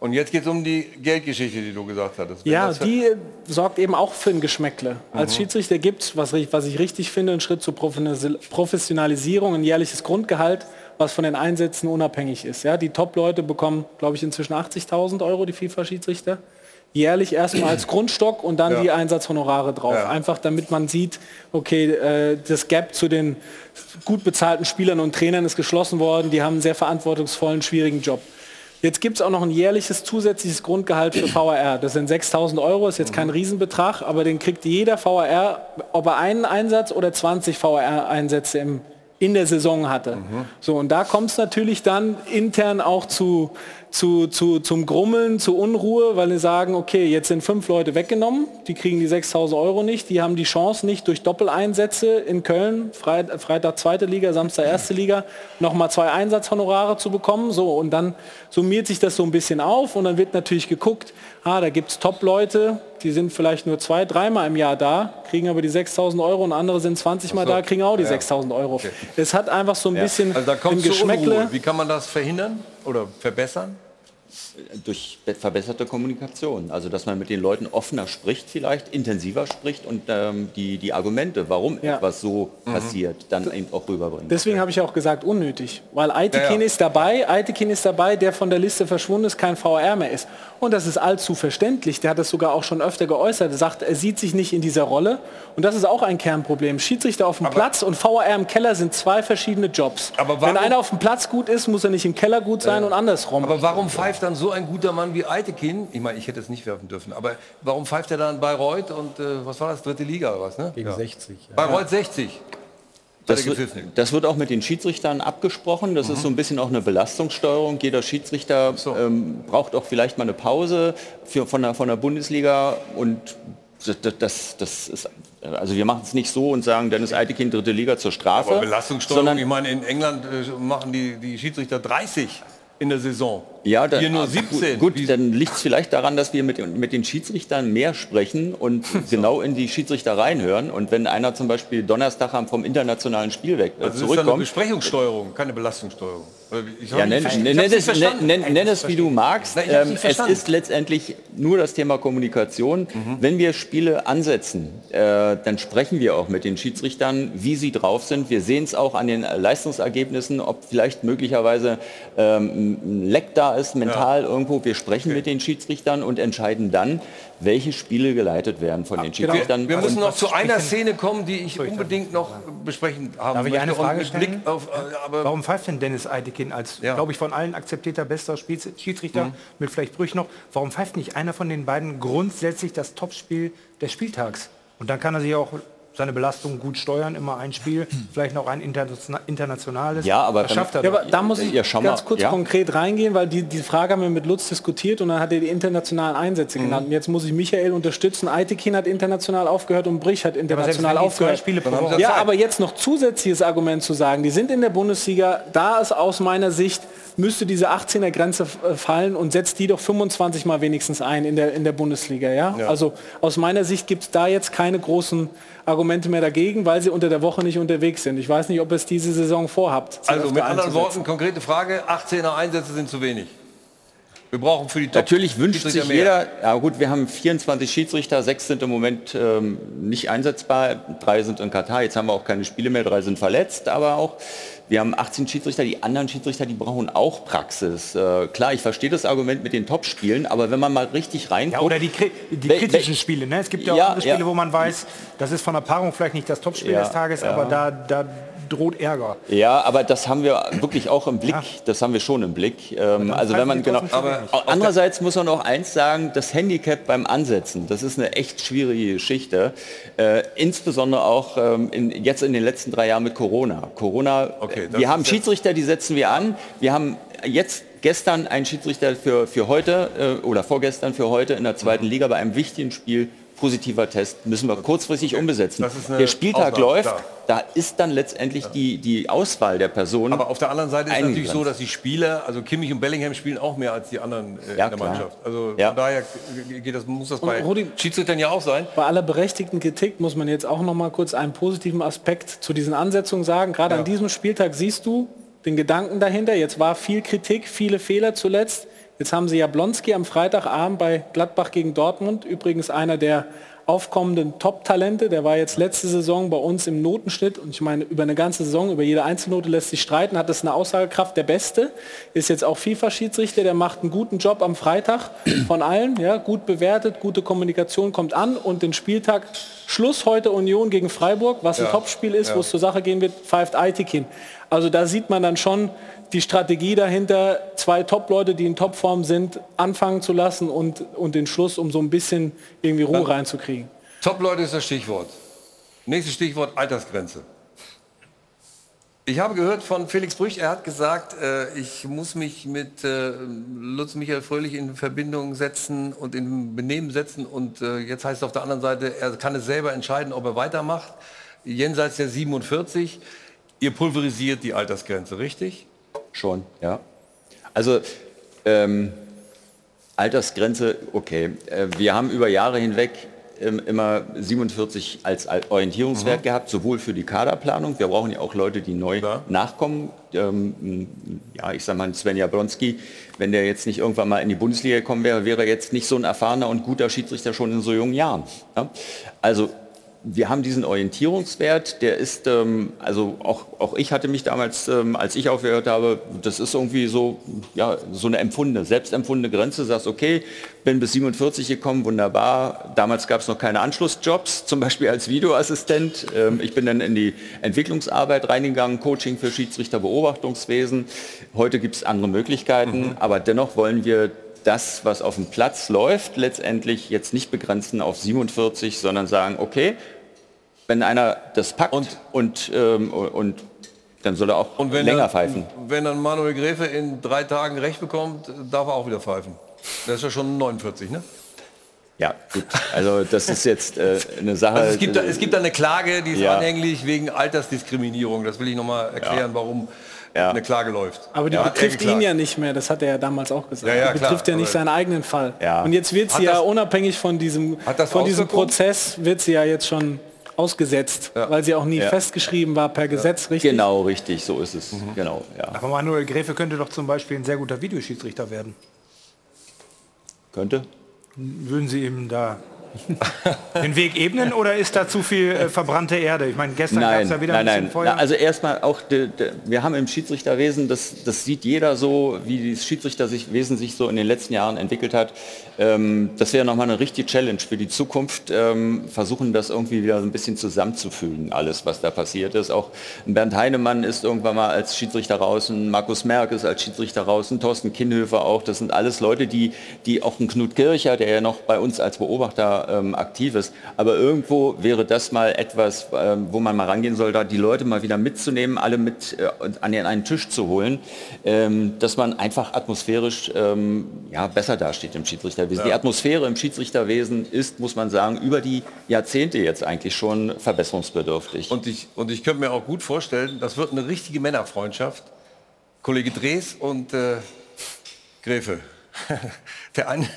Und jetzt geht es um die Geldgeschichte, die du gesagt hattest. Wenn Ja, die sorgt eben auch für ein Geschmäckle. Als Mhm. Schiedsrichter gibt es, was, ich- was ich richtig finde, einen Schritt zur Professional- Professionalisierung, ein jährliches Grundgehalt, was von den Einsätzen unabhängig ist. Ja, die Top-Leute bekommen, glaube ich, inzwischen 80.000 Euro, die FIFA-Schiedsrichter. Jährlich erstmal als Grundstock und dann Ja. die Einsatzhonorare drauf. Ja. Einfach damit man sieht, okay, äh, das Gap zu den gut bezahlten Spielern und Trainern ist geschlossen worden. Die haben einen sehr verantwortungsvollen, schwierigen Job. Jetzt gibt es auch noch ein jährliches zusätzliches Grundgehalt für VAR. Das sind 6.000 Euro, ist jetzt kein Riesenbetrag, aber den kriegt jeder VAR, ob er einen Einsatz oder 20 VAR-Einsätze im, in der Saison hatte. So, und da kommt es natürlich dann intern auch zu, zu, zu, zum Grummeln, zu Unruhe, weil sie sagen, okay, jetzt sind fünf Leute weggenommen, die kriegen die 6.000 Euro nicht, die haben die Chance nicht durch Doppeleinsätze in Köln, Freit Freitag zweite Liga, Samstag erste Liga, nochmal zwei Einsatzhonorare zu bekommen. So, und dann summiert sich das so ein bisschen auf und dann wird natürlich geguckt, ah, da gibt es Top-Leute, die sind vielleicht nur zwei, dreimal im Jahr da, kriegen aber die 6.000 Euro und andere sind 20 Mal so. da, kriegen auch die Ja. 6.000 Euro. Es hat einfach so ein bisschen Also da kommt Geschmäckle. Unruhe. Wie kann man das verhindern oder verbessern? Durch be- verbesserte Kommunikation. Also dass man mit den Leuten offener spricht vielleicht, intensiver spricht und ähm, die, die Argumente, warum etwas so Mhm. passiert, dann eben auch rüberbringt. Deswegen habe ich auch gesagt unnötig, weil Aitekin Ja, ja. ist dabei, Aitekin ist dabei, der von der Liste verschwunden ist, kein VR mehr ist. Und das ist allzu verständlich. Der hat das sogar auch schon öfter geäußert. Er sagt, er sieht sich nicht in dieser Rolle. Und das ist auch ein Kernproblem. Schiedsrichter auf dem Platz und VR im Keller sind zwei verschiedene Jobs. Aber Wenn einer auf dem Platz gut ist, muss er nicht im Keller gut sein und andersrum. Aber warum pfeift dann so ein guter Mann wie Eitekin? Ich meine, ich hätte es nicht werfen dürfen, aber warum pfeift er dann Bayreuth und äh, was war das, dritte Liga oder was? Ne? Gegen ja. 60. Ja. Bayreuth 60. Das wird, das wird auch mit den Schiedsrichtern abgesprochen. Das ist so ein bisschen auch eine Belastungssteuerung. Jeder Schiedsrichter ähm, braucht auch vielleicht mal eine Pause für, von, der, von der Bundesliga und das, das, das ist, also wir machen es nicht so und sagen, dann ist Eitekin dritte Liga zur Strafe. Aber Belastungssteuerung, sondern ich meine, in England äh, machen die, die Schiedsrichter 30 in der Saison. Ja, da, Hier nur ah, 17. Gut, gut dann liegt es vielleicht daran, dass wir mit, mit den Schiedsrichtern mehr sprechen und *laughs* genau in die Schiedsrichter reinhören. Und wenn einer zum Beispiel Donnerstag am- vom internationalen Spiel weg äh, Also es ist dann eine zurückkommt, Besprechungssteuerung, keine Belastungssteuerung. Ja, nenn, nenn, es, nenn, nenn es wie du magst. Na, Ähm, es ist letztendlich nur das Thema Kommunikation. Mhm. Wenn wir Spiele ansetzen, äh, dann sprechen wir auch mit den Schiedsrichtern, wie sie drauf sind. Wir sehen es auch an den Leistungsergebnissen, ob vielleicht möglicherweise ähm, ein Leck da ist, mental irgendwo. Wir sprechen mit den Schiedsrichtern und entscheiden dann, welche Spiele geleitet werden von den Schiedsrichtern. Wir müssen noch zu einer Szene kommen, die ich unbedingt noch besprechen haben Darf ich eine Frage stellen? Blick auf, äh, aber Warum pfeift denn Dennis Eitekin als, glaube ich, von allen akzeptierter bester Spiels- Schiedsrichter, Mhm. mit vielleicht Brüch noch, warum pfeift nicht einer von den beiden grundsätzlich das Topspiel des Spieltags? Und dann kann er sich auch seine Belastung gut steuern, immer ein Spiel, vielleicht noch ein interna- internationales. Ja, aber das schafft er Ja, aber da muss ich Ja, schau ganz kurz ja. konkret reingehen, weil die, die Frage haben wir mit Lutz diskutiert und dann hat er die internationalen Einsätze Mhm. genannt. Und jetzt muss ich Michael unterstützen. Eitekin hat international aufgehört und Brich hat aber international aufgehört. Spiele pro Woche- ja, aber jetzt noch zusätzliches Argument zu sagen, die sind in der Bundesliga, da ist aus meiner Sicht, müsste diese 18er Grenze äh, fallen und setzt die doch 25 Mal wenigstens ein in der, in der Bundesliga. Ja? Ja. Also aus meiner Sicht gibt es da jetzt keine großen Argumente mehr dagegen, weil sie unter der Woche nicht unterwegs sind. Ich weiß nicht, ob ihr es diese Saison vorhabt. Also mit anderen. Worten, konkrete Frage, 18er Einsätze sind zu wenig. Wir brauchen für die Top Natürlich wünscht sich mehr. jeder, ja gut, wir haben 24 Schiedsrichter, sechs sind im Moment ähm, nicht einsetzbar, drei sind in Katar, jetzt haben wir auch keine Spiele mehr, drei sind verletzt, aber auch wir haben 18 Schiedsrichter, die anderen Schiedsrichter, die brauchen auch Praxis. Äh, klar, ich verstehe das Argument mit den Top-Spielen, aber wenn man mal richtig reinguckt... Ja, oder die, kri- die kritischen Spiele. Ne? Es gibt ja auch Ja, andere Spiele, ja. wo man weiß, das ist von der Paarung vielleicht nicht das Topspiel des Tages, aber da, da droht Ärger. Ja, aber das haben wir wirklich auch im Blick. Das haben wir schon im Blick. Ähm, also wenn man genau. Aber andererseits muss man auch eins sagen: Das Handicap beim Ansetzen, das ist eine echt schwierige Geschichte. Äh, insbesondere auch ähm, in, jetzt in den letzten drei Jahren mit Corona. Corona. Okay, das wir haben Schiedsrichter, die setzen wir an. Wir haben jetzt gestern einen Schiedsrichter für, für heute äh, oder vorgestern für heute in der zweiten Liga bei einem wichtigen Spiel positiver Test müssen wir kurzfristig umbesetzen. Das ist eine Der Spieltag Ausnahme, läuft, klar. da ist dann letztendlich die, die Auswahl der Personen. Aber auf der anderen Seite ist es natürlich so, dass die Spieler, also Kimmich und Bellingham spielen auch mehr als die anderen äh, Ja, in der klar. Mannschaft. Also Ja. von daher geht das, muss das Und bei Rudi- Schiedsrichtern ja auch sein. Bei aller berechtigten Kritik muss man jetzt auch noch mal kurz einen positiven Aspekt zu diesen Ansetzungen sagen. Gerade Ja. an diesem Spieltag siehst du den Gedanken dahinter. Jetzt war viel Kritik, viele Fehler zuletzt. Jetzt haben sie Jablonski am Freitagabend bei Gladbach gegen Dortmund. Übrigens einer der aufkommenden Top-Talente. Der war jetzt letzte Saison bei uns im Notenschnitt und ich meine, über eine ganze Saison, über jede Einzelnote lässt sich streiten, hat das eine Aussagekraft. Der Beste ist jetzt auch FIFA-Schiedsrichter, der macht einen guten Job am Freitag von allen, ja, gut bewertet, gute Kommunikation kommt an und den Spieltag Schluss heute Union gegen Freiburg, was ein Ja. Topspiel ist, Ja. wo es zur Sache gehen wird, pfeift Aitikin. Also da sieht man dann schon die Strategie dahinter, zwei Top-Leute, die in Topform sind, anfangen zu lassen und, und den Schluss, um so ein bisschen irgendwie Ruhe reinzukriegen. Top-Leute ist das Stichwort. Nächstes Stichwort Altersgrenze. Ich habe gehört von Felix Brüch, er hat gesagt, äh, ich muss mich mit äh, Lutz Michael Fröhlich in Verbindung setzen und in Benehmen setzen und äh, jetzt heißt es auf der anderen Seite, er kann es selber entscheiden, ob er weitermacht. Jenseits der 47, ihr pulverisiert die Altersgrenze, richtig? Schon, ja. Also ähm, Altersgrenze, okay. Äh, wir haben über Jahre hinweg ähm, immer 47 als Al- Orientierungswert gehabt, sowohl für die Kaderplanung. Wir brauchen ja auch Leute, die neu nachkommen. Ähm, ja, ich sag mal, Sven Jablonski, wenn der jetzt nicht irgendwann mal in die Bundesliga gekommen wäre, wäre er jetzt nicht so ein erfahrener und guter Schiedsrichter schon in so jungen Jahren. Ja? Also wir haben diesen Orientierungswert, der ist, ähm, also auch, auch ich hatte mich damals, ähm, als ich aufgehört habe, das ist irgendwie so, ja, so eine empfundene, selbstempfundene Grenze, du sagst, okay, bin bis 47 gekommen, wunderbar. Damals gab es noch keine Anschlussjobs, zum Beispiel als Videoassistent. Ähm, ich bin dann in die Entwicklungsarbeit reingegangen, Coaching für Schiedsrichter, Beobachtungswesen. Heute gibt es andere Möglichkeiten, aber dennoch wollen wir das, was auf dem Platz läuft, letztendlich jetzt nicht begrenzen auf 47, sondern sagen, okay, wenn einer das packt und, und, ähm, und dann soll er auch länger dann, pfeifen. Wenn dann Manuel Gräfe in drei Tagen Recht bekommt, darf er auch wieder pfeifen. Das ist ja schon 49, ne? Ja, gut. Also das ist jetzt äh, eine Sache. Also es, gibt da, es gibt da eine Klage, die ist Ja. anhänglich wegen Altersdiskriminierung. Das will ich nochmal erklären, warum eine Klage läuft. Aber die Ja, betrifft ihn ja nicht mehr, das hat er ja damals auch gesagt. Ja, ja, die klar, betrifft ja nicht seinen eigenen Fall. Ja. Und jetzt wird Hat sie ja das- unabhängig von diesem, von diesem? Prozess, wird sie ja jetzt schon ausgesetzt, weil sie auch nie Ja. festgeschrieben war per Gesetz, richtig? Genau, richtig, so ist es. Mhm. Genau, ja. Aber Manuel Gräfe könnte doch zum Beispiel ein sehr guter Videoschiedsrichter werden. Könnte. Würden Sie ihm da *laughs* den Weg ebnen oder ist da zu viel äh, verbrannte Erde? Ich meine, gestern gab es ja wieder nein, ein bisschen nein. Feuer. Na, also erstmal auch, de, de, wir haben im Schiedsrichterwesen, das, das sieht jeder so, wie das Schiedsrichterwesen sich so in den letzten Jahren entwickelt hat. Ähm, das wäre nochmal eine richtige Challenge für die Zukunft, ähm, versuchen das irgendwie wieder so ein bisschen zusammenzufügen, alles, was da passiert ist. Auch Bernd Heinemann ist irgendwann mal als Schiedsrichter raus, ein Markus Merck ist als Schiedsrichter raus, ein Thorsten Kinnhöfer auch. Das sind alles Leute, die, die auch ein Knut Kircher, der ja noch bei uns als Beobachter ähm, aktiv ist. Aber irgendwo wäre das mal etwas, ähm, wo man mal rangehen soll, da die Leute mal wieder mitzunehmen, alle mit äh, an den einen Tisch zu holen, ähm, dass man einfach atmosphärisch ähm, ja, besser dasteht im Schiedsrichterwesen. Ja. Die Atmosphäre im Schiedsrichterwesen ist, muss man sagen, über die Jahrzehnte jetzt eigentlich schon verbesserungsbedürftig. Und ich, und ich könnte mir auch gut vorstellen, das wird eine richtige Männerfreundschaft. Kollege Drees und äh, Gräfe. *laughs* Der eine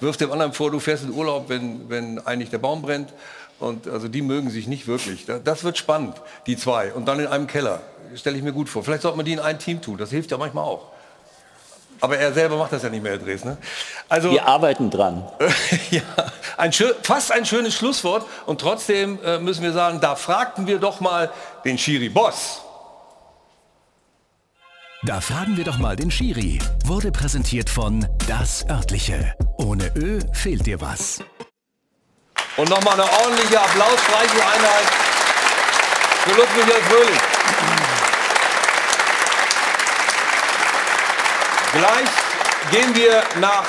wirft dem anderen vor, du fährst in Urlaub, wenn, wenn eigentlich der Baum brennt. Und also die mögen sich nicht wirklich. Da- Das wird spannend, die zwei. Und dann in einem Keller. Stelle ich mir gut vor. Vielleicht sollte man die in ein Team tun. Das hilft ja manchmal auch. Aber er selber macht das ja nicht mehr, Herr Drees. Ne? Also, Wir arbeiten dran. *laughs* ja, ein schön, fast ein schönes Schlusswort. Und trotzdem äh, müssen wir sagen, da fragten wir doch mal den Schiri-Boss. Da fragen wir doch mal den Schiri. Wurde präsentiert von Das Örtliche. Ohne Ö fehlt dir was. Und nochmal eine ordentliche, applausreiche Einheit für Michael Fröhlich. Gleich gehen wir nach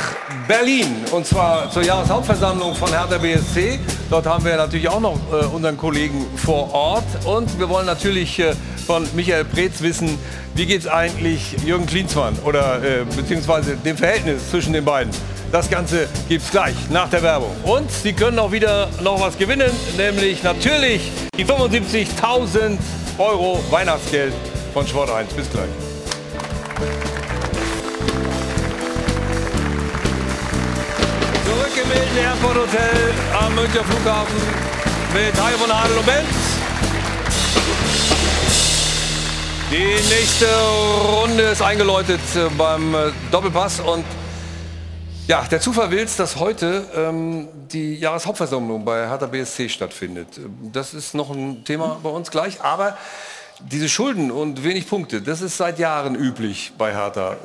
Berlin und zwar zur Jahreshauptversammlung von Hertha BSC. Dort haben wir natürlich auch noch äh, unseren Kollegen vor Ort und wir wollen natürlich äh, von Michael Preetz wissen, wie geht es eigentlich Jürgen Klinsmann oder äh, beziehungsweise dem Verhältnis zwischen den beiden. Das Ganze gibt's gleich nach der Werbung. Und Sie können auch wieder noch was gewinnen, nämlich natürlich die 75.000 Euro Weihnachtsgeld von Sport 1. Bis gleich. Im Airport Hotel am Münchner Flughafen mit Hajo von Adel und Benz. Die nächste Runde ist eingeläutet äh, beim äh, Doppelpass und Ja, der Zufall will es, dass heute ähm, die Jahreshauptversammlung bei Hertha BSC stattfindet. Das ist noch ein Thema bei uns gleich, aber diese Schulden und wenig Punkte, das ist seit Jahren üblich bei Hertha.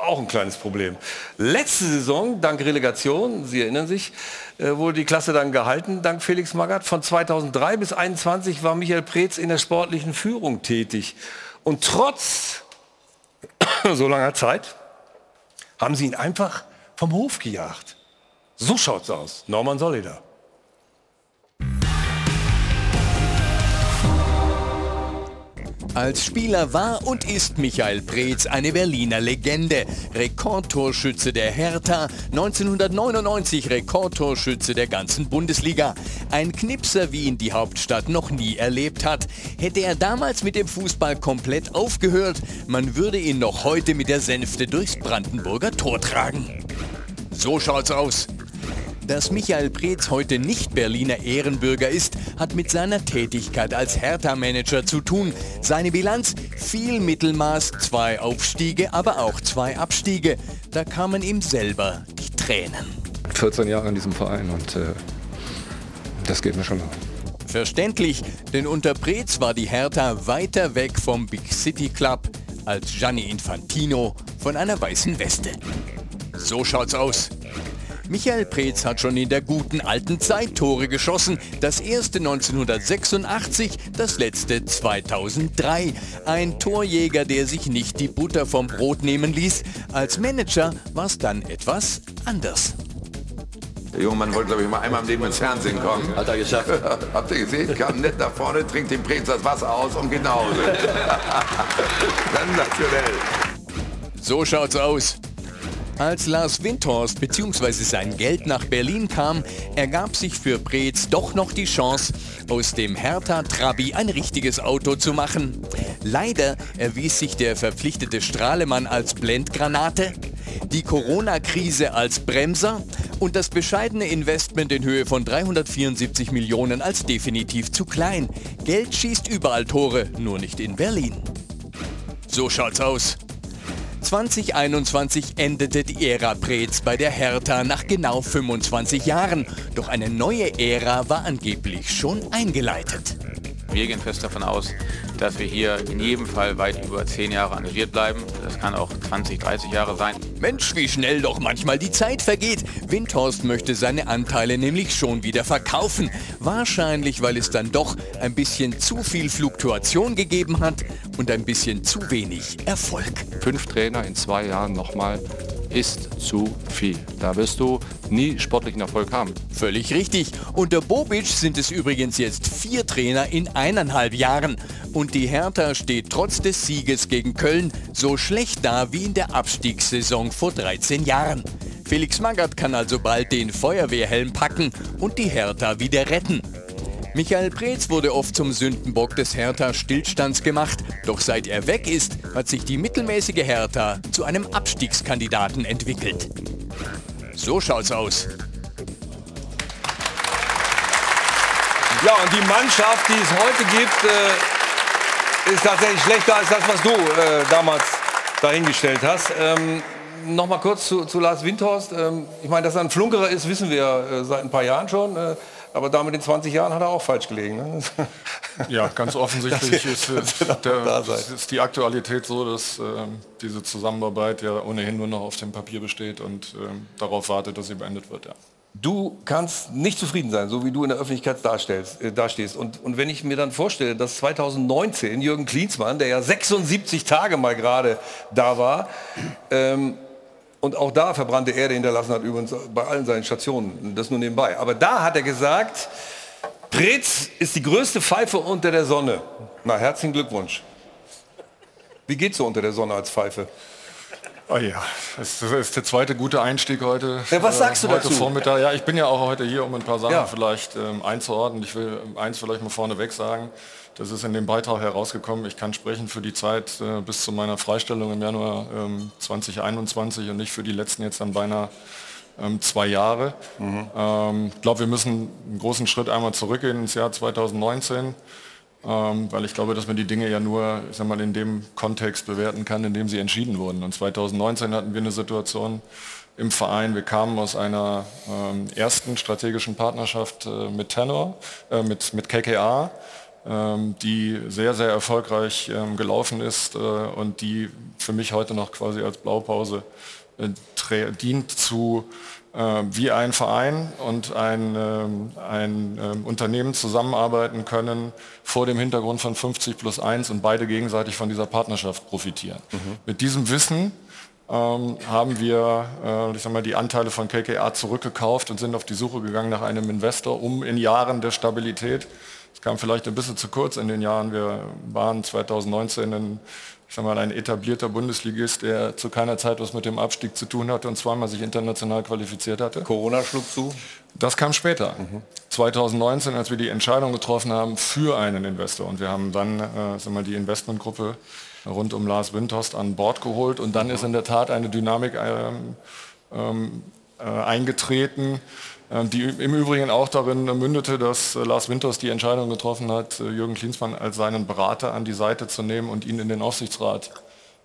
Auch ein kleines Problem. Letzte Saison, dank Relegation, Sie erinnern sich, äh, wurde die Klasse dann gehalten, dank Felix Magath. Von 2003 bis 2021 war Michael Preetz in der sportlichen Führung tätig. Und trotz *coughs* so langer Zeit haben sie ihn einfach vom Hof gejagt. So schaut's aus. Norman Solida. Als Spieler war und ist Michael Preetz eine Berliner Legende. Rekordtorschütze der Hertha, 1999 Rekordtorschütze der ganzen Bundesliga. Ein Knipser, wie ihn die Hauptstadt noch nie erlebt hat. Hätte er damals mit dem Fußball komplett aufgehört, man würde ihn noch heute mit der Sänfte durchs Brandenburger Tor tragen. So schaut's aus. Dass Michael Preetz heute nicht Berliner Ehrenbürger ist, hat mit seiner Tätigkeit als Hertha-Manager zu tun. Seine Bilanz? Viel Mittelmaß, zwei Aufstiege, aber auch zwei Abstiege. Da kamen ihm selber die Tränen. 14 Jahre in diesem Verein und äh, das geht mir schon auf. Verständlich, denn unter Preetz war die Hertha weiter weg vom Big City Club als Gianni Infantino von einer weißen Weste. So schaut's aus. Michael Preetz hat schon in der guten alten Zeit Tore geschossen. Das erste 1986, das letzte 2003. Ein Torjäger, der sich nicht die Butter vom Brot nehmen ließ. Als Manager war es dann etwas anders. Der junge Mann wollte, glaube ich, mal einmal im Leben ins Fernsehen kommen. Hat er geschafft. *laughs* Habt ihr gesehen? Kam nett nach vorne, trinkt dem Prinz das Wasser aus und geht nach Hause. *laughs* Sensationell. So schaut's aus. Als Lars Windhorst bzw. sein Geld nach Berlin kam, ergab sich für Preetz doch noch die Chance, aus dem Hertha Trabi ein richtiges Auto zu machen. Leider erwies sich der verpflichtete Strahlemann als Blendgranate, die Corona-Krise als Bremser und das bescheidene Investment in Höhe von 374 Millionen als definitiv zu klein. Geld schießt überall Tore, nur nicht in Berlin. So schaut's aus. 2021 endete die Ära Preetz bei der Hertha nach genau 25 Jahren. Doch eine neue Ära war angeblich schon eingeleitet. Wir gehen fest davon aus, dass wir hier in jedem Fall weit über 10 Jahre engagiert bleiben. Das kann auch 20, 30 Jahre sein. Mensch, wie schnell doch manchmal die Zeit vergeht. Windhorst möchte seine Anteile nämlich schon wieder verkaufen. Wahrscheinlich, weil es dann doch ein bisschen zu viel Fluktuation gegeben hat und ein bisschen zu wenig Erfolg. Fünf Trainer in zwei Jahren nochmal ist zu viel. Da wirst du nie sportlichen Erfolg haben. Völlig richtig. Unter Bobic sind es übrigens jetzt vier Trainer in eineinhalb Jahren. Und die Hertha steht trotz des Sieges gegen Köln so schlecht da wie in der Abstiegssaison vor 13 Jahren. Felix Magath kann also bald den Feuerwehrhelm packen und die Hertha wieder retten. Michael Preetz wurde oft zum Sündenbock des Hertha-Stillstands gemacht. Doch seit er weg ist, hat sich die mittelmäßige Hertha zu einem Abstiegskandidaten entwickelt. So schaut's aus. Ja, und die Mannschaft, die es heute gibt, äh, ist tatsächlich schlechter als das, was du äh, damals dahingestellt hast. Ähm, Nochmal kurz zu, zu Lars Windhorst. Ähm, ich meine, dass er ein Flunkerer ist, wissen wir äh, seit ein paar Jahren schon. Äh, aber da mit den 20 Jahren hat er auch falsch gelegen. Ne? *laughs* Ja, ganz offensichtlich ist, der, ist die Aktualität so, dass ähm, diese Zusammenarbeit ja ohnehin nur noch auf dem Papier besteht und ähm, darauf wartet, dass sie beendet wird. Ja. Du kannst nicht zufrieden sein, so wie du in der Öffentlichkeit darstellst, äh, dastehst. Und, und wenn ich mir dann vorstelle, dass 2019 Jürgen Klinsmann, der ja 76 Tage mal gerade da war, ähm, und auch da verbrannte Erde hinterlassen hat, übrigens bei allen seinen Stationen, das nur nebenbei. Aber da hat er gesagt, Pretz ist die größte Pfeife unter der Sonne. Na, herzlichen Glückwunsch. Wie geht's so unter der Sonne als Pfeife? Oh ja, das ist der zweite gute Einstieg heute. Ja, was sagst du heute dazu? Vormittag. Ja, ich bin ja auch heute hier, um ein paar Sachen Ja. vielleicht ähm, einzuordnen. Ich will ähm, eins vielleicht mal vorneweg sagen. Das ist in dem Beitrag herausgekommen. Ich kann sprechen für die Zeit äh, bis zu meiner Freistellung im Januar ähm, 2021 und nicht für die letzten jetzt dann beinahe ähm, zwei Jahre. Ähm, Ich glaube, wir müssen einen großen Schritt einmal zurückgehen ins Jahr 2019. Ähm, weil ich glaube, dass man die Dinge ja nur ich sag mal, in dem Kontext bewerten kann, in dem sie entschieden wurden. Und 2019 hatten wir eine Situation, im Verein. Wir kamen aus einer ähm, ersten strategischen Partnerschaft äh, mit Tenor, äh, mit, mit KKA, ähm, die sehr, sehr erfolgreich ähm, gelaufen ist äh, und die für mich heute noch quasi als Blaupause äh, dient zu wie ein Verein und ein, ähm, ein ähm, Unternehmen zusammenarbeiten können vor dem Hintergrund von 50 plus 1 und beide gegenseitig von dieser Partnerschaft profitieren. Mhm. Mit diesem Wissen ähm, haben wir äh, ich sag mal, die Anteile von KKA zurückgekauft und sind auf die Suche gegangen nach einem Investor, um in Jahren der Stabilität, es kam vielleicht ein bisschen zu kurz in den Jahren, wir waren 2019 in ich sag mal, ein etablierter Bundesligist, der zu keiner Zeit was mit dem Abstieg zu tun hatte und zweimal sich international qualifiziert hatte. Corona schlug zu? Das kam später. Mhm. 2019, als wir die Entscheidung getroffen haben für einen Investor. Und wir haben dann äh, sag mal, die Investmentgruppe rund um Lars Windhorst an Bord geholt. Und dann mhm. ist in der Tat eine Dynamik ähm, ähm, äh, eingetreten, die im Übrigen auch darin mündete, dass äh, Lars Winters die Entscheidung getroffen hat, äh, Jürgen Klinsmann als seinen Berater an die Seite zu nehmen und ihn in den Aufsichtsrat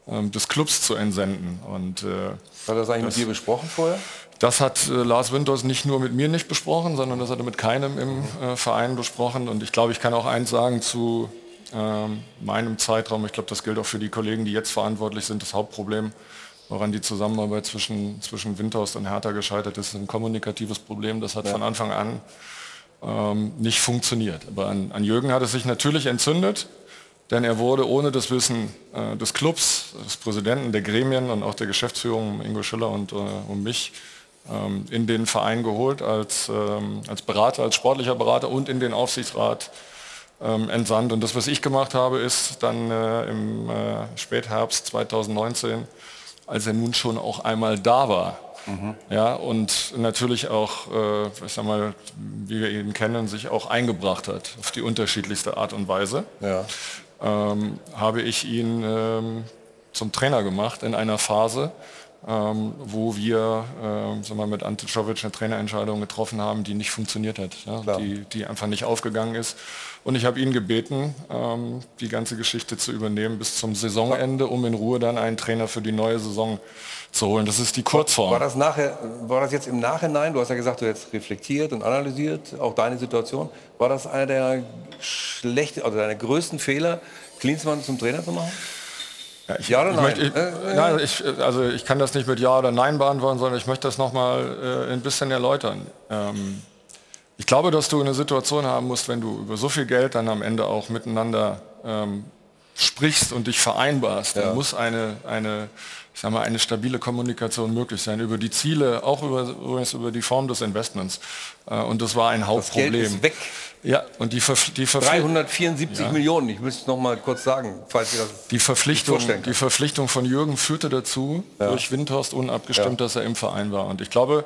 ähm, des Clubs zu entsenden. Und, äh, hat er das eigentlich das, mit dir besprochen vorher? Das hat äh, Lars Winters nicht nur mit mir nicht besprochen, sondern das hat er mit keinem im äh, Verein besprochen. Und ich glaube, ich kann auch eins sagen zu ähm, meinem Zeitraum. Ich glaube, das gilt auch für die Kollegen, die jetzt verantwortlich sind. Das Hauptproblem woran die Zusammenarbeit zwischen, zwischen Windhorst und Hertha gescheitert ist, ist ein kommunikatives Problem. Das hat ja. von Anfang an ähm, nicht funktioniert. Aber an, an, Jürgen hat es sich natürlich entzündet, denn er wurde ohne das Wissen äh, des Clubs, des Präsidenten, der Gremien und auch der Geschäftsführung, Ingo Schiller und äh, um mich, ähm, in den Verein geholt als, ähm, als Berater, als sportlicher Berater und in den Aufsichtsrat ähm, entsandt. Und das, was ich gemacht habe, ist dann äh, im äh, Spätherbst 2019 als er nun schon auch einmal da war. Mhm. Ja, und natürlich auch, äh, ich sag mal, wie wir ihn kennen, sich auch eingebracht hat auf die unterschiedlichste Art und Weise. Ja. Ähm, habe ich ihn ähm, zum Trainer gemacht in einer Phase, ähm, wo wir äh, sagen wir, mit Ante Czovic eine Trainerentscheidung getroffen haben, die nicht funktioniert hat, ja, die, die einfach nicht aufgegangen ist. Und ich habe ihn gebeten, ähm, die ganze Geschichte zu übernehmen bis zum Saisonende, um in Ruhe dann einen Trainer für die neue Saison zu holen. Das ist die Kurzform. War das, nachher, war das jetzt im Nachhinein, du hast ja gesagt, du hast reflektiert und analysiert, auch deine Situation, war das einer der schlechten, also deiner größten Fehler, Klinsmann zum Trainer zu machen? Ja, ich, ja oder nein? Ich möchte, ich, äh, äh, nein ich, also ich kann das nicht mit Ja oder Nein beantworten, sondern ich möchte das noch mal äh, ein bisschen erläutern. Ähm, ich glaube, dass du eine Situation haben musst, wenn du über so viel Geld dann am Ende auch miteinander ähm, sprichst und dich vereinbarst, ja. dann muss eine, eine, ich sag mal, eine stabile Kommunikation möglich sein über die Ziele, auch über, übrigens über die Form des Investments. Äh, und das war ein Hauptproblem. Das Geld ist weg. Ja, und die, Ver die 374 ja. Millionen, ich müsste es noch mal kurz sagen, falls ihr das die Verpflichtung, Die Verpflichtung von Jürgen führte dazu, ja. durch Windhorst unabgestimmt, ja. dass er im Verein war. Und ich glaube,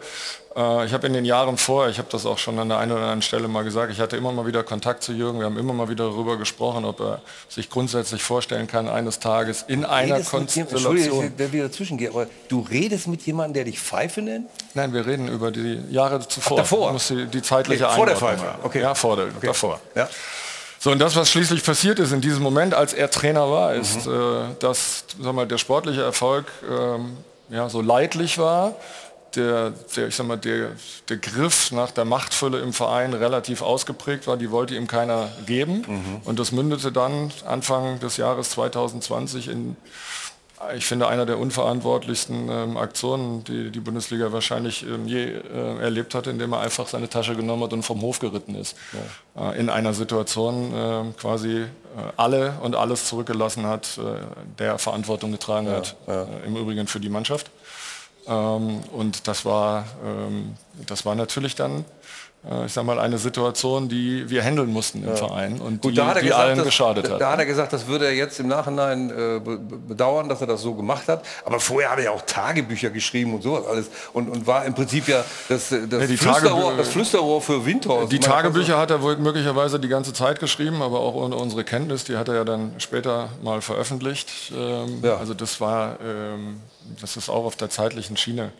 ich habe in den Jahren vorher, ich habe das auch schon an der einen oder anderen Stelle mal gesagt, ich hatte immer mal wieder Kontakt zu Jürgen, wir haben immer mal wieder darüber gesprochen, ob er sich grundsätzlich vorstellen kann, eines Tages in einer Konstellation... Entschuldigung, der wieder zwischengeht, aber du redest mit jemandem, der dich Pfeife nennt? Nein, wir reden über die Jahre zuvor. Ach, davor? Muss die, die zeitliche nee, Vor der Pfeife? Okay. Ja, vor der, okay. davor. Ja. So, und das, was schließlich passiert ist in diesem Moment, als er Trainer war, ist, mhm. äh, dass sag mal, der sportliche Erfolg ähm, ja, so leidlich war der, der, ich sag mal, der, der Griff nach der Machtfülle im Verein relativ ausgeprägt war. Die wollte ihm keiner geben. Mhm. Und das mündete dann Anfang des Jahres 2020 in, ich finde, einer der unverantwortlichsten ähm, Aktionen, die die Bundesliga wahrscheinlich ähm, je äh, erlebt hat, indem er einfach seine Tasche genommen hat und vom Hof geritten ist. Ja. Äh, in einer Situation äh, quasi alle und alles zurückgelassen hat, äh, der Verantwortung getragen ja. hat, ja. Äh, im Übrigen für die Mannschaft. Ähm, und das war, ähm, das war natürlich dann äh, ich sag mal, eine Situation, die wir handeln mussten im ja. Verein und Gut, die, da die gesagt, allen dass, geschadet hat. Da hat er gesagt, das würde er jetzt im Nachhinein äh, bedauern, dass er das so gemacht hat. Aber vorher hat er ja auch Tagebücher geschrieben und sowas alles und, und war im Prinzip ja das, das, ja, Flüsterrohr, das Flüsterrohr für Windhorst. Die Tagebücher hat er wohl möglicherweise die ganze Zeit geschrieben, aber auch ohne unsere Kenntnis, die hat er ja dann später mal veröffentlicht. Ähm, ja. Also das war, ähm, das ist auch auf der zeitlichen Schiene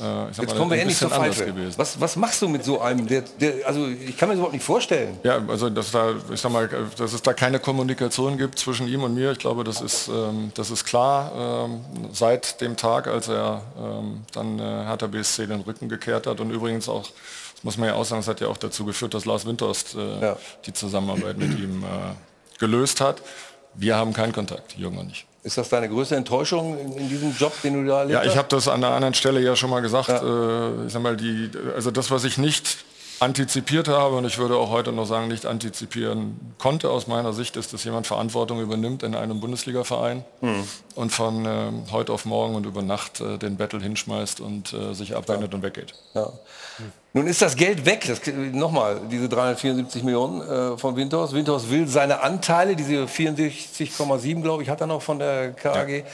äh, Jetzt mal, kommen wir endlich zur Pfeife. gewesen. Was, was machst du mit so einem? Der, der, also ich kann mir das überhaupt nicht vorstellen. Ja, also dass da, ich sag mal, dass es da keine Kommunikation gibt zwischen ihm und mir, ich glaube, das ist, ähm, das ist klar ähm, seit dem Tag, als er ähm, dann äh, Hertha BSC den Rücken gekehrt hat und übrigens auch, das muss man ja auch sagen, das hat ja auch dazu geführt, dass Lars Windhorst äh, die Zusammenarbeit mit ihm äh, gelöst hat. Wir haben keinen Kontakt, Jürgen und ich. Ist das deine größte Enttäuschung in, in diesem Job, den du da erlebt Ja, ich habe das an einer anderen Stelle ja schon mal gesagt. Äh, ich sag mal, die, also das, was ich nicht antizipiert habe und ich würde auch heute noch sagen, nicht antizipieren konnte aus meiner Sicht, ist, dass jemand Verantwortung übernimmt in einem Bundesligaverein Hm. und von ähm, heute auf morgen und über Nacht äh, den Battle hinschmeißt und äh, sich abwendet und weggeht. Ja. Nun ist das Geld weg. Das, nochmal, diese 374 Millionen äh, von Windhorst. Windhorst will seine Anteile, diese 64,7 glaube ich, hat er noch von der KAG, äh,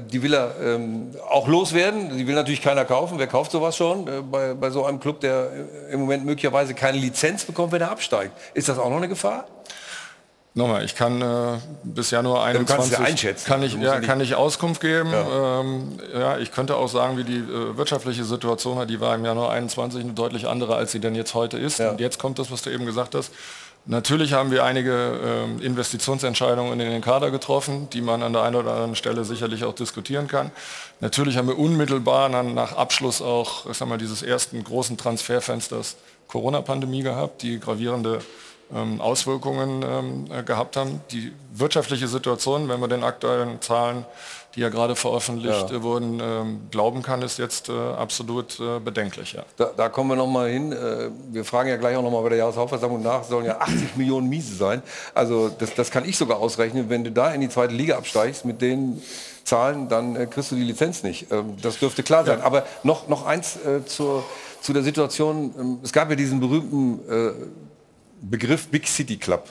die will er ähm, auch loswerden. Die will natürlich keiner kaufen. Wer kauft sowas schon äh, bei, bei so einem Club, der im Moment möglicherweise keine Lizenz bekommt, wenn er absteigt? Ist das auch noch eine Gefahr? Nochmal, ich kann äh, bis Januar Ja, du kannst 21 es ja einschätzen. kann ich, ja, ja kann ich Auskunft geben. Ja. Ähm, ja, ich könnte auch sagen, wie die äh, wirtschaftliche Situation war. Die war im Januar 21 eine deutlich andere, als sie denn jetzt heute ist. Und jetzt kommt das, was du eben gesagt hast. Natürlich haben wir einige ähm, Investitionsentscheidungen in den Kader getroffen, die man an der einen oder anderen Stelle sicherlich auch diskutieren kann. Natürlich haben wir unmittelbar nach Abschluss auch, ich sag mal, dieses ersten großen Transferfensters Corona-Pandemie gehabt, die gravierende Auswirkungen ähm, äh, gehabt haben. Die wirtschaftliche Situation, wenn man den aktuellen Zahlen, die ja gerade veröffentlicht Ja. äh, wurden, ähm, glauben kann, ist jetzt äh, absolut bedenklich. Ja. Da, da kommen wir noch mal hin. Wir fragen ja gleich auch noch mal bei der Jahreshauptversammlung nach. Es sollen ja 80 Millionen Miese sein. Also das, das kann ich sogar ausrechnen. Wenn du da in die zweite Liga absteigst mit den Zahlen, dann kriegst du die Lizenz nicht. Ähm, das dürfte klar sein. Aber noch, noch eins zur, zu der Situation. Ähm, es gab ja diesen berühmten Begriff Big City Club.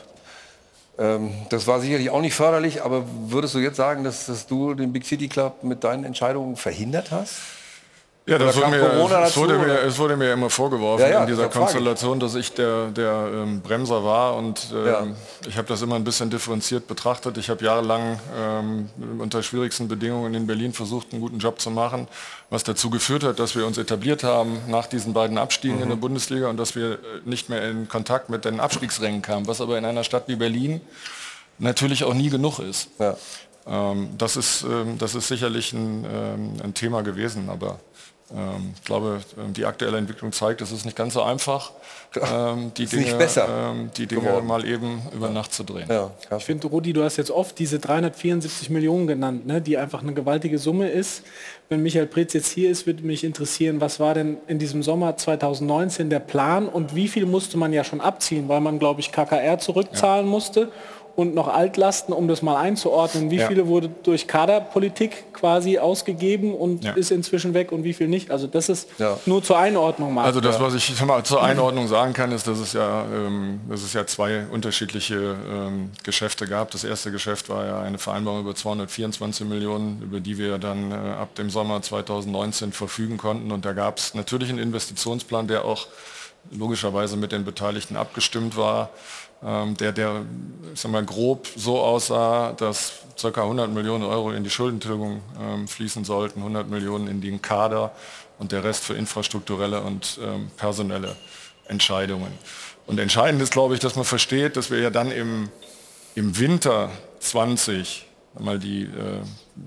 Ähm, das war sicherlich auch nicht förderlich, aber würdest du jetzt sagen, dass, dass du den Big City Club mit deinen Entscheidungen verhindert hast? Ja, das wurde mir, Corona es, dazu, wurde mir, es wurde mir immer vorgeworfen Ja, ja, in dieser. Konstellation, dass ich der, der ähm, Bremser war und ähm, Ja. ich habe das immer ein bisschen differenziert betrachtet. Ich habe jahrelang ähm, unter schwierigsten Bedingungen in Berlin versucht, einen guten Job zu machen, was dazu geführt hat, dass wir uns etabliert haben nach diesen beiden Abstiegen in Mhm. der Bundesliga und dass wir äh, nicht mehr in Kontakt mit den Abstiegsrängen kamen, was aber in einer Stadt wie Berlin natürlich auch nie genug ist. Ähm, das, ist ähm, das ist sicherlich ein, ähm, ein Thema gewesen, aber ich glaube, ähm, die aktuelle Entwicklung zeigt, es ist nicht ganz so einfach, *laughs* ähm, die, Ist Dinge, nicht besser ähm, die Dinge mal eben über Nacht zu drehen. Ich finde, Rudi, du hast jetzt oft diese 374 Millionen genannt, ne, die einfach eine gewaltige Summe ist. Wenn Michael Preetz jetzt hier ist, würde mich interessieren, was war denn in diesem Sommer 2019 der Plan und wie viel musste man ja schon abziehen, weil man, glaube ich, KKR zurückzahlen musste und noch Altlasten, um das mal einzuordnen. Wie Ja. viele wurde durch Kaderpolitik quasi ausgegeben und Ja. ist inzwischen weg und wie viel nicht? Also das ist Ja. nur zur Einordnung mal. Also das, was ich mal, zur Einordnung sagen kann, ist, dass es ja, ähm, dass es ja zwei unterschiedliche ähm, Geschäfte gab. Das erste Geschäft war ja eine Vereinbarung über 224 Millionen, über die wir dann äh, ab dem Sommer 2019 verfügen konnten. Und da gab es natürlich einen Investitionsplan, der auch logischerweise mit den Beteiligten abgestimmt war, der, der ich mal, grob so aussah, dass ca. 100 Millionen Euro in die Schuldentilgung ähm, fließen sollten, 100 Millionen in den Kader und der Rest für infrastrukturelle und ähm, personelle Entscheidungen. Und entscheidend ist, glaube ich, dass man versteht, dass wir ja dann im, im Winter 20 mal die, äh,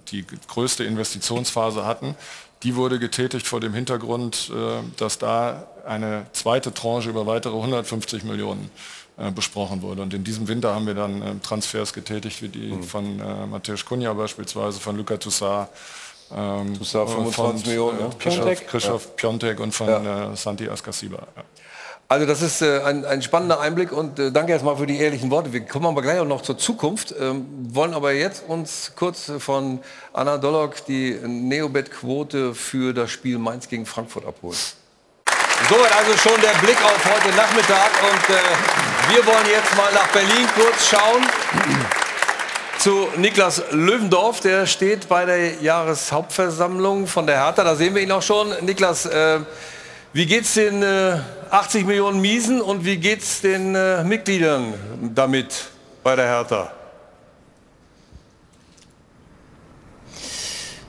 die größte Investitionsphase hatten. Die wurde getätigt vor dem Hintergrund, äh, dass da eine zweite Tranche über weitere 150 Millionen äh, besprochen wurde. Und in diesem Winter haben wir dann äh, Transfers getätigt, wie die von äh, Mateusz Kunja beispielsweise, von Luca Toussaint, ähm, Toussaint, von 25 Millionen, ja. Christoph, Piontek. Christoph Ja. Piontek und von Ja. äh, Santi Ascasiba. Ja. Also das ist äh, ein, ein spannender Einblick und äh, danke erstmal für die ehrlichen Worte. Wir kommen aber gleich auch noch zur Zukunft, ähm, wollen aber jetzt uns kurz von Anna Dollock die Neobet-Quote für das Spiel Mainz gegen Frankfurt abholen. Soweit also schon der Blick auf heute Nachmittag und äh, wir wollen jetzt mal nach Berlin kurz schauen zu Niklas Löwendorf. Der steht bei der Jahreshauptversammlung von der Hertha. Da sehen wir ihn auch schon. Niklas, äh, wie geht's den äh, 80 Millionen Miesen und wie geht's den äh, Mitgliedern damit bei der Hertha?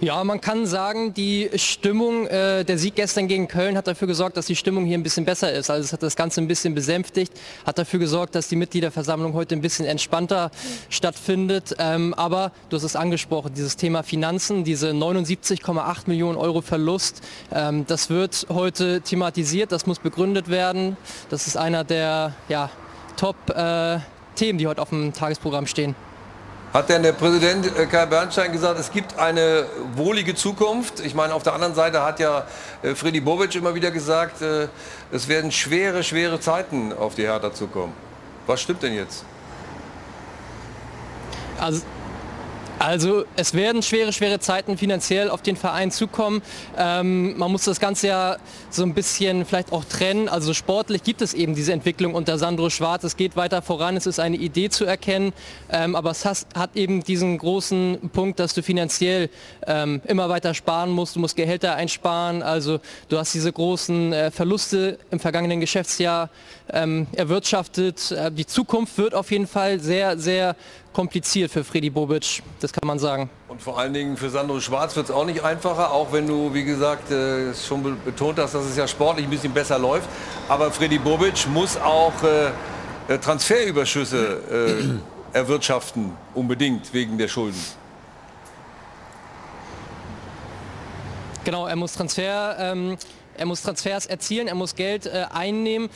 Ja, man kann sagen, die Stimmung, äh, der Sieg gestern gegen Köln hat dafür gesorgt, dass die Stimmung hier ein bisschen besser ist. Also es hat das Ganze ein bisschen besänftigt, hat dafür gesorgt, dass die Mitgliederversammlung heute ein bisschen entspannter stattfindet. Ähm, aber du hast es angesprochen, dieses Thema Finanzen, diese 79,8 Millionen Euro Verlust, ähm, das wird heute thematisiert, das muss begründet werden. Das ist einer der ja, Top-Themen, die heute auf dem Tagesprogramm stehen. Hat denn der Präsident äh, Kai Bernstein gesagt, es gibt eine wohlige Zukunft? Ich meine, auf der anderen Seite hat ja äh, Freddy Bobic immer wieder gesagt, äh, es werden schwere, schwere Zeiten auf die Hertha zukommen. Was stimmt denn jetzt? Also also es werden schwere, schwere Zeiten finanziell auf den Verein zukommen. Ähm, man muss das Ganze ja so ein bisschen vielleicht auch trennen. Also sportlich gibt es eben diese Entwicklung unter Sandro Schwarz. Es geht weiter voran, es ist eine Idee zu erkennen. Ähm, aber es has, hat eben diesen großen Punkt, dass du finanziell ähm, immer weiter sparen musst. Du musst Gehälter einsparen. Also du hast diese großen äh, Verluste im vergangenen Geschäftsjahr ähm, erwirtschaftet. Äh, die Zukunft wird auf jeden Fall sehr, sehr kompliziert für Freddy Bobic, das kann man sagen. Und vor allen Dingen für Sandro Schwarz wird es auch nicht einfacher, auch wenn du, wie gesagt, äh, schon betont hast, dass es ja sportlich ein bisschen besser läuft. Aber Freddy Bobic muss auch äh, äh Transferüberschüsse äh, erwirtschaften, unbedingt wegen der Schulden. Genau, er muss Transfer ähm, er muss Transfers erzielen, er muss Geld äh, einnehmen.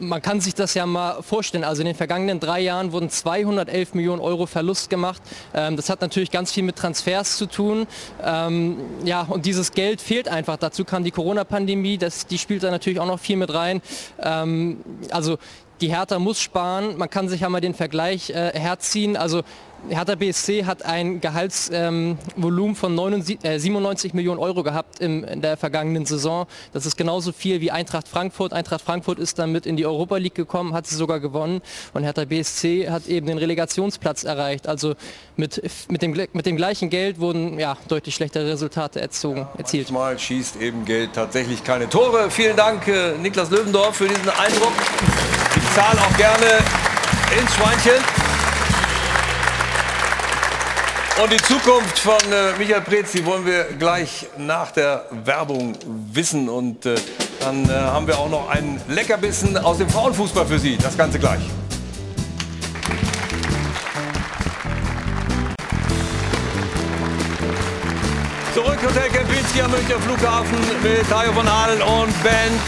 Man kann sich das ja mal vorstellen. Also in den vergangenen drei Jahren wurden 211 Millionen Euro Verlust gemacht. Ähm, das hat natürlich ganz viel mit Transfers zu tun. Ähm, ja, und dieses Geld fehlt einfach. Dazu kam die Corona-Pandemie, die spielt da natürlich auch noch viel mit rein. Ähm, also die Hertha muss sparen. Man kann sich ja mal den Vergleich äh, herziehen. Also Hertha BSC hat ein Gehaltsvolumen ähm, von 99, äh, 97 Millionen Euro gehabt im, in der vergangenen Saison. Das ist genauso viel wie Eintracht Frankfurt. Eintracht Frankfurt ist damit in die Europa League gekommen, hat sie sogar gewonnen. Und Hertha BSC hat eben den Relegationsplatz erreicht. Also mit, mit, dem, mit dem gleichen Geld wurden ja, deutlich schlechtere Resultate erzogen, erzielt. Manchmal schießt eben Geld tatsächlich keine Tore. Vielen Dank, äh, Niklas Löwendorf, für diesen Eindruck. Ich zahle auch gerne ins Schweinchen. Und die Zukunft von äh, Michael Preetz, die wollen wir gleich nach der Werbung wissen. Und äh, dann äh, haben wir auch noch einen Leckerbissen aus dem Frauenfußball für Sie. Das Ganze gleich. Zurück Hotel Kempinski am Münchner Flughafen mit Tayo von Halen und Band.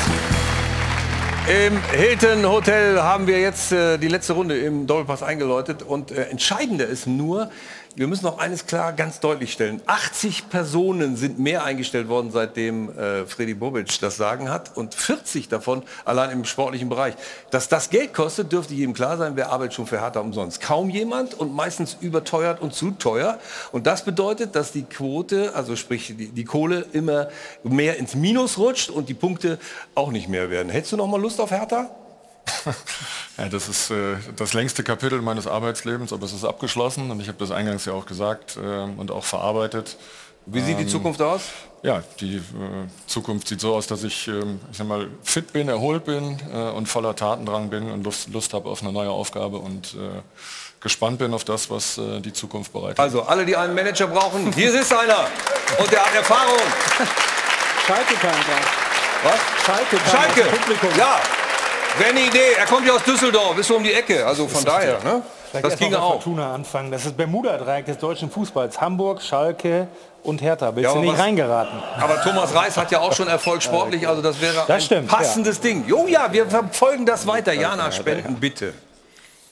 Im Hilton Hotel haben wir jetzt äh, die letzte Runde im Doppelpass eingeläutet und äh, entscheidender ist nur, wir müssen noch eines klar ganz deutlich stellen. 80 Personen sind mehr eingestellt worden, seitdem äh, Freddy Bobic das Sagen hat und 40 davon allein im sportlichen Bereich. Dass das Geld kostet, dürfte jedem klar sein, wer arbeitet schon für Hertha umsonst. Kaum jemand und meistens überteuert und zu teuer. Und das bedeutet, dass die Quote, also sprich die, die Kohle immer mehr ins Minus rutscht und die Punkte auch nicht mehr werden. Hättest du noch mal Lust auf Hertha? *laughs* ja, das ist äh, das längste Kapitel meines Arbeitslebens, aber es ist abgeschlossen und ich habe das eingangs ja auch gesagt äh, und auch verarbeitet. Wie sieht die ähm, Zukunft aus? Ja, die äh, Zukunft sieht so aus, dass ich, ähm, ich sag mal, fit bin, erholt bin äh, und voller Tatendrang bin und Lust, Lust habe auf eine neue Aufgabe und äh, gespannt bin auf das, was äh, die Zukunft bereitet. Also alle, die einen Manager brauchen, hier ist einer und der hat Erfahrung. Schalke kann Was? Schalke Schalke. Publikum. Ja, Wäre eine Idee. Er kommt ja aus Düsseldorf, ist so um die Ecke. Also von daher. Ne? Das ging auch. Fortuna anfangen. Das ist Bermuda-Dreieck des deutschen Fußballs. Hamburg, Schalke und Hertha. Bist ja, du nicht was, reingeraten? Aber Thomas Reis hat ja auch schon Erfolg sportlich. Also das wäre das ein stimmt, passendes ja. Ding. Jo ja, wir verfolgen das weiter. Jana, spenden bitte.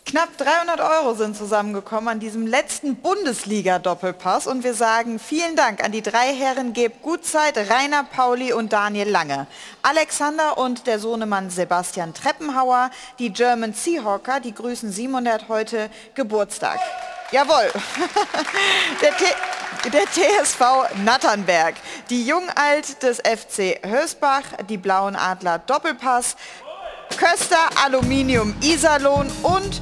Knapp 300 Euro sind zusammengekommen an diesem letzten Bundesliga-Doppelpass und wir sagen vielen Dank an die drei Herren Geb Gutzeit, Rainer Pauli und Daniel Lange. Alexander und der Sohnemann Sebastian Treppenhauer, die German Seahawker, die grüßen Simon, der hat heute Geburtstag. Jawohl. *laughs* Der, der, TSV Natternberg, die Jungalt des FC Hösbach, die Blauen Adler Doppelpass, Köster Aluminium Iserlohn und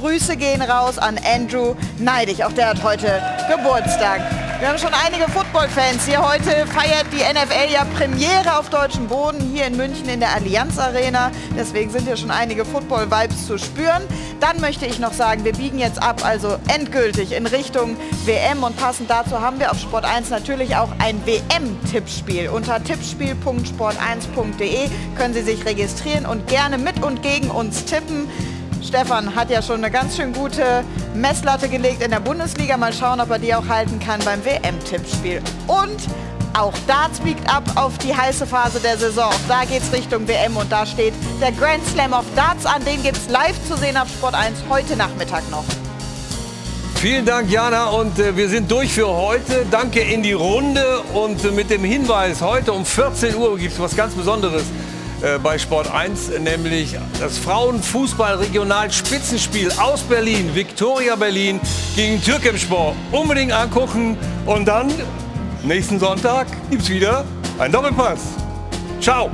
Grüße gehen raus an Andrew Neidig. Auch der hat heute Geburtstag. Wir haben schon einige Football-Fans hier. Heute feiert die NFL ja Premiere auf deutschem Boden hier in München in der Allianz Arena. Deswegen sind hier schon einige Football-Vibes zu spüren. Dann möchte ich noch sagen, wir biegen jetzt ab, also endgültig in Richtung WM. Und passend dazu haben wir auf Sport 1 natürlich auch ein WM-Tippspiel. Unter tippspiel.sport1.de können Sie sich registrieren und gerne mit und gegen uns tippen. Stefan hat ja schon eine ganz schön gute Messlatte gelegt in der Bundesliga. Mal schauen, ob er die auch halten kann beim WM-Tippspiel. Und auch Darts biegt ab auf die heiße Phase der Saison. Da geht es Richtung WM und da steht der Grand Slam of Darts an. Den gibt es live zu sehen auf Sport 1 heute Nachmittag noch. Vielen Dank, Jana. Und äh, wir sind durch für heute. Danke in die Runde. Und äh, mit dem Hinweis, heute um 14 Uhr gibt es was ganz Besonderes äh, bei Sport 1, nämlich das Frauenfußball-Regional-Spitzenspiel aus Berlin, Viktoria Berlin gegen Türkemspor. Unbedingt angucken und dann nächsten Sonntag gibt es wieder einen Doppelpass. Ciao!